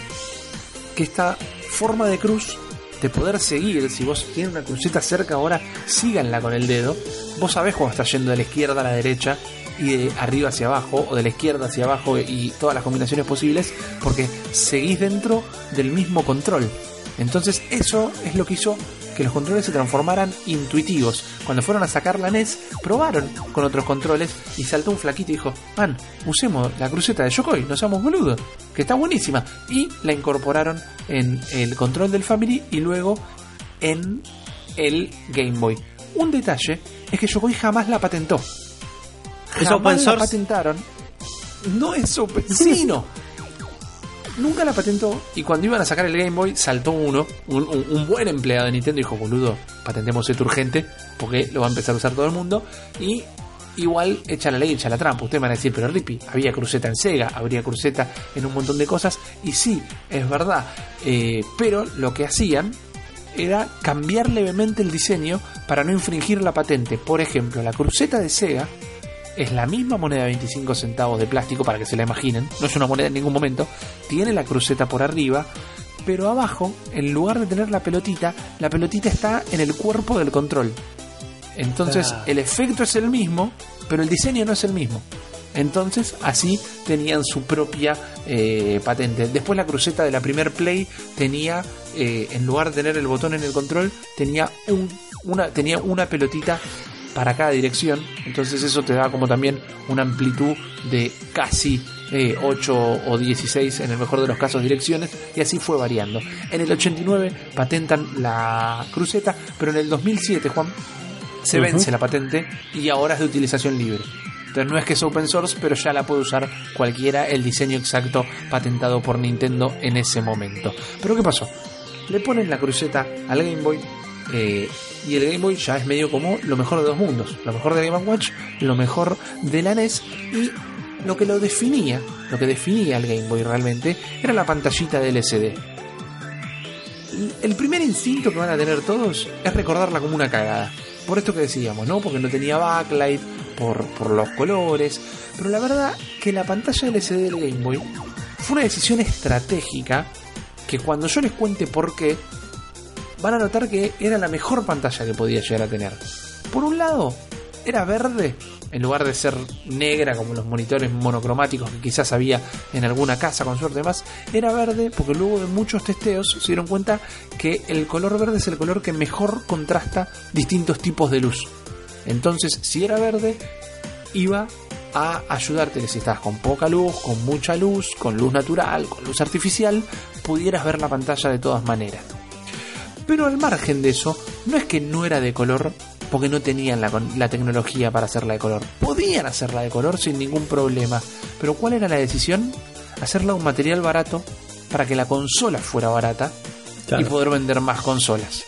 que esta forma de cruz de poder seguir, si vos tienes una cruceta cerca ahora, síganla con el dedo. Vos sabés cuando está yendo de la izquierda a la derecha y de arriba hacia abajo, o de la izquierda hacia abajo y todas las combinaciones posibles, porque seguís dentro del mismo control. Entonces eso es lo que hizo que los controles se transformaran intuitivos. Cuando fueron a sacar la NES, probaron con otros controles y saltó un flaquito y dijo, man, usemos la cruceta de Yokoi, no seamos boludos, que está buenísima. Y la incorporaron en el control del Family y luego en el Game Boy. Un detalle es que Yokoi jamás la patentó. ¿Es open la patentaron. No es open, sí, no. Nunca la patentó y cuando iban a sacar el Game Boy saltó uno, un, un- un buen empleado de Nintendo dijo, boludo, patentemos esto urgente porque lo va a empezar a usar todo el mundo y igual echa la ley, echa la trampa. Ustedes van a decir, pero Rippy, había cruceta en Sega, habría cruceta en un montón de cosas y sí, es verdad, eh, pero lo que hacían era cambiar levemente el diseño para no infringir la patente. Por ejemplo, la cruceta de Sega es la misma moneda de 25 centavos de plástico para que se la imaginen, no es una moneda en ningún momento, tiene la cruceta por arriba, pero abajo, en lugar de tener la pelotita, la pelotita está en el cuerpo del control. Entonces Ah. el efecto es el mismo, pero el diseño no es el mismo. Entonces así tenían su propia eh, patente. Después la cruceta de la primer Play tenía, eh, en lugar de tener el botón en el control, tenía, un, una, tenía una pelotita para cada dirección. Entonces eso te da como también una amplitud de casi eh, 8 o 16 en el mejor de los casos direcciones. Y así fue variando. En el 89 patentan la cruceta, pero en el 2007, Juan, se vence la patente y ahora es de utilización libre. Entonces no es que es open source, pero ya la puede usar cualquiera, el diseño exacto patentado por Nintendo en ese momento. Pero ¿qué pasó? Le ponen la cruceta al Game Boy eh, y el Game Boy ya es medio como lo mejor de dos mundos. Lo mejor de Game Watch, lo mejor de la NES y lo que lo definía, lo que definía el Game Boy realmente, era la pantallita de LCD. El primer instinto que van a tener todos es recordarla como una cagada. Por esto que decíamos, ¿no? Porque no tenía backlight, por, por los colores. Pero la verdad que la pantalla LCD del Game Boy fue una decisión estratégica que cuando yo les cuente por qué, van a notar que era la mejor pantalla que podía llegar a tener. Por un lado, era verde, en lugar de ser negra como los monitores monocromáticos que quizás había en alguna casa con suerte más, era verde porque luego de muchos testeos se dieron cuenta que el color verde es el color que mejor contrasta distintos tipos de luz. Entonces, si era verde, iba a ayudarte que si estabas con poca luz, con mucha luz, con luz natural, con luz artificial, pudieras ver la pantalla de todas maneras. Pero al margen de eso, no es que no era de color porque no tenían la, la, tecnología para hacerla de color. Podían hacerla de color sin ningún problema. Pero ¿cuál era la decisión? Hacerla un material barato para que la consola fuera barata claro. y poder vender más consolas.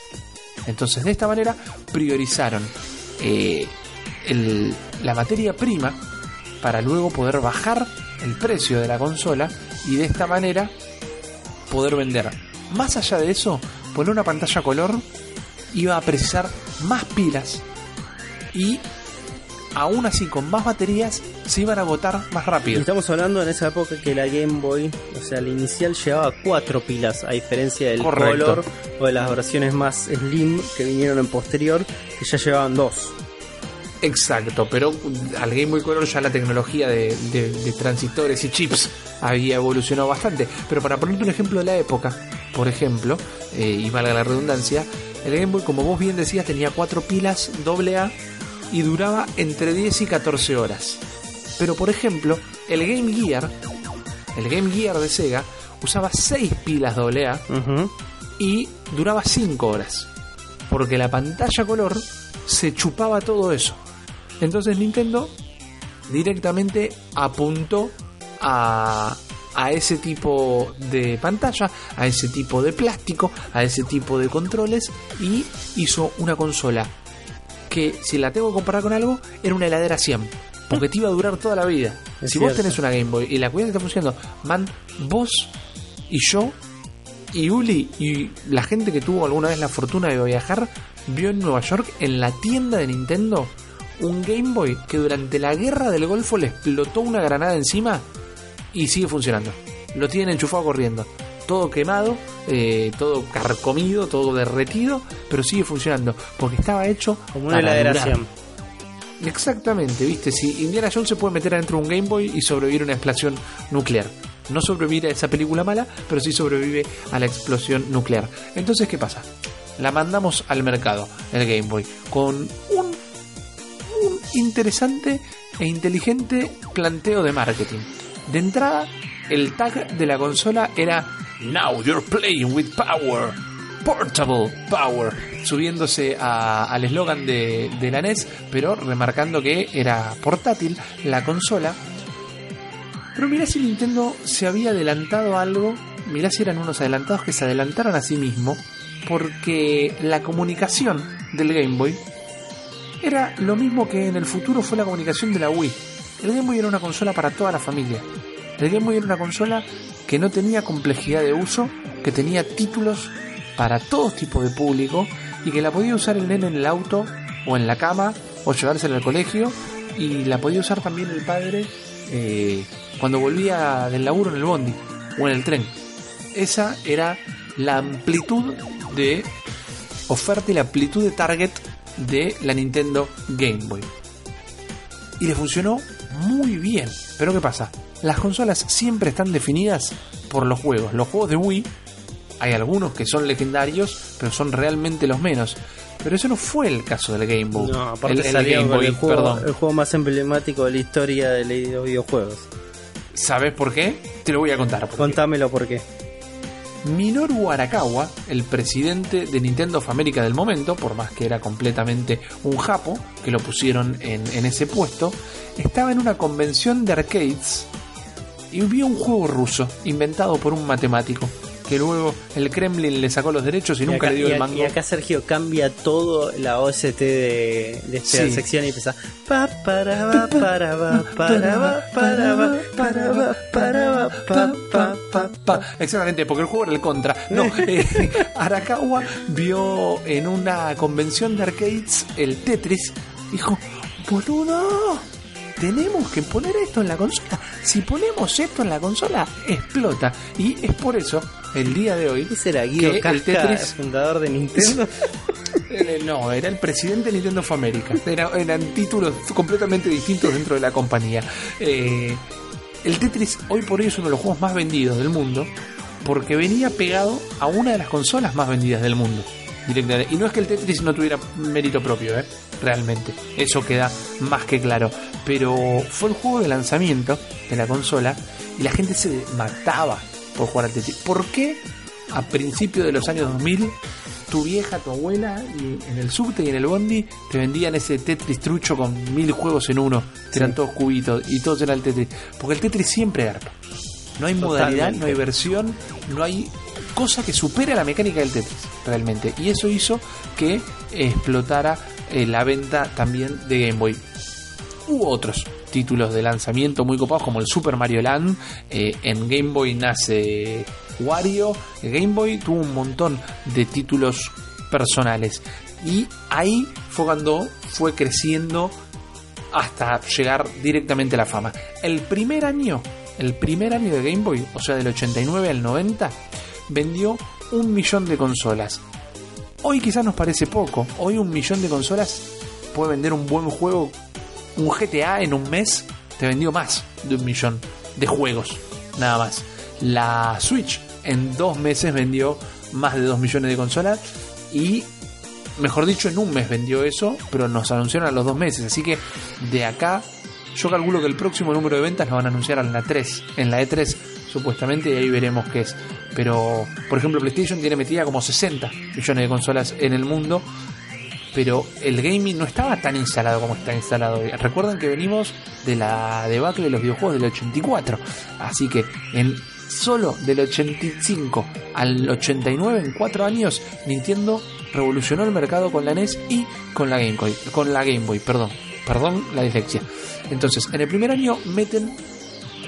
Entonces de esta manera priorizaron eh, el, la materia prima para luego poder bajar el precio de la consola y de esta manera poder vender. Más allá de eso, poner una pantalla color iba a precisar más pilas y aún así con más baterías se iban a agotar más rápido. Estamos hablando en esa época que la Game Boy, o sea, la inicial llevaba cuatro pilas, a diferencia del Correcto. color o de las versiones más slim que vinieron en posterior, que ya llevaban dos. Exacto, pero al Game Boy Color ya la tecnología de, de, de, transistores y chips había evolucionado bastante. Pero para ponerte un ejemplo de la época, por ejemplo, eh, y valga la redundancia, el Game Boy, como vos bien decías, tenía cuatro pilas AA y duraba entre 10 y 14 horas. Pero por ejemplo, el Game Gear, el Game Gear de Sega, usaba 6 pilas AA uh -huh. y duraba 5 horas. Porque la pantalla color se chupaba todo eso. Entonces Nintendo directamente apuntó a, a ese tipo de pantalla, a ese tipo de plástico, a ese tipo de controles y hizo una consola que si la tengo que comparar con algo era una heladera 100 porque te iba a durar toda la vida. Es si cierto. vos tenés una Game Boy y la cuida que está funcionando, man, vos y yo y Uli y la gente que tuvo alguna vez la fortuna de viajar vio en Nueva York en la tienda de Nintendo un Game Boy que durante la guerra del Golfo le explotó una granada encima y sigue funcionando. Lo tienen enchufado corriendo. Todo quemado, eh, todo carcomido, todo derretido, pero sigue funcionando porque estaba hecho como una heladera Exactamente, viste, si Indiana Jones se puede meter adentro de un Game Boy y sobrevivir a una explosión nuclear. No sobrevive a esa película mala, pero sí sobrevive a la explosión nuclear. Entonces, ¿qué pasa? La mandamos al mercado, el Game Boy, con un interesante e inteligente planteo de marketing. De entrada, el tag de la consola era Now you're playing with power. Portable Power, subiéndose a, al eslogan de, de, la NES, pero remarcando que era portátil la consola. Pero mirá si Nintendo se había adelantado algo, mirá si eran unos adelantados que se adelantaron a sí mismo, porque la comunicación del Game Boy era lo mismo que en el futuro fue la comunicación de la Wii. El Game Boy era una consola para toda la familia. El Game Boy era una consola que no tenía complejidad de uso, que tenía títulos para todo tipo de público y que la podía usar el nene en el auto o en la cama o llevársela al colegio y la podía usar también el padre eh, cuando volvía del laburo en el bondi o en el tren. Esa era la amplitud de oferta y la amplitud de target de la Nintendo Game Boy. Y le funcionó muy bien. Pero ¿qué pasa? Las consolas siempre están definidas por los juegos. Los juegos de Wii hay algunos que son legendarios, pero son realmente los menos. Pero eso no fue el caso del Game Boy. No, aparte el, el salió Game Boy, el, juego, perdón. el juego más emblemático de la historia de los videojuegos. ¿Sabes por qué? Te lo voy a contar. por qué. Contámelo por qué. Minoru Arakawa, el presidente de Nintendo of America del momento, por más que era completamente un japo, que lo pusieron en, en ese puesto, estaba en una convención de arcades y vio un juego ruso inventado por un matemático, que luego el Kremlin le sacó los derechos y, Y nunca acá, le dio y el mango. y acá Sergio cambia todo la OST de, de esta Sí. sección y empieza pa para va para va para va para va para va para va pa pa pa Pa, Exactamente, porque el juego era el contra. No, eh, Arakawa vio en una convención de arcades el Tetris. Dijo, boludo, tenemos que poner esto en la consola. Si ponemos esto en la consola, explota. Y es por eso, el día de hoy, ¿Ese era Guido que el Tetris fundador de Nintendo? Eh, no, era el presidente de Nintendo of America. Era- eran títulos completamente distintos dentro de la compañía. Eh, el Tetris hoy por hoy es uno de los juegos más vendidos del mundo porque venía pegado a una de las consolas más vendidas del mundo. directamente. Y no es que el Tetris no tuviera mérito propio, ¿eh? realmente. Eso queda más que claro. Pero fue el juego de lanzamiento de la consola y la gente se mataba por jugar al Tetris. ¿Por qué a principios de los años 2000 tu vieja, tu abuela, y en el subte y en el bondi te vendían ese Tetris trucho con mil juegos en uno, que eran todos cubitos y todos eran el Tetris. Porque el Tetris siempre garpa. No hay modalidad, no hay versión, no hay cosa que supere la mecánica del Tetris, realmente. Y eso hizo que explotara eh, la venta también de Game Boy. Hubo otros títulos de lanzamiento muy copados como el Super Mario Land. eh, en Game Boy nace Wario. Game Boy tuvo un montón de títulos personales. Y ahí fue cuando fue creciendo hasta llegar directamente a la fama. El primer año, el primer año de Game Boy, o sea del 89 al 90, vendió un millón de consolas. Hoy quizás nos parece poco. Hoy un millón de consolas puede vender un buen juego. Un GTA en un mes te vendió más de un millón de juegos. Nada más. La Switch en dos meses vendió más de dos millones de consolas. Y mejor dicho, en un mes vendió eso, pero nos anunciaron a los dos meses. Así que de acá, yo calculo que el próximo número de ventas lo van a anunciar en la 3, en la E3, supuestamente, y ahí veremos qué es. Pero, por ejemplo, PlayStation tiene metida como 60 millones de consolas en el mundo, pero el gaming no estaba tan instalado como está instalado hoy. Recuerden que venimos de la debacle de los videojuegos del 84, así que en solo del 85 al 89 en 4 años Nintendo revolucionó el mercado con la NES y con la Game Boy, con la Game Boy, perdón, perdón la dislexia. Entonces, en el primer año meten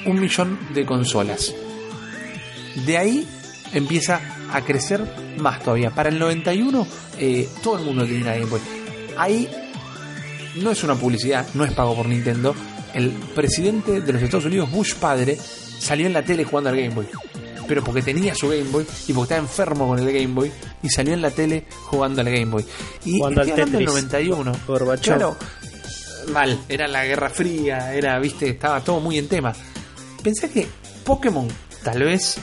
un millón de consolas. De ahí empieza a crecer más todavía. Para el 91 eh, todo el mundo tenía una Game Boy. Ahí no es una publicidad, no es pago por Nintendo. El presidente de los Estados Unidos, Bush padre, salió en la tele jugando al Game Boy. Pero porque tenía su Game Boy y porque estaba enfermo con el Game Boy y salió en la tele jugando al Game Boy. Y Jugando al hablando del Tetris. 91. Gorbachov. Claro, mal, era la Guerra Fría, era, viste, estaba todo muy en tema. Pensé que Pokémon, tal vez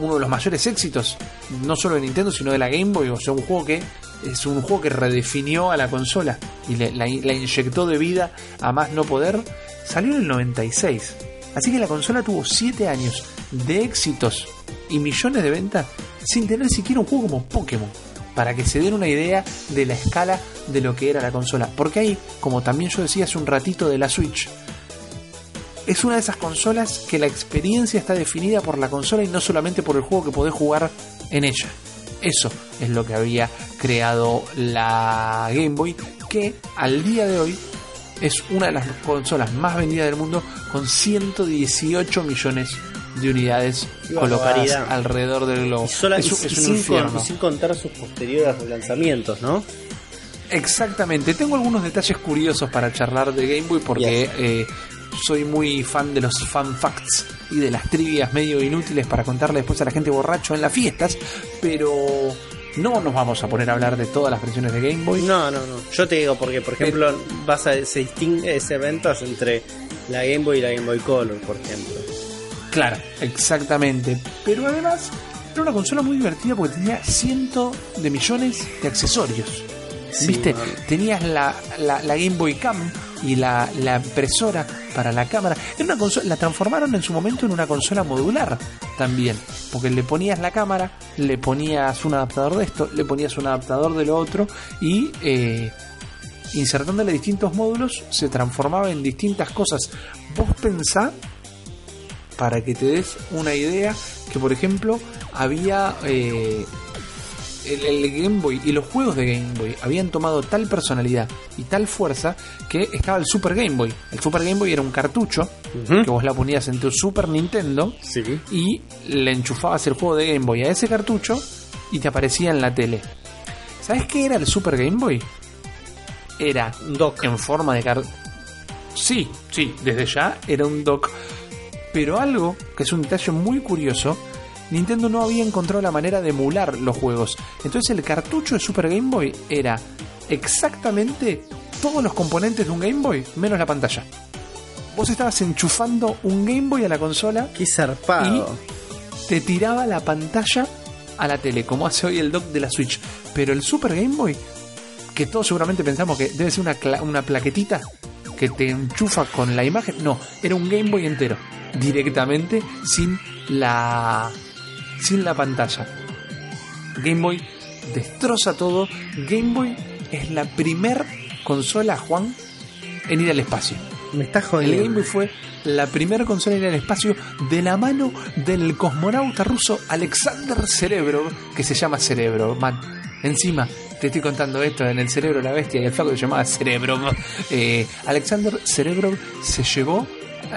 uno de los mayores éxitos, no solo de Nintendo, sino de la Game Boy, o sea, un juego que es un juego que redefinió a la consola y la, la inyectó de vida a más no poder, salió en el 96. Así que la consola tuvo 7 años de éxitos y millones de ventas sin tener siquiera un juego como Pokémon. Para que se den una idea de la escala de lo que era la consola. Porque ahí, como también yo decía hace un ratito de la Switch, es una de esas consolas que la experiencia está definida por la consola y no solamente por el juego que podés jugar en ella. Eso es lo que había creado la Game Boy, que al día de hoy es una de las consolas más vendidas del mundo con 118 millones de unidades Qué colocadas barbaridad. alrededor del globo. Y, sola- es, y- sin, infierno. con- y sin contar sus posteriores lanzamientos, ¿no? Exactamente, tengo algunos detalles curiosos para charlar de Game Boy porque eh, soy muy fan de los fan facts y de las trivias medio inútiles para contarle después a la gente borracho en las fiestas, pero no nos vamos a poner a hablar de todas las versiones de Game Boy. No, no, no. Yo te digo porque, por ejemplo, vas a, se distingue ese eventos entre la Game Boy y la Game Boy Color, por ejemplo. Claro, exactamente. Pero además era una consola muy divertida porque tenía cientos de millones de accesorios. Sí, ¿Viste? man. Tenías la, la, la Game Boy Cam y la, la impresora para la cámara. Era una consola, la transformaron en su momento en una consola modular también, porque le ponías la cámara, le ponías un adaptador de esto, le ponías un adaptador de lo otro y eh, insertándole distintos módulos se transformaba en distintas cosas. Vos pensá, para que te des una idea, que por ejemplo había eh, el, el Game Boy y los juegos de Game Boy habían tomado tal personalidad y tal fuerza que estaba el Super Game Boy. El Super Game Boy era un cartucho que vos la ponías en tu Super Nintendo Sí. y le enchufabas el juego de Game Boy a ese cartucho y te aparecía en la tele. ¿Sabes qué era el Super Game Boy? Era Un dock. en forma de car... Sí, sí, desde ya era un dock. Pero algo que es un detalle muy curioso, Nintendo no había encontrado la manera de emular los juegos. Entonces el cartucho de Super Game Boy era exactamente todos los componentes de un Game Boy, menos la pantalla. Vos estabas enchufando un Game Boy a la consola Qué zarpado. te tiraba la pantalla a la tele, como hace hoy el dock de la Switch. Pero el Super Game Boy, que todos seguramente pensamos que debe ser una, una plaquetita que te enchufa con la imagen, no, era un Game Boy entero, directamente sin la sin la pantalla. Game Boy destroza todo. Game Boy es la primer consola, Juan, en ir al espacio. Me estás El jodiendo. Game Boy fue la primera consola en ir al espacio de la mano del cosmonauta ruso Alexander Cerebro, que se llama Cerebro, man. Encima, te estoy contando esto en el cerebro la bestia y el flaco se llamaba Cerebro. Eh, Alexander Cerebro se llevó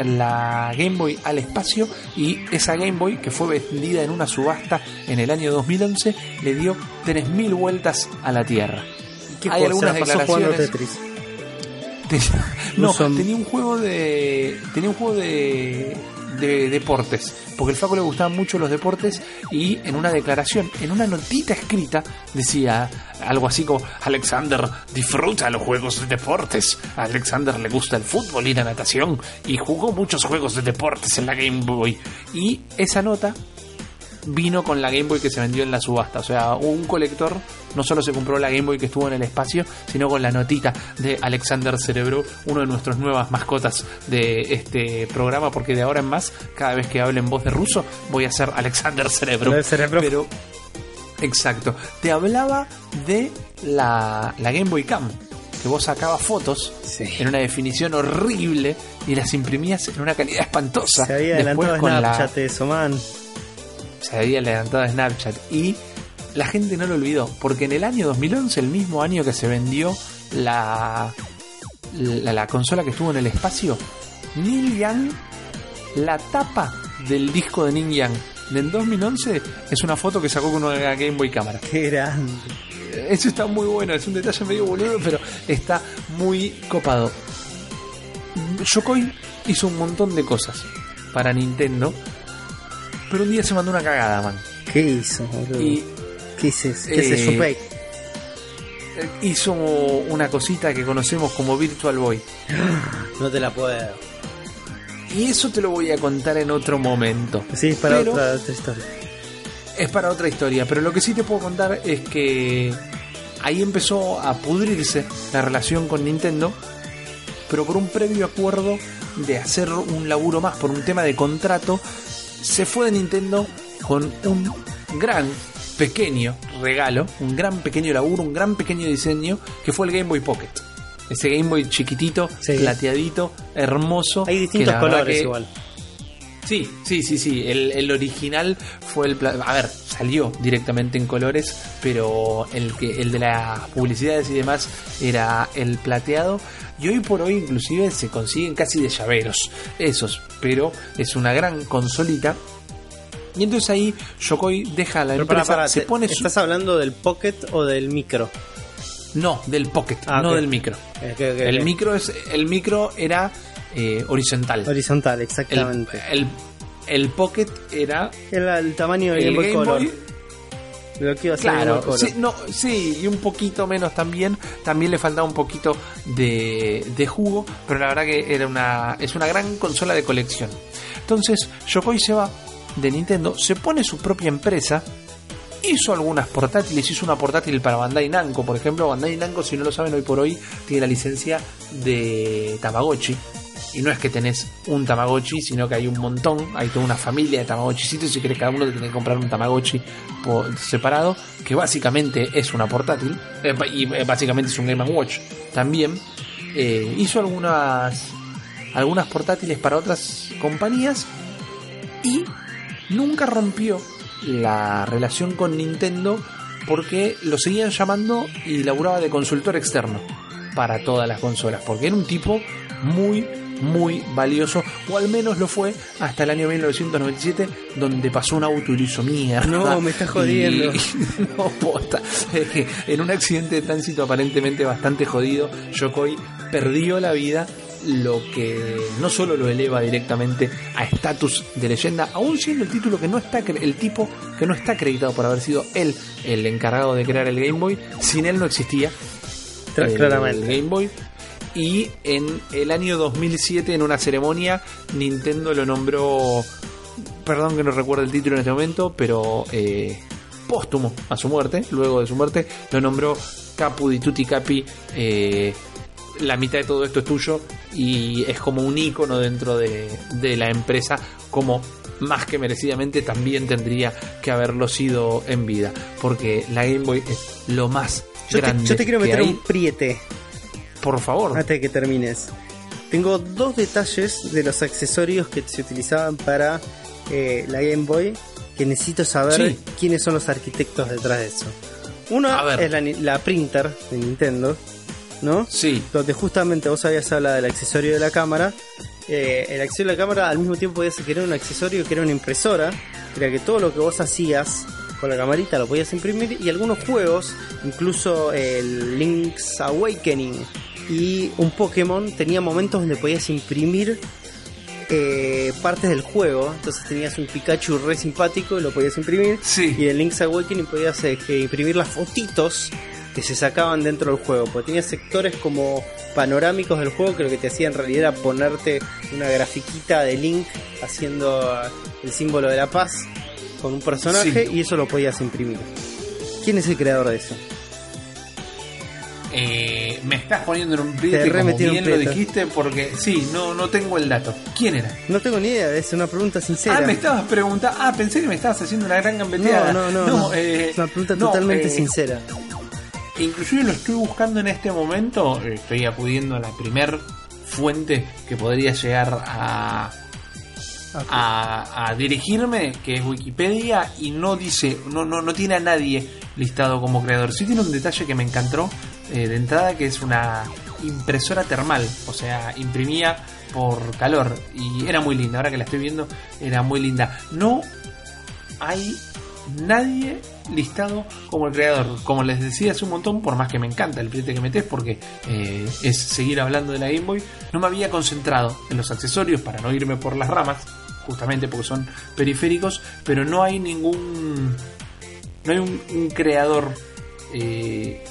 la Game Boy al espacio y esa Game Boy que fue vendida en una subasta en el año 2011 le dio 3.000 vueltas a la Tierra. ¿Qué Hay algunas declaraciones Tetris. No, tenía un juego de. Tenía un juego de. De deportes. Porque al Faco le gustaban mucho los deportes. Y en una declaración, en una notita escrita, decía algo así como: Alexander disfruta los juegos de deportes. A Alexander le gusta el fútbol y la natación. Y jugó muchos juegos de deportes en la Game Boy. Y esa nota vino con la Game Boy que se vendió en la subasta. O sea, un colector no solo se compró la Game Boy que estuvo en el espacio, sino con la notita de Alexander Cerebro, uno de nuestras nuevas mascotas de este programa, porque de ahora en más, cada vez que hable en voz de ruso, voy a ser Alexander Cerebro. Pero, exacto. Te hablaba de la, la Game Boy Cam. Que vos sacabas fotos Sí. en una definición horrible y las imprimías en una calidad espantosa. Se había Después adelantado con la- eso, man. Se había adelantado a Snapchat y la gente no lo olvidó porque en el año 2011 el mismo año que se vendió la la, la consola que estuvo en el espacio Neil Young la tapa del disco de Neil Young del 2011 es una foto que sacó con una Game Boy cámara Qué grande. eso está muy bueno, es un detalle medio boludo, pero está muy copado. Yokoi hizo un montón de cosas para Nintendo, pero un día se mandó una cagada, man. ¿Qué hizo, boludo? Y ¿Qué es eso? ¿Qué Eh, eso, Junpei? eh, hizo una cosita que conocemos como Virtual Boy. No te la puedo. Y eso te lo voy a contar en otro momento. Sí, es para Pero- otra, otra historia. es para otra historia, pero lo que sí te puedo contar es que ahí empezó a pudrirse la relación con Nintendo, pero por un previo acuerdo de hacer un laburo más, por un tema de contrato, se fue de Nintendo con un gran pequeño regalo, un gran pequeño laburo, un gran pequeño diseño, que fue el Game Boy Pocket. Ese Game Boy chiquitito, Sí. plateadito, hermoso. Hay distintos colores que- igual. Sí, sí, sí, sí. El, el original fue el... A ver, salió directamente en colores, pero el, que, el de las publicidades y demás era el plateado. Y hoy por hoy inclusive se consiguen casi de llaveros, esos. Pero es una gran consolita. Y entonces ahí Yokoi deja la Pero empresa, para, para, se te- pone su... ¿estás hablando del Pocket o del micro? No, del Pocket, Ah, no del micro. El micro es el micro era eh, horizontal. Horizontal, exactamente. el, el Pocket era Era el tamaño del el Game Boy Color. Boy lo que iba a Claro, sí, no, sí, y un poquito menos también. También le faltaba un poquito de, de jugo, pero la verdad que era una, es una gran consola de colección. Entonces, Yokoi se va de Nintendo, se pone su propia empresa Hizo algunas portátiles, hizo una portátil para Bandai Namco, por ejemplo. Bandai Namco, si no lo saben hoy por hoy, tiene la licencia de Tamagotchi. Y no es que tenés un Tamagotchi, sino que hay un montón, hay toda una familia de Tamagotchicitos. Si querés, cada uno te tiene que comprar un Tamagotchi por separado, que básicamente es una portátil, eh, y eh, básicamente es un Game Watch también. Eh, hizo algunas, algunas portátiles para otras compañías y nunca rompió la relación con Nintendo porque lo seguían llamando y laburaba de consultor externo para todas las consolas, porque era un tipo muy muy valioso, o al menos lo fue hasta el año 1997, donde pasó un auto y lo hizo mierda. No, me estás jodiendo. Y- no, posta. Es que en un accidente de tránsito aparentemente bastante jodido, Yokoi perdió la vida, lo que no solo lo eleva directamente a estatus de leyenda, aún siendo el título que no está, el tipo que no está acreditado por haber sido él el encargado de crear el Game Boy, sin él no existía el claramente. Game Boy. Y en el año 2007, en una ceremonia, Nintendo lo nombró. Perdón que no recuerdo el título en este momento, pero eh, póstumo a su muerte, luego de su muerte, lo nombró Capu di Tutti Capi. eh, la mitad de todo esto es tuyo y es como un icono dentro de, de la empresa, como más que merecidamente también tendría que haberlo sido en vida, porque la Game Boy es lo más Yo te, grande. yo te quiero meter hay. un priete Por favor. antes de que termines. Tengo dos detalles de los accesorios que se utilizaban para eh, la Game Boy que necesito saber Sí. quiénes son los arquitectos detrás de eso. Uno es la, la printer de Nintendo, ¿no? Sí, donde justamente vos habías hablado del accesorio de la cámara. Eh, el accesorio de la cámara al mismo tiempo podías querer un accesorio que era una impresora, era que todo lo que vos hacías con la camarita lo podías imprimir y algunos juegos, incluso el Link's Awakening y un Pokémon, tenía momentos donde podías imprimir eh, partes del juego. Entonces tenías un Pikachu re simpático y lo podías imprimir. Sí. Y en Link's Awakening podías eh, imprimir las fotitos que se sacaban dentro del juego. Porque tenía sectores como panorámicos del juego que lo que te hacía en realidad era ponerte una grafiquita de Link haciendo eh, el símbolo de la paz con un personaje Sí. y eso lo podías imprimir. ¿Quién es el creador de eso? Eh, me estás poniendo en un priete Te como un bien lo dijiste porque sí, no, no tengo el dato. ¿Quién era? No tengo ni idea, es una pregunta sincera. Ah, me estabas preguntando. Ah, pensé que me estabas haciendo una gran gambeteada. no, no, no, no. eh, es una pregunta no, totalmente eh, sincera. Inclusive lo estoy buscando en este momento. eh, Estoy acudiendo a la primer fuente que podría llegar a, a, a dirigirme, que es Wikipedia, y no dice, no, no, no tiene a nadie listado como creador. Sí tiene un detalle que me encantó eh, de entrada, que es una impresora termal, o sea, imprimía por calor y era muy linda. Ahora que la estoy viendo, era muy linda. No hay nadie listado como el creador. Como les decía hace un montón, por más que me encanta el priete que metes, porque eh, es seguir hablando de la Game Boy, no me había concentrado en los accesorios para no irme por las ramas, justamente porque son periféricos, pero no hay ningún. No hay un, un creador eh,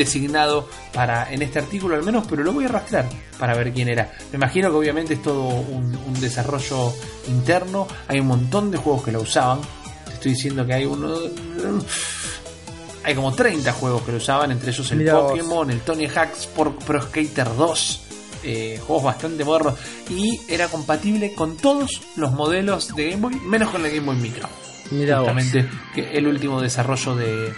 designado para en este artículo al menos, pero lo voy a rastrear para ver quién era. Me imagino que obviamente es todo un, un desarrollo interno, hay un montón de juegos que lo usaban. Te estoy diciendo que hay uno hay como 30 juegos que lo usaban, entre ellos el Mirá vos. Pokémon, el Tony Hawk Sport Pro Skater 2, eh, juegos bastante modernos y era compatible con todos los modelos de Game Boy, menos con la Game Boy Micro Mira vos. justamente que el último desarrollo de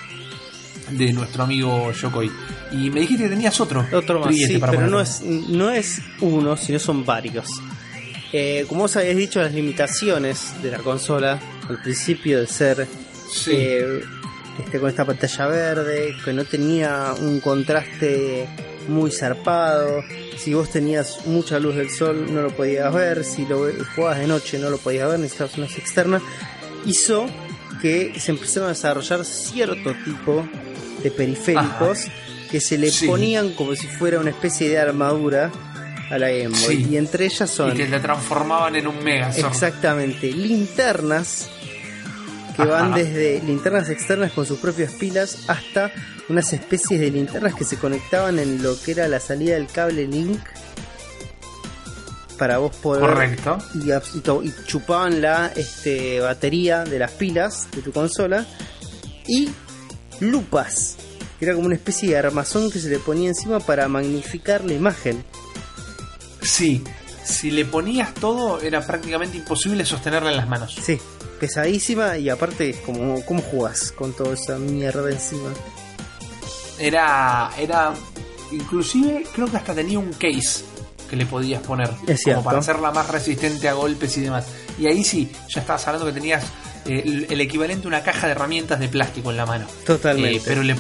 de nuestro amigo Yokoi. Y me dijiste que tenías otro. Otro más, sí, para pero no es, no es uno, sino son varios. Eh, como vos habías dicho, las limitaciones de la consola al principio de ser Sí. eh, este, con esta pantalla verde, que no tenía un contraste muy zarpado. Si vos tenías mucha luz del sol, no lo podías ver. Si lo jugabas de noche, no lo podías ver. Necesitabas una luz externa. Hizo que se empezaron a desarrollar cierto tipo de periféricos que se le Sí. ponían como si fuera una especie de armadura a la Game Boy. Sí. Y entre ellas son Y que la transformaban en un Megazord. Exactamente, linternas que Ajá. van desde linternas externas con sus propias pilas hasta unas especies de linternas que se conectaban en lo que era la salida del cable Link para vos poder Correcto. y, y chupaban la este, batería de las pilas de tu consola y lupas que era como una especie de armazón que se le ponía encima para magnificar la imagen Sí, si le ponías todo era prácticamente imposible sostenerla en las manos. sí pesadísima y aparte como cómo jugás con toda esa mierda encima Era, era, inclusive creo que hasta tenía un case que le podías poner Es como para hacerla más resistente a golpes y demás. Y ahí sí, ya estabas hablando que tenías el, el equivalente a una caja de herramientas de plástico en la mano. totalmente Eh, pero le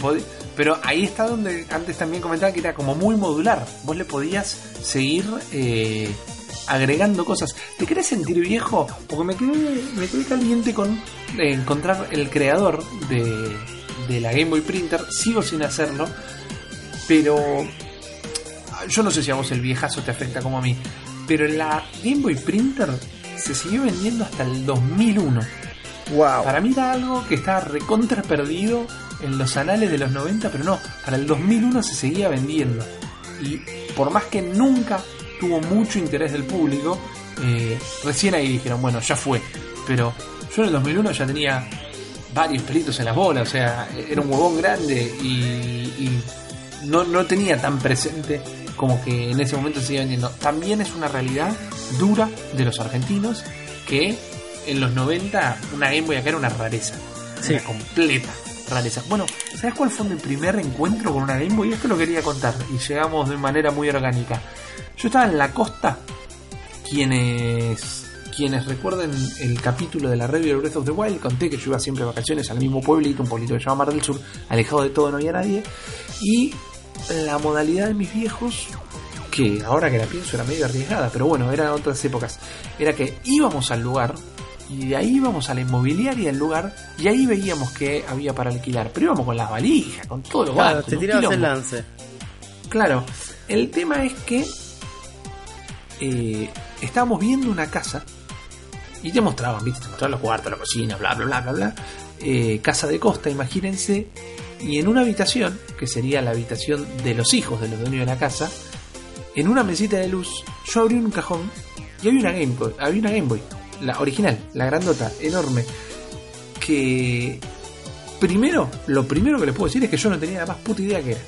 pero ahí está donde antes también comentaba que era como muy modular. Vos le podías seguir eh, agregando cosas. ¿Te querés sentir viejo? Porque me quedé, me quedé caliente con eh, encontrar el creador de, de la Game Boy Printer. Sigo sin hacerlo. Pero yo no sé si a vos el viejazo te afecta como a mí. Pero la Game Boy Printer se siguió vendiendo hasta el 2001. Para mí era algo que estaba recontra perdido en los anales de los 90, pero no, para el 2001 se seguía vendiendo. Y por más que nunca tuvo mucho interés del público, eh, recién ahí dijeron, bueno, ya fue. Pero yo en el 2001 ya tenía varios pelitos en las bolas, o sea, era un huevón grande y, y no, no tenía tan presente como que en ese momento se seguía vendiendo. También es una realidad dura de los argentinos que en los 90 una Game Boy acá era una rareza. Sí. Una completa rareza. Bueno, ¿sabes cuál fue mi primer encuentro con una Game Boy? Esto lo quería contar y llegamos de manera muy orgánica. Yo estaba en la costa, quienes quienes recuerden el capítulo de la review de Breath of the Wild, conté que yo iba siempre de vacaciones al mismo pueblito, un pueblito que se llama Mar del Sur, alejado de todo, no había nadie. Y la modalidad de mis viejos, que ahora que la pienso era medio arriesgada, pero bueno, eran otras épocas, era que íbamos al lugar y de ahí íbamos a la inmobiliaria del lugar y ahí veíamos que había para alquilar. Pero íbamos con las valijas, con todo lo Claro, te tirabas el lance Claro, el tema es que eh, estábamos viendo una casa y te mostraban, ¿viste? Te mostraban los cuartos, la cocina, bla, bla, bla, bla, bla. Eh, casa de costa, imagínense. Y en una habitación, que sería la habitación de los hijos de los dueños de la casa, en una mesita de luz, yo abrí un cajón y había una Game Boy, había una Game Boy, la original, la grandota, enorme, que primero, lo primero que les puedo decir es que yo no tenía la más puta idea que era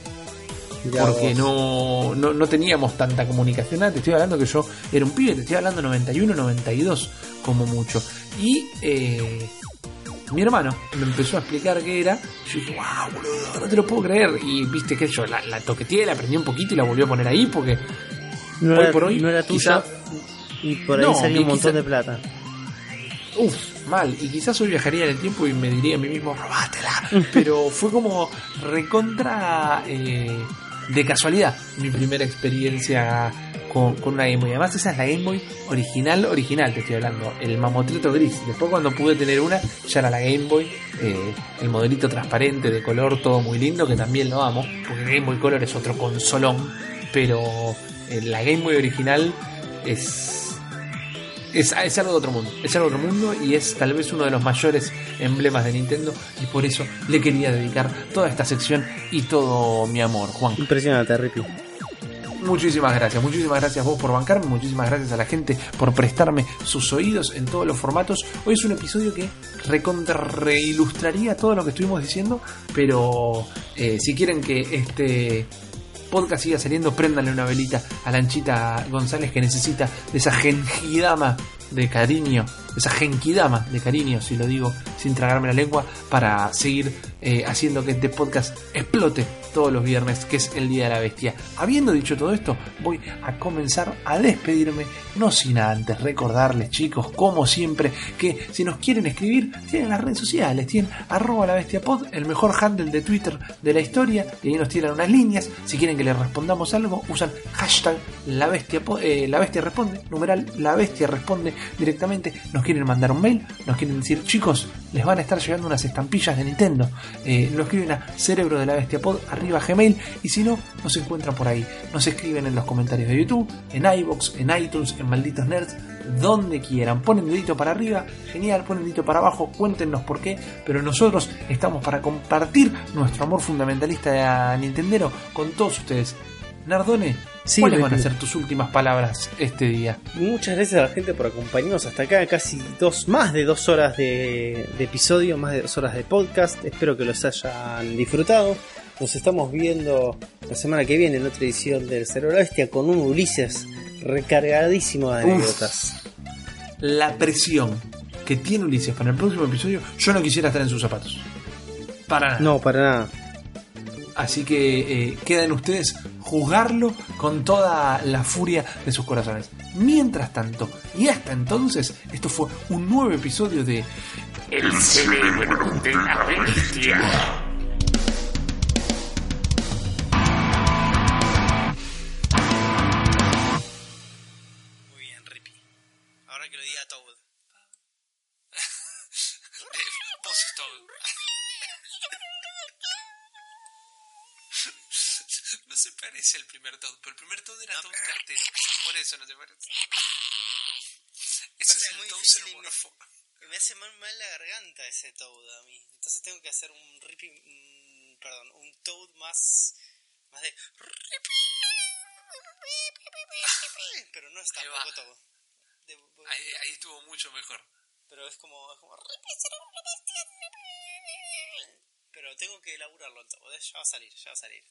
porque no, no, no teníamos tanta comunicación. Te estoy hablando que yo era un pibe, te estoy hablando 91, 92 como mucho. Y eh, mi hermano me empezó a explicar qué era. Yo dije, wow, boludo, no te lo puedo creer. Y viste que yo la, la toqueteé, la aprendí un poquito y la volví a poner ahí porque no, hoy era, por hoy, no era tuya quizá- y por ahí No, y un montón quizá- de plata Uf, mal. Y quizás hoy viajaría en el tiempo y me diría a mí mismo, robátela. Pero fue como recontra eh, de casualidad mi primera experiencia con, con una Game Boy. Además, esa es la Game Boy original, original, te estoy hablando. El mamotreto gris. Después, cuando pude tener una, ya era la Game Boy. eh, el modelito transparente de color, todo muy lindo, que también lo amo. Porque Game Boy Color es otro consolón. Pero eh, la Game Boy original es es, es algo de otro mundo, es algo de otro mundo y es tal vez uno de los mayores emblemas de Nintendo y por eso le quería dedicar toda esta sección y todo mi amor, Juan. impresionante Rippy Muchísimas gracias, muchísimas gracias vos por bancarme, muchísimas gracias a la gente por prestarme sus oídos en todos los formatos. Hoy es un episodio que recontra reilustraría todo lo que estuvimos diciendo, pero eh, si quieren que este podcast siga saliendo, préndanle una velita a Lanchita González que necesita de esa genkidama de cariño, esa genkidama de cariño, si lo digo sin tragarme la lengua, para seguir eh, haciendo que este podcast explote todos los viernes, que es el Día de la Bestia. Habiendo dicho todo esto, voy a comenzar a despedirme, no sin antes recordarles, chicos, como siempre, que si nos quieren escribir, tienen las redes sociales, tienen arroba la bestia pod, el mejor handle de Twitter de la historia, y ahí nos tiran unas líneas. Si quieren que les respondamos algo, usan hashtag la bestia, po- eh, la bestia responde, numeral la bestia responde directamente. Nos quieren mandar un mail, nos quieren decir, chicos, les van a estar llegando unas estampillas de Nintendo. Eh, escriben a cerebro de la bestia pod arriba Gmail y si no, nos encuentran por ahí. Nos escriben en los comentarios de YouTube, en iBox, en iTunes, en Malditos Nerds, donde quieran. Ponen dedito para arriba, genial, ponen dedito para abajo, cuéntenos por qué, pero nosotros estamos para compartir nuestro amor fundamentalista a Nintendero con todos ustedes. Nardone, Sí, ¿cuáles van a ser tus últimas palabras este día? Muchas gracias a la gente por acompañarnos hasta acá, casi dos, más de dos horas de, de episodio, más de dos horas de podcast. Espero que los hayan disfrutado. Nos estamos viendo la semana que viene en otra edición del Cero la Bestia con un Ulises recargadísimo de anécdotas. La presión que tiene Ulises para el próximo episodio, yo no quisiera estar en sus zapatos. Para nada. No, para nada. Así que eh, ustedes juzgarlo con toda la furia de sus corazones. Mientras tanto, y hasta entonces, esto fue un nuevo episodio de El cerebro de la bestia. Eso no se parece. Ese es el Toad xenomorfo. Me hace mal, mal la garganta ese Toad a mí. Entonces tengo que hacer un Rippy. mm, perdón, un Toad más. más de. Pero no es tampoco. Toad. De- Ahí, ahí estuvo mucho mejor. pero es como. Es como. Pero tengo que elaborarlo en Toad. Ya va a salir, ya va a salir.